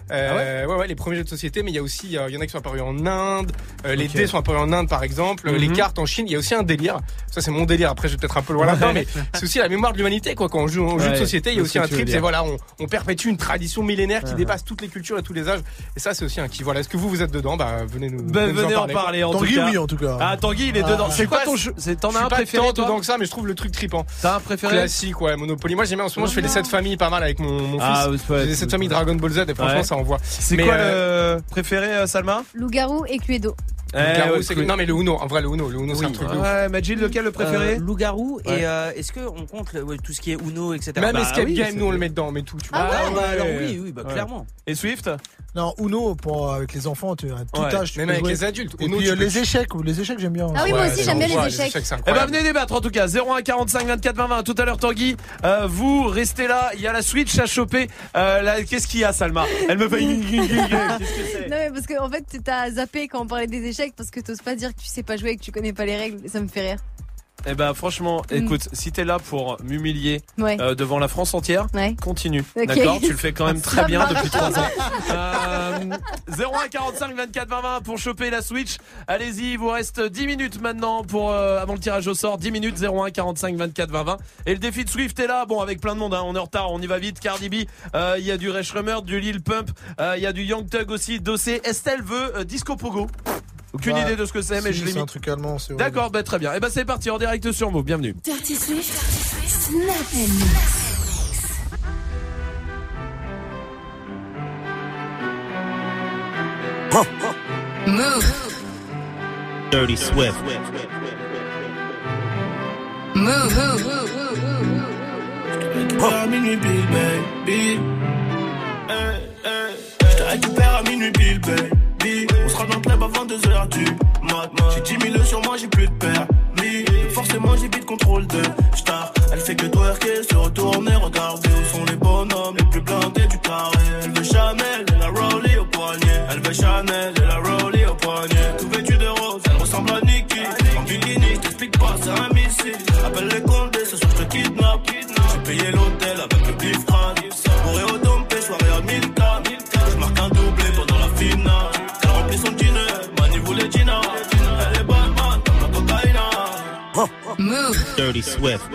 Speaker 63: Euh, ouais, ouais, les premiers jeux de société, mais il y a aussi, euh, il y en a qui sont apparus en Inde. euh, les dés sont apparus en Inde, par exemple. Les
Speaker 2: Mhm.
Speaker 63: cartes en Chine. Il y a aussi un délire. Ça, c'est mon délire. Après, je vais peut-être un peu loin là-dedans, mais c'est aussi la mémoire de l'humanité, quoi. Quand on joue en jeu de
Speaker 2: Ouais,
Speaker 63: société, il y a aussi un trip. C'est voilà, on, on perpétue une tradition millénaire qui
Speaker 2: Ouais.
Speaker 63: dépasse toutes les cultures et tous les âges. Et ça, c'est aussi un qui. Voilà. Est-ce que vous, vous êtes dedans? Bah, venez nous.
Speaker 2: Ben,
Speaker 63: venez
Speaker 2: en parler en
Speaker 6: Tanguy,
Speaker 2: tout cas.
Speaker 6: oui, en tout cas.
Speaker 2: Ah Tanguy il est
Speaker 6: Ah.
Speaker 2: dedans. C'est quoi
Speaker 63: pas-
Speaker 2: ton jeu? C'est- T'en as un
Speaker 63: pas
Speaker 2: préféré
Speaker 63: tant
Speaker 2: toi?
Speaker 63: dedans que ça, mais je trouve le truc tripant.
Speaker 2: T'as un préféré?
Speaker 63: Classique, ouais, Monopoly. Moi, j'aime bien. En ce moment, je fais les 7 familles pas mal avec mon, mon
Speaker 2: Ah,
Speaker 63: fils.
Speaker 2: ouais,
Speaker 63: les 7 familles Dragon Ball Z et franchement,
Speaker 2: Ouais.
Speaker 63: ça envoie.
Speaker 2: C'est
Speaker 63: Mais,
Speaker 2: quoi
Speaker 63: euh,
Speaker 2: le préféré euh, Salma?
Speaker 22: Loup-garou et Cluedo.
Speaker 2: Eh, ouais, cool.
Speaker 63: Non, mais le Uno, en vrai, le Uno, le Uno, c'est un truc.
Speaker 2: Ouais, Majid, lequel le préféré?
Speaker 4: Euh, Loup-garou
Speaker 2: Ouais.
Speaker 4: et euh, est-ce qu'on compte le- ouais, tout ce qui est Uno, etc.
Speaker 63: Même
Speaker 2: Bah
Speaker 63: Escape
Speaker 2: oui,
Speaker 63: Game, nous, on le met dedans, met tout. Tu
Speaker 22: Ah
Speaker 63: vois.
Speaker 4: Ah,
Speaker 22: ouais
Speaker 4: bah alors oui, oui, bah
Speaker 2: Ouais.
Speaker 4: clairement.
Speaker 2: Et Swift?
Speaker 6: Non, Uno pour avec les enfants, tu as tout
Speaker 2: Ouais.
Speaker 6: âge. Tu
Speaker 63: Même
Speaker 6: peux
Speaker 63: avec
Speaker 6: jouer.
Speaker 63: les adultes.
Speaker 6: Et
Speaker 63: Uno,
Speaker 6: puis
Speaker 63: tu
Speaker 6: euh,
Speaker 63: peux-
Speaker 6: les échecs, ou les échecs j'aime bien.
Speaker 22: Ah oui, moi aussi, j'aime bien les échecs.
Speaker 63: c'est
Speaker 2: Eh ben
Speaker 63: incroyable.
Speaker 2: venez débattre en tout cas 01 45 24 20 20 tout à l'heure Tanguy euh, vous restez là il y a la Switch à choper euh, là, qu'est-ce qu'il y a Salma? Elle me fait qu'est-ce que c'est?
Speaker 22: Non mais parce que en fait t'as zappé quand on parlait des échecs parce que t'oses pas dire que tu sais pas jouer et que tu connais pas les règles ça me fait rire.
Speaker 2: Eh ben franchement
Speaker 22: Mm.
Speaker 2: écoute si t'es là pour m'humilier
Speaker 22: Ouais.
Speaker 2: euh, devant la France entière
Speaker 22: Ouais.
Speaker 2: continue d'accord? Tu le fais quand même très bien depuis 3 ans. Euh, 01 45 24 20 20 pour choper la Switch. Allez-y il vous reste 10 minutes maintenant pour euh, avant le tirage au sort. 10 minutes 01 45 24 20 20 et le défi de Swift est là. Bon avec plein de monde hein, on est en retard on y va vite. Cardi B euh, il y a du Ray Shrummer du Lil Pump il y a du Young Thug aussi. Dossé Estelle veut Disco Pogo aucune
Speaker 6: Bah,
Speaker 2: idée de ce que c'est mais
Speaker 6: si,
Speaker 2: je l'ai
Speaker 6: C'est
Speaker 2: mis
Speaker 6: un truc allemand, c'est.
Speaker 2: D'accord, bah très bien. Et bah c'est parti en direct sur Move. Bienvenue.
Speaker 61: Dirty Swift. Snap and mix. Move.
Speaker 9: Dirty Swift.
Speaker 61: Move.
Speaker 27: récupère à minuit, Bill, baby. Je te récupère à minuit, Bill, baby. On sera dans le club avant 2h du mat. J'ai 10 000 sur moi, j'ai plus de permis. Forcément, j'ai vite contrôle de star. Elle fait que twerker, se retourner, regarder
Speaker 9: Dirty Swift.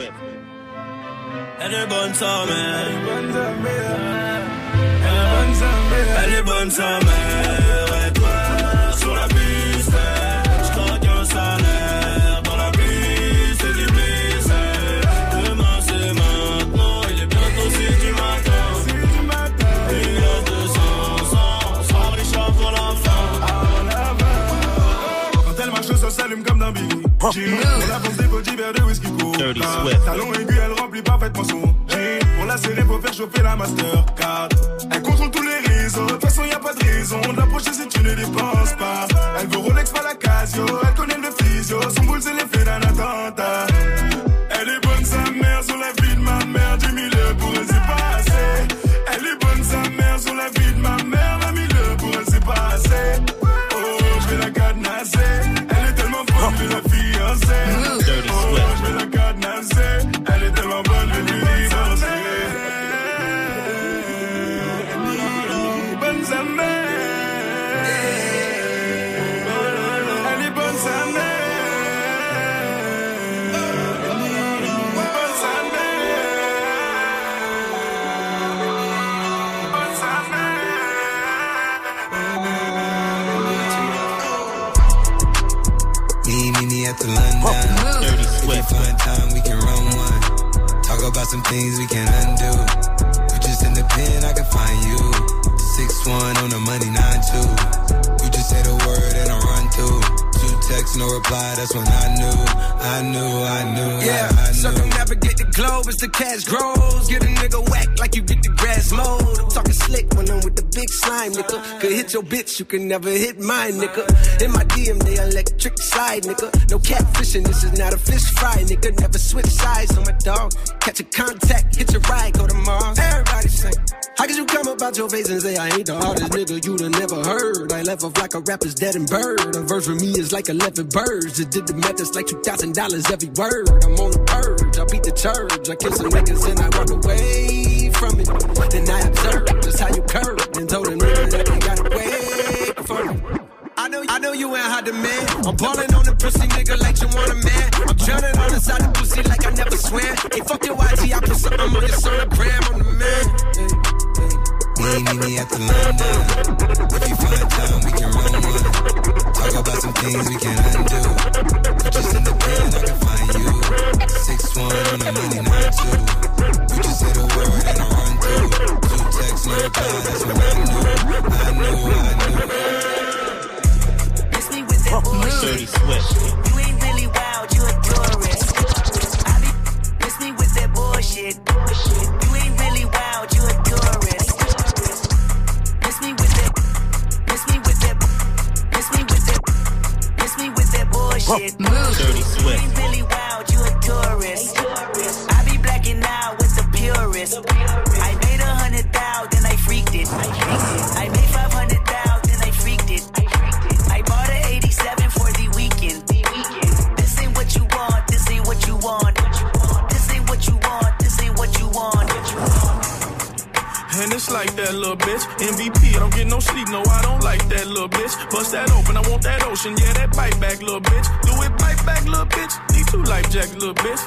Speaker 27: Elle est bonne sa mère. Elle est bonne sa mère. Et toi, sur la piste, je claque un salaire. Dans la piste, c'est du bliss. Demain, c'est maintenant. Il est bientôt 6 du matin. Il y a 200 ans. On sera riche avant la fin.
Speaker 64: Quand elle marche, ça s'allume comme d'un biggie. On la fonce des body vers de whisky.
Speaker 9: Dirty Swift.
Speaker 64: Talon aigu, elle remplit parfaitement son jean. Pour la serrer, faut faire chauffer la Mastercard. Elle contrôle tous les réseaux. De toute façon, y a pas de raison d'approcher si tu ne dépenses pas. Elle veut Rolex, pas la Casio. Elle connaît
Speaker 65: That's when I knew, I knew, I knew,
Speaker 14: Yeah,
Speaker 65: I, I knew.
Speaker 14: circumnavigate the globe as the cash grows. Get a nigga whack like you get the grass mowed. Talking slick when I'm with the big slime, nigga. Could hit your bitch, you can never hit mine, nigga. In my DM, they electric slide, nigga. No catfishing, this is not a fish fry, nigga. Never switch sides on my dog. Catch a contact, hit your ride, go to Mars. Everybody say, how could you come about your face and say I ain't the hardest nigga you'd have never heard? I left off like a rapper's dead and bird. A verse for me is like 11 birds. Just did the math, it's like $2,000 every word. I'm on the purge, I beat the church. I kill some niggas and I walk away from it. Then I observe just how you curved and told a nigga that they got away from it. I know, I know you ain't hot demand. I'm balling on the pussy nigga like you want a man. I'm drowning on the side of pussy like I never swam. Hey, fuck your YG, I put something on your sonogram. I'm the man. Hey, hey.
Speaker 65: Me, me, me at the London. If you find time, we can run one. Talk about some things we can undo. You just in the pen, I can find you. Six one on the money, nine two. You just say the word and I run through. Two texts, no reply. That's when I knew, I knew, I knew.
Speaker 66: Miss me with that bullshit.
Speaker 9: Dirty
Speaker 66: You ain't really wild, you a tourist. I be miss me with that bullshit. You ain't really wild, you a tourist. Miss me with that. Miss me with that. Miss me with that. Miss me with that bullshit.
Speaker 9: Dirty
Speaker 66: You
Speaker 9: Swift.
Speaker 27: Like that little bitch. MVP, I don't get no sleep, no, I don't like that little bitch. Bust that open, I want that ocean, yeah, that bite back, little bitch. Do it bite back, little bitch. Need two life jackets, little bitch.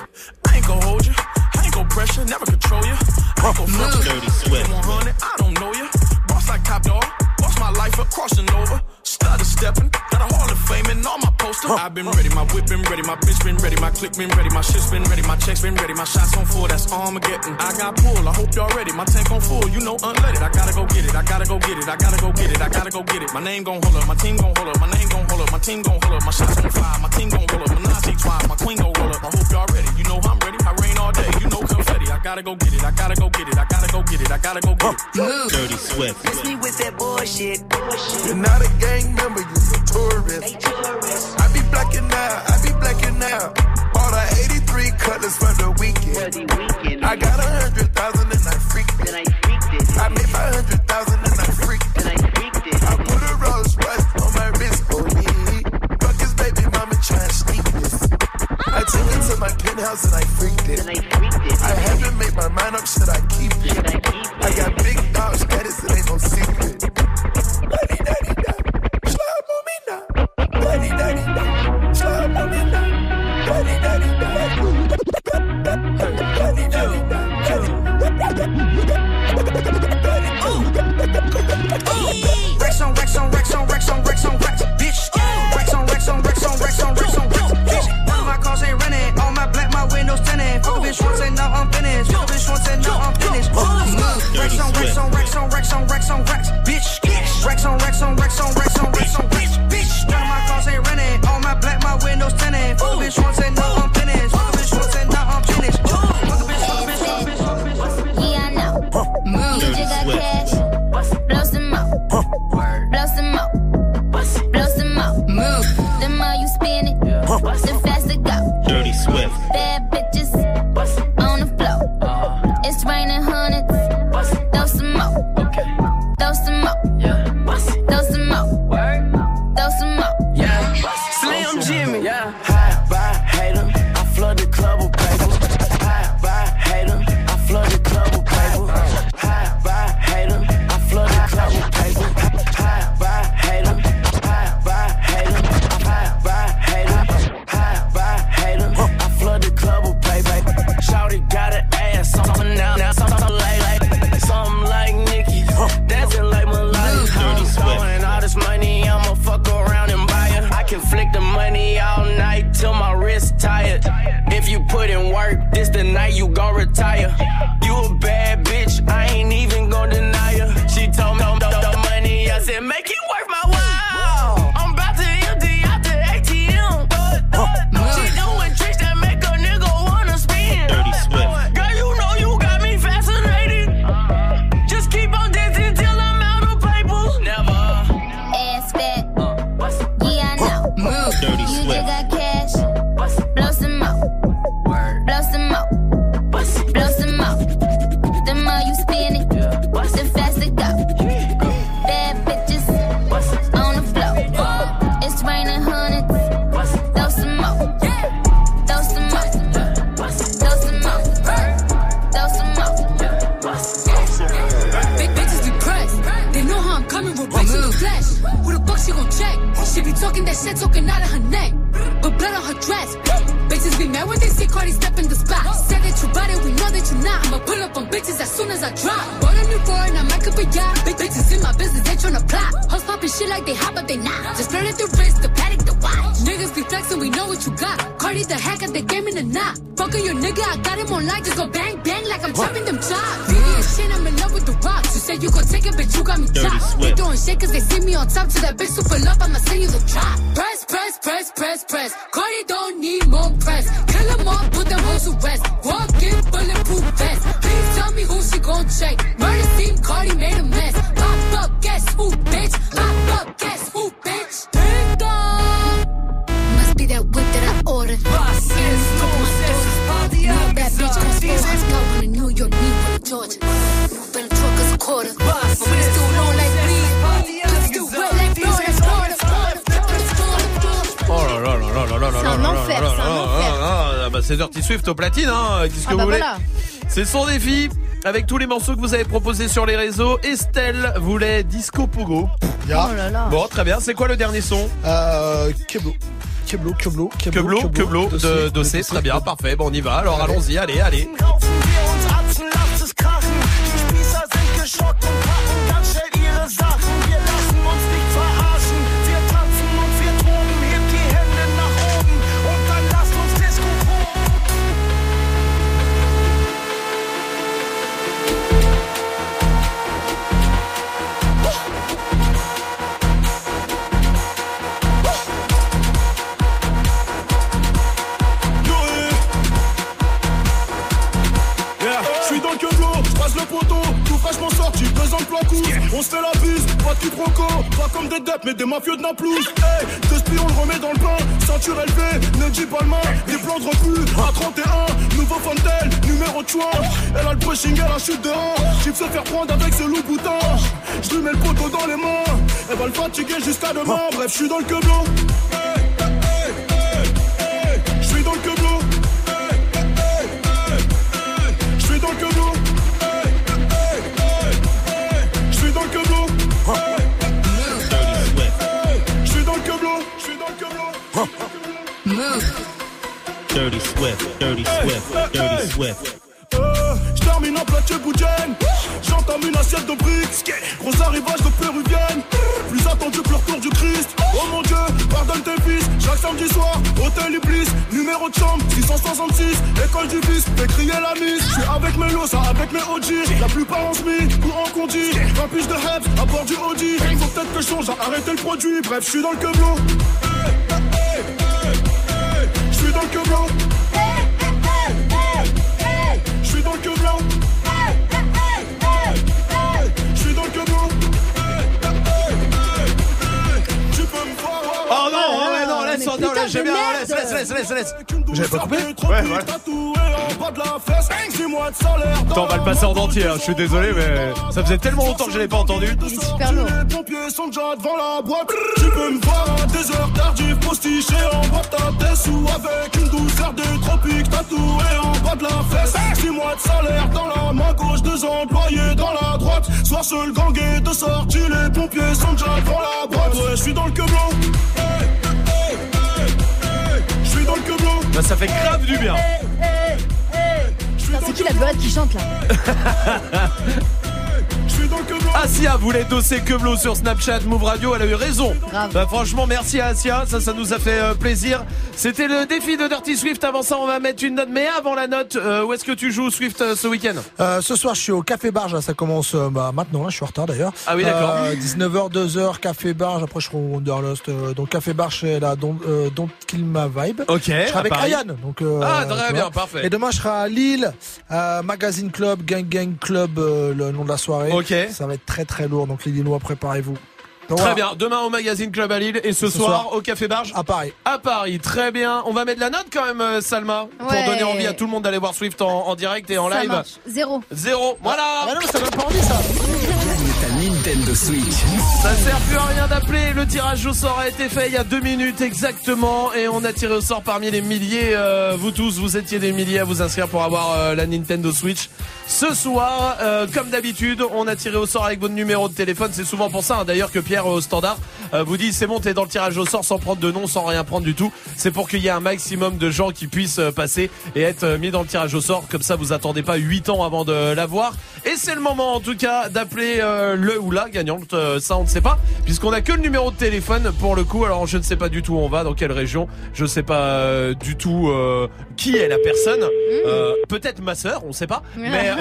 Speaker 27: I ain't gon' hold you, I ain't gon' pressure, never control you. I ain't gon' you.
Speaker 9: Dirty Swift.
Speaker 27: 100, I don't know you. Boss like top dog, boss my life up, crossing over. Stutter stepping, got a Hall of Fame all my poster. I've been ready, my whip been ready, my bitch been ready, my click been ready, my shit's been ready, my checks been ready, my shots on full, that's Armageddon. I got pull, I hope y'all ready, my tank on full, you know unleaded. I gotta go get it, I gotta go get it, I gotta go get it, I gotta go get it. My name gon' hold up, my team gon' hold up, my name gon' hold up, my team gon' hold up, my shots gon' fly, my team gon' roll up, my Nazi twice, my queen gon' roll up. I hope y'all ready, you know I'm ready, gotta go get it, I gotta go get it, I gotta go get it, I gotta go get it.
Speaker 9: Dirty Swift.
Speaker 66: Miss me with that bullshit.
Speaker 27: You're not a gang member, you're a tourist. I be blacking out, I be blacking out. All the 83 cutlass for the weekend. I got a hundred thousand and I freaked it. I made my hundred thousand house and I freaked it. And I freaked it. I haven't made my mind up, should I keep it?
Speaker 65: Should I keep
Speaker 53: it? I got
Speaker 67: big thoughts, that is, it
Speaker 2: ain't no secret. avec tous les morceaux que vous avez proposés sur les réseaux. Estelle voulait Disco Pogo.
Speaker 22: Oh
Speaker 2: bon, très bien. C'est quoi le dernier son
Speaker 6: euh, Keblo. Keblo, Keblo,
Speaker 2: Keblo, Keblo, Keblo, de, de, de, de, très bien, parfait. Bon, on y va. Alors, allons-y, allez, allez.
Speaker 64: tas de bref, je suis dans le queblon. Je suis dans le queblon. Je suis dans le queblon. Je suis dans le queblon. Je suis dans le. Je suis dans le queblon.
Speaker 9: Dirty Swift, Dirty Swift, Dirty Swift.
Speaker 64: à bord du Audi. Il faut peut-être que je change à arrêter le produit. Bref, je suis dans le queblot. Je suis dans le queblot. Je suis dans le queblot. Je suis dans le queblot. Tu peux me voir.
Speaker 2: Oh non, oh non, ah,
Speaker 22: laisse,
Speaker 2: non, laisse, laisse, laisse, laisse.
Speaker 6: J'avais pas coupé
Speaker 64: Ouais, ouais
Speaker 2: la fesse. Six mois de salaire. Le passer en entier, hein. je suis désolé, mais ça faisait tellement longtemps que je l'ai pas entendu.
Speaker 22: Il est super.
Speaker 64: Les pompiers sont déjà devant la. Tu peux me voir à des heures tardives, postiché en boîte à test ou avec une douceur de tropique tatoué en bas de la fesse. Six mois de salaire dans la main gauche, deux employés dans la droite. Soir seul gangué de sortie, les pompiers sont déjà devant la boîte. Ouais, je suis dans le queue je suis dans le queue.
Speaker 2: Bah, ça fait grave du bien
Speaker 22: qui la qui chante là
Speaker 2: voulait doser Keblo sur Snapchat Move Radio, elle a eu raison. Bah, franchement, merci à Asia, ça, ça nous a fait euh, plaisir. C'était le défi de Dirty Swift. Avant ça, on va mettre une note. Mais avant la note, euh, où est-ce que tu joues Swift euh, ce week-end
Speaker 6: Euh, ce soir, je suis au Café Barge. là, Ça commence bah, maintenant. Là, je suis en retard d'ailleurs.
Speaker 2: Ah oui, d'accord.
Speaker 6: Euh, 19h, 2h, Café Barge. Après, je serai au Wanderlust. donc, Café Barge, c'est la Don't, Don't Kill My Vibe.
Speaker 2: Ok,
Speaker 6: Je serai avec. Ayane. Donc, euh,
Speaker 2: Ah, très bien, parfait.
Speaker 6: Et demain, je serai à Lille. Magazine Club, Gang Gang Club, le nom de la soirée.
Speaker 2: Ok.
Speaker 6: Ça va être très très lourd. Donc, les Lillois, préparez-vous. Donc,
Speaker 2: Très
Speaker 6: voilà.
Speaker 2: bien. Demain au magazine Club à Lille et ce,
Speaker 6: Ce
Speaker 2: soir,
Speaker 6: soir,
Speaker 2: au Café Barge
Speaker 6: à Paris.
Speaker 2: À Paris. Très bien. On va mettre la note quand même, euh, Salma, pour donner envie à tout le monde d'aller voir Swift en, en direct et en
Speaker 22: Ça
Speaker 2: live.
Speaker 22: marche. Zéro.
Speaker 2: Zéro. Voilà.
Speaker 6: Ah non, mais ça donne pas envie ça.
Speaker 14: Nintendo Switch.
Speaker 2: Ça sert plus à rien d'appeler. Le tirage au sort a été fait il y a deux minutes exactement et on a tiré au sort parmi les milliers. euh, vous tous, vous étiez des milliers à vous inscrire pour avoir euh, la Nintendo Switch. Ce soir, euh, comme d'habitude, on a tiré au sort avec votre numéro de téléphone. C'est souvent pour ça, hein, d'ailleurs, que Pierre au standard euh, vous dit c'est bon, t'es dans le tirage au sort sans prendre de nom, sans rien prendre du tout. C'est pour qu'il y ait un maximum de gens qui puissent passer et être mis dans le tirage au sort. Comme ça, vous attendez pas 8 ans avant de l'avoir. Et c'est le moment, en tout cas, d'appeler euh, le ou la gagnante. Euh, ça, on ne sait pas, puisqu'on a que le numéro de téléphone pour le coup. Alors, je ne sais pas du tout où on va, dans quelle région. Je ne sais pas euh, du tout euh, qui est la personne. Euh, Peut-être ma sœur, on ne sait pas. Mais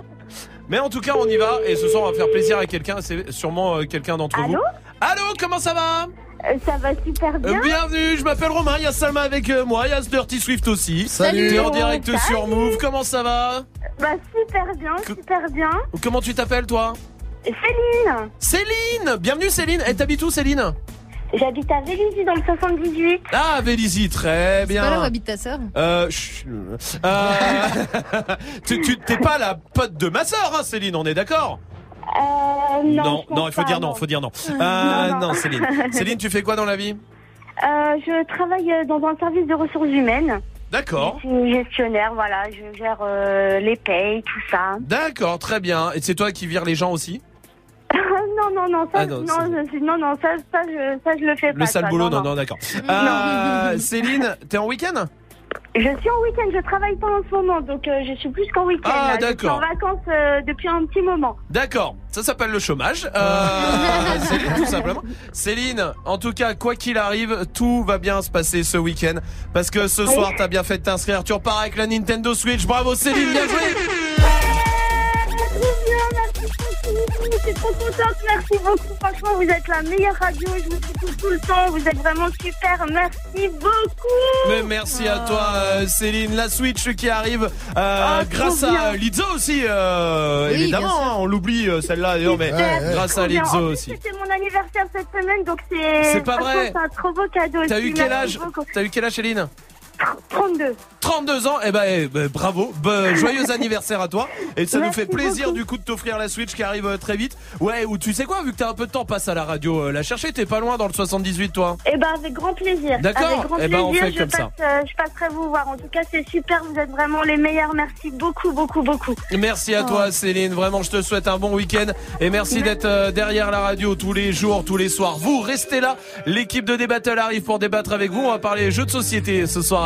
Speaker 2: Mais en tout cas, on y va et ce soir, on va faire plaisir à quelqu'un. C'est sûrement quelqu'un d'entre vous.
Speaker 26: Allô?
Speaker 2: Allô, comment ça va?
Speaker 26: Ça va super
Speaker 2: Euh,
Speaker 26: bien.
Speaker 2: Bienvenue, je m'appelle Romain, il y a Salma avec euh, moi, il y a Dirty Swift aussi.
Speaker 26: Salut.
Speaker 2: T'es en direct
Speaker 26: Salut.
Speaker 2: sur Move, comment ça va?
Speaker 26: Bah super bien, super bien.
Speaker 2: Comment tu t'appelles toi?
Speaker 26: Céline
Speaker 2: Céline Bienvenue Céline, et t'habites où Céline?
Speaker 26: J'habite à Vélizy dans le 78.
Speaker 2: Ah, Vélizy, très bien.
Speaker 22: Pas là où habite ta sœur
Speaker 2: Euh, euh, tu t'es pas la pote de ma sœur, hein, Céline, on est d'accord?
Speaker 26: Euh, non,
Speaker 2: non, il faut
Speaker 26: pas,
Speaker 2: dire non,
Speaker 26: non.
Speaker 2: faut dire non. Euh,
Speaker 26: Non, non.
Speaker 2: non, Céline. Céline, tu fais quoi dans la vie?
Speaker 26: Euh, je travaille euh, dans un service de ressources humaines.
Speaker 2: D'accord.
Speaker 26: Je suis gestionnaire, voilà, je gère euh, les payes, tout ça.
Speaker 2: D'accord, très bien. Et c'est toi qui vires les gens aussi?
Speaker 26: non, non, non, ça,
Speaker 2: Ah, non,
Speaker 26: non, je- non, non, ça, ça, je, ça, je le fais pas.
Speaker 2: Le sale
Speaker 26: ça,
Speaker 2: boulot,
Speaker 26: non,
Speaker 2: non, d'accord. Euh, Céline, t'es en week-end?
Speaker 26: Je suis en week-end, je travaille pas en ce moment, donc euh, je suis plus qu'en week-end.
Speaker 2: Ah.
Speaker 26: Je suis en vacances euh, depuis un petit moment.
Speaker 2: D'accord, ça s'appelle le chômage. Euh, Céline, tout simplement. Céline, en tout cas, quoi qu'il arrive, tout va bien se passer ce week-end. Parce que ce
Speaker 26: Oui.
Speaker 2: soir, t'as bien fait de t'inscrire. Tu repars avec la Nintendo Switch. Bravo Céline, bien joué
Speaker 26: je suis trop contente, merci beaucoup. Franchement, vous êtes la meilleure radio, je vous écoute tout le temps, vous êtes vraiment super, merci beaucoup.
Speaker 2: Mais merci à toi euh, Céline, la Switch qui arrive euh, grâce
Speaker 26: Ah, trop
Speaker 2: à. Lizzo aussi, euh,
Speaker 26: Oui,
Speaker 2: évidemment, on l'oublie celle-là d'ailleurs, mais grâce à.
Speaker 26: En
Speaker 2: Lizzo aussi.
Speaker 26: C'était mon anniversaire cette semaine, donc c'est.
Speaker 2: C'est pas vrai.
Speaker 26: C'est un trop beau cadeau.
Speaker 2: T'as eu quel âge. T'as eu quel âge Céline
Speaker 26: 32.
Speaker 2: 32 ans, eh ben, eh ben, bravo, joyeux anniversaire à toi. Et ça nous fait plaisir
Speaker 26: beaucoup.
Speaker 2: du coup de t'offrir la Switch qui arrive euh, très vite. Ouais, ou tu sais quoi, vu que t'as un peu de temps, passe à la radio euh, la chercher, t'es pas loin dans le 78 toi.
Speaker 26: Eh ben avec grand plaisir.
Speaker 2: D'accord. Eh ben, on fait
Speaker 26: je,
Speaker 2: comme
Speaker 26: passe,
Speaker 2: ça.
Speaker 26: euh, je passerai vous voir. En tout cas, c'est super. Vous êtes vraiment les meilleurs. Merci beaucoup, beaucoup, beaucoup.
Speaker 2: Merci à
Speaker 26: Oh.
Speaker 2: toi Céline, vraiment je te souhaite un bon week-end et merci d'être euh, derrière la radio tous les jours, tous les soirs. Vous restez là, l'équipe de Débattle arrive pour débattre avec vous, on va parler jeux de société ce soir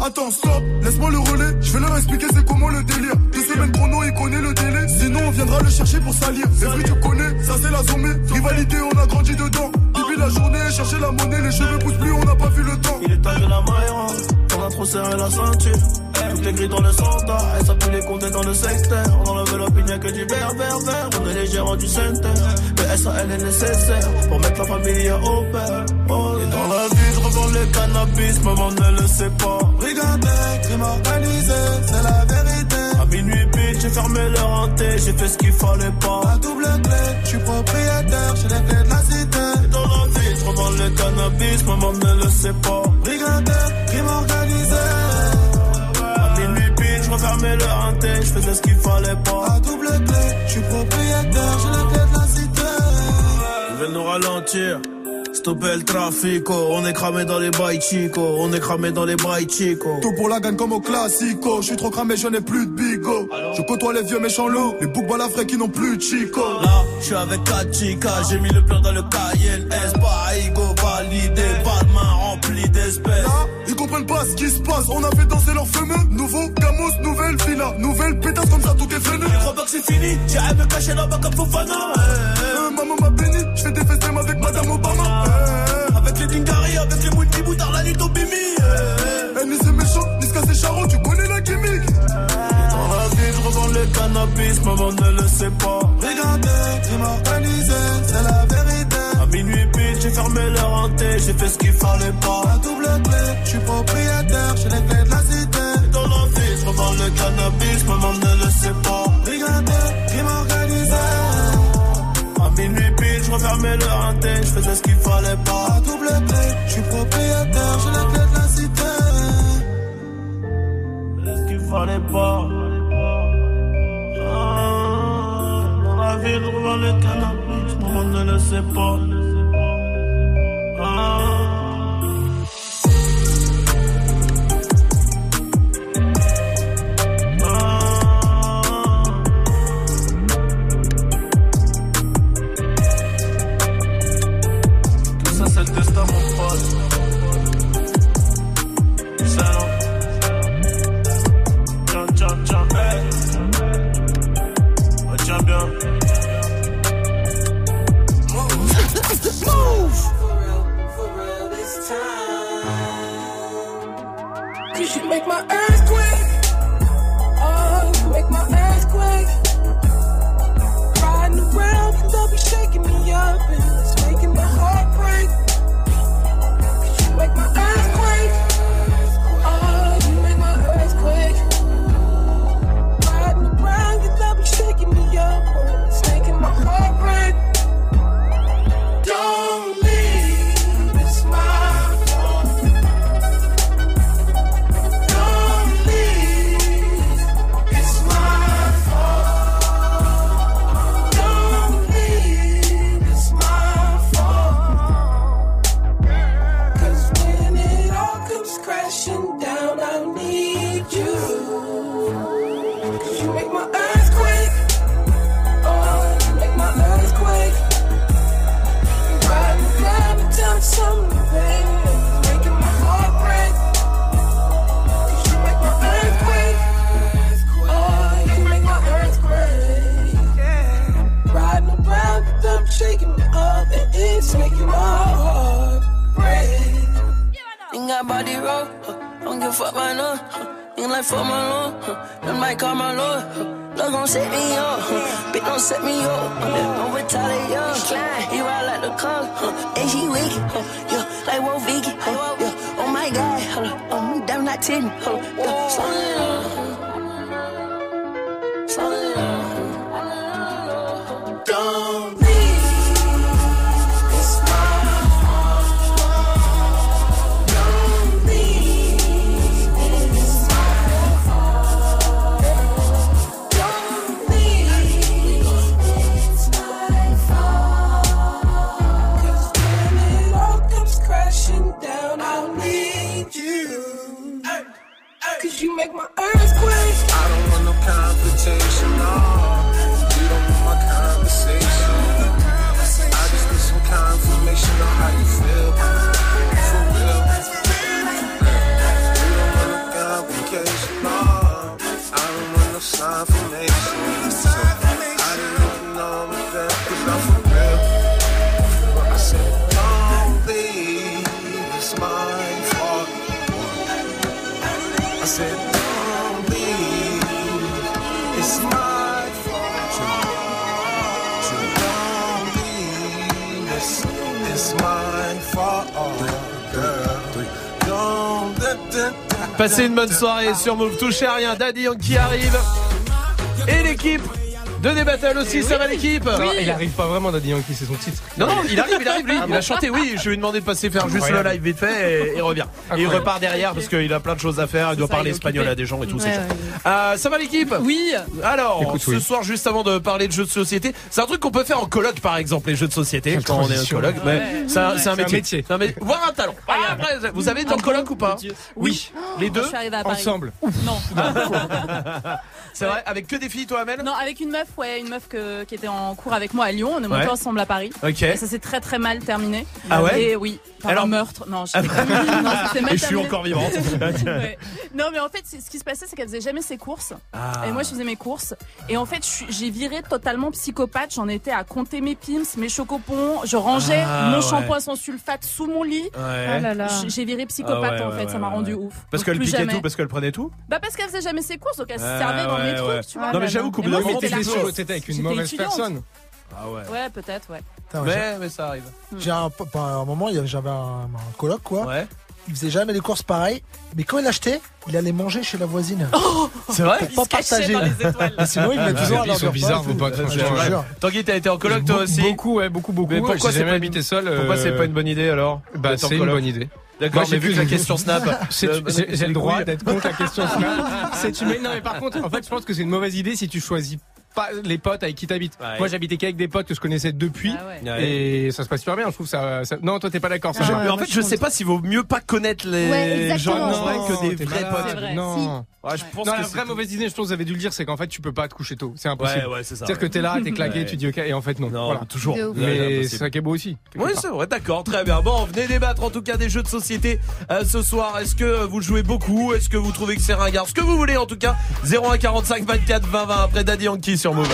Speaker 64: Attends, stop, laisse-moi le relais. Je vais leur expliquer c'est comment le délire. Deux semaines chrono, il connaît le délai. Sinon, on viendra le chercher pour salir. C'est vrai, tu connais, ça c'est la zombie. Rivalité, on a grandi dedans. Depuis la journée, chercher la monnaie, les cheveux poussent plus, on n'a pas vu le temps.
Speaker 68: Il est temps de la maille, on a trop serré la ceinture. Tout est gris dans le centre, elle s'appuie les comptes dans le secteur. On enlève l'opinion que du vert, vert, vert. On est les gérants du center. Le SAL est nécessaire pour mettre la famille au père. Oh, et dans la revends le cannabis, maman ne le sait pas.
Speaker 8: Brigandais, crime organisé, c'est la vérité.
Speaker 68: À minuit, bitch, j'ai fermé leur hanté, j'ai fait ce qu'il fallait pas.
Speaker 8: La double clé, je suis propriétaire, j'ai les clés de la cité.
Speaker 68: Et dans la vie, je revends le cannabis, maman ne le sait pas.
Speaker 8: Brigandais, crime organisé.
Speaker 68: À minuit, bitch, je refermais leur hanté, je faisais ce qu'il fallait pas.
Speaker 8: La double clé, je suis propriétaire, j'ai les clés de la cité.
Speaker 68: Ils veulent nous ralentir. Stopper le trafic, oh. on est cramé dans les bails chico, on est cramé dans les bails chico.
Speaker 64: Tout pour la gagne comme au classico. Je suis trop cramé, je n'ai plus de bigot. Je côtoie les vieux méchants loups, les boucs balafrés qui n'ont plus de chico.
Speaker 68: Là, je suis avec Kachika, j'ai mis le plan dans le cahier. S, pas ego validé, pas de main remplie d'espèces.
Speaker 64: Là, ils comprennent pas ce qui se passe. On a fait danser leurs fameux. Nouveau Gamos, nouvelle villa, nouvelle pétasse comme ça, tout est freiné.
Speaker 68: Je crois pas que c'est fini, à me cacher là-bas comme Fofana.
Speaker 64: Euh, maman m'a béni, je fais des FSM avec Madame Obama. Euh,
Speaker 68: Avec les Dingari, avec les Mouti Boutard, la nuit au Bimi.
Speaker 64: eh, ni c'est méchant, ni ce c'est charron, tu connais la gimmick.
Speaker 68: Dans la vie, je revends le cannabis, maman ne le sait pas.
Speaker 64: Regardez, crime organisé, c'est la vérité.
Speaker 68: À minuit pile, j'ai fermé leur hanté, j'ai fait ce qu'il fallait pas.
Speaker 64: La double clé, je suis propriétaire, j'ai les clés de la cité.
Speaker 68: Dans la vie, je revends le cannabis, maman ne le sait pas.
Speaker 64: Regardez, crime organisé.
Speaker 68: À minuit pile, je refermais leur hanté, je faisais ce qu'il fallait pas. Ah, dans la vie, revends le cannabis, maman ne le sait pas. Ah.
Speaker 2: Soirée sur Move. Touchez à rien. Daddy Yankee arrive. Et l'équipe Deux des battles aussi, ça va l'équipe
Speaker 63: Non, Il arrive pas vraiment Daddy Yankee, c'est son titre.
Speaker 2: Non, non, il arrive, il arrive, lui.
Speaker 63: Ah
Speaker 2: il
Speaker 63: bon
Speaker 2: a chanté, oui. Je lui ai demandé de passer faire juste le live vite fait et il revient. Et il repart derrière parce qu'il a plein de choses à faire. Il doit
Speaker 69: ça,
Speaker 2: parler
Speaker 69: il
Speaker 2: espagnol à des gens et tout. c'est
Speaker 69: Ouais, ouais,
Speaker 2: Euh, ça va l'équipe
Speaker 69: Oui.
Speaker 2: Alors,
Speaker 63: Écoute,
Speaker 2: ce
Speaker 63: oui.
Speaker 2: soir, juste avant de parler de jeux de société, c'est un truc qu'on peut faire en coloc, par exemple, les jeux de société,
Speaker 63: Quelle
Speaker 2: quand on est en. Mais
Speaker 69: Ouais.
Speaker 2: c'est un, métier.
Speaker 63: métier.
Speaker 2: C'est un mé- Voir un talent. Ah, après, vous avez été en coloc ou pas
Speaker 63: Oui.
Speaker 2: Les deux.
Speaker 63: Ensemble.
Speaker 69: Non.
Speaker 2: C'est vrai Avec que des filles, toi, Amel
Speaker 69: Non, avec une meuf, ouais, une meuf que- qui était en cours avec moi à Lyon. On est montés ensemble à Paris.
Speaker 2: Ok.
Speaker 69: Et ça s'est très très mal terminé.
Speaker 2: Ah ouais
Speaker 69: Et oui, par
Speaker 2: Alors-
Speaker 69: un meurtre. Non, je. Non, ça s'est mal
Speaker 2: Et je suis encore vivante.
Speaker 69: Ouais. Non, mais en fait, ce qui se passait, c'est qu'elle faisait jamais ses courses.
Speaker 2: Ah.
Speaker 69: Et moi, je faisais mes courses. Et en fait, j'ai viré totalement psychopathe. J'en étais à compter mes pims, mes chocopons. Je rangeais
Speaker 2: Ah,
Speaker 69: mon
Speaker 2: ouais.
Speaker 69: shampoing sans sulfate sous mon lit.
Speaker 2: Ouais.
Speaker 22: Oh là là.
Speaker 69: J- J'ai viré psychopathe
Speaker 2: Ah ouais,
Speaker 69: en
Speaker 2: ouais,
Speaker 69: fait,
Speaker 2: ouais,
Speaker 69: ça m'a rendu
Speaker 2: ouais.
Speaker 69: ouf.
Speaker 2: Parce qu'elle piquait
Speaker 69: jamais.
Speaker 2: tout, parce qu'elle prenait tout
Speaker 69: Bah parce qu'elle faisait jamais ses courses, donc elle se
Speaker 2: Ah,
Speaker 69: servait dans mes
Speaker 2: ouais,
Speaker 69: trucs, tu vois.
Speaker 2: Non, mais j'avoue qu'au bout d'un moment.
Speaker 63: T'étais avec une mauvaise personne.
Speaker 2: Ah ouais.
Speaker 69: Ouais, peut-être, ouais.
Speaker 2: Mais, mais ça arrive.
Speaker 6: J'ai un, moment, j'avais un, un coloc, quoi.
Speaker 2: Ouais.
Speaker 6: Il faisait jamais les courses pareilles, mais quand il achetait, il allait manger chez la voisine.
Speaker 2: C'est vrai
Speaker 6: Pour pas partager. Ah, Sinon, il venait
Speaker 63: Ah,
Speaker 6: toujours à
Speaker 63: ils sont bizarres,
Speaker 6: et
Speaker 63: vos potes,
Speaker 6: jure.
Speaker 2: Tanguy, t'as été en coloc toi aussi
Speaker 63: Beaucoup, ouais, beaucoup, beaucoup.
Speaker 2: Mais pourquoi c'est pas-
Speaker 63: habité seul.
Speaker 2: Pourquoi
Speaker 63: euh,
Speaker 2: c'est pas une bonne idée alors
Speaker 63: Bah, c'est une bonne idée.
Speaker 2: D'accord,
Speaker 63: Moi,
Speaker 2: j'ai vu que la question Snap.
Speaker 63: J'ai le droit d'être contre la question Snap. Non, mais par contre, en fait, je pense que c'est une mauvaise idée si tu choisis pas les potes avec qui t'habites.
Speaker 2: Ouais.
Speaker 63: Moi, j'habitais qu'avec des potes que je connaissais depuis.
Speaker 69: Ah ouais.
Speaker 2: Ouais.
Speaker 63: Et ça se passe super bien, je trouve ça. ça- Non, toi, t'es pas d'accord,
Speaker 6: Ah,
Speaker 2: en fait,
Speaker 6: je
Speaker 2: je sais pas s'il vaut mieux pas connaître les
Speaker 58: Ouais,
Speaker 2: gens vrai que des vrais potes.
Speaker 69: Vrai.
Speaker 63: Non.
Speaker 2: Ouais, je pense
Speaker 63: Non,
Speaker 2: que
Speaker 63: la vraie mauvaise idée, je pense que vous avez dû le dire, c'est qu'en fait, tu peux pas te coucher tôt. C'est impossible.
Speaker 2: Ouais, ouais, c'est ça.
Speaker 63: C'est-à-dire que t'es là, t'es claqué,
Speaker 2: Ouais.
Speaker 63: tu dis ok, et en fait, non.
Speaker 2: Non,
Speaker 63: Voilà.
Speaker 2: toujours.
Speaker 63: Mais c'est ça qui est beau aussi.
Speaker 2: Oui, c'est vrai, d'accord, très bien. Bon, venez débattre en tout cas des jeux de société euh, ce soir. Est-ce que vous jouez beaucoup? Est-ce que vous trouvez que c'est ringard? Ce que vous voulez en tout cas. 01 45 24 20 20 après Daddy Yankee sur Move.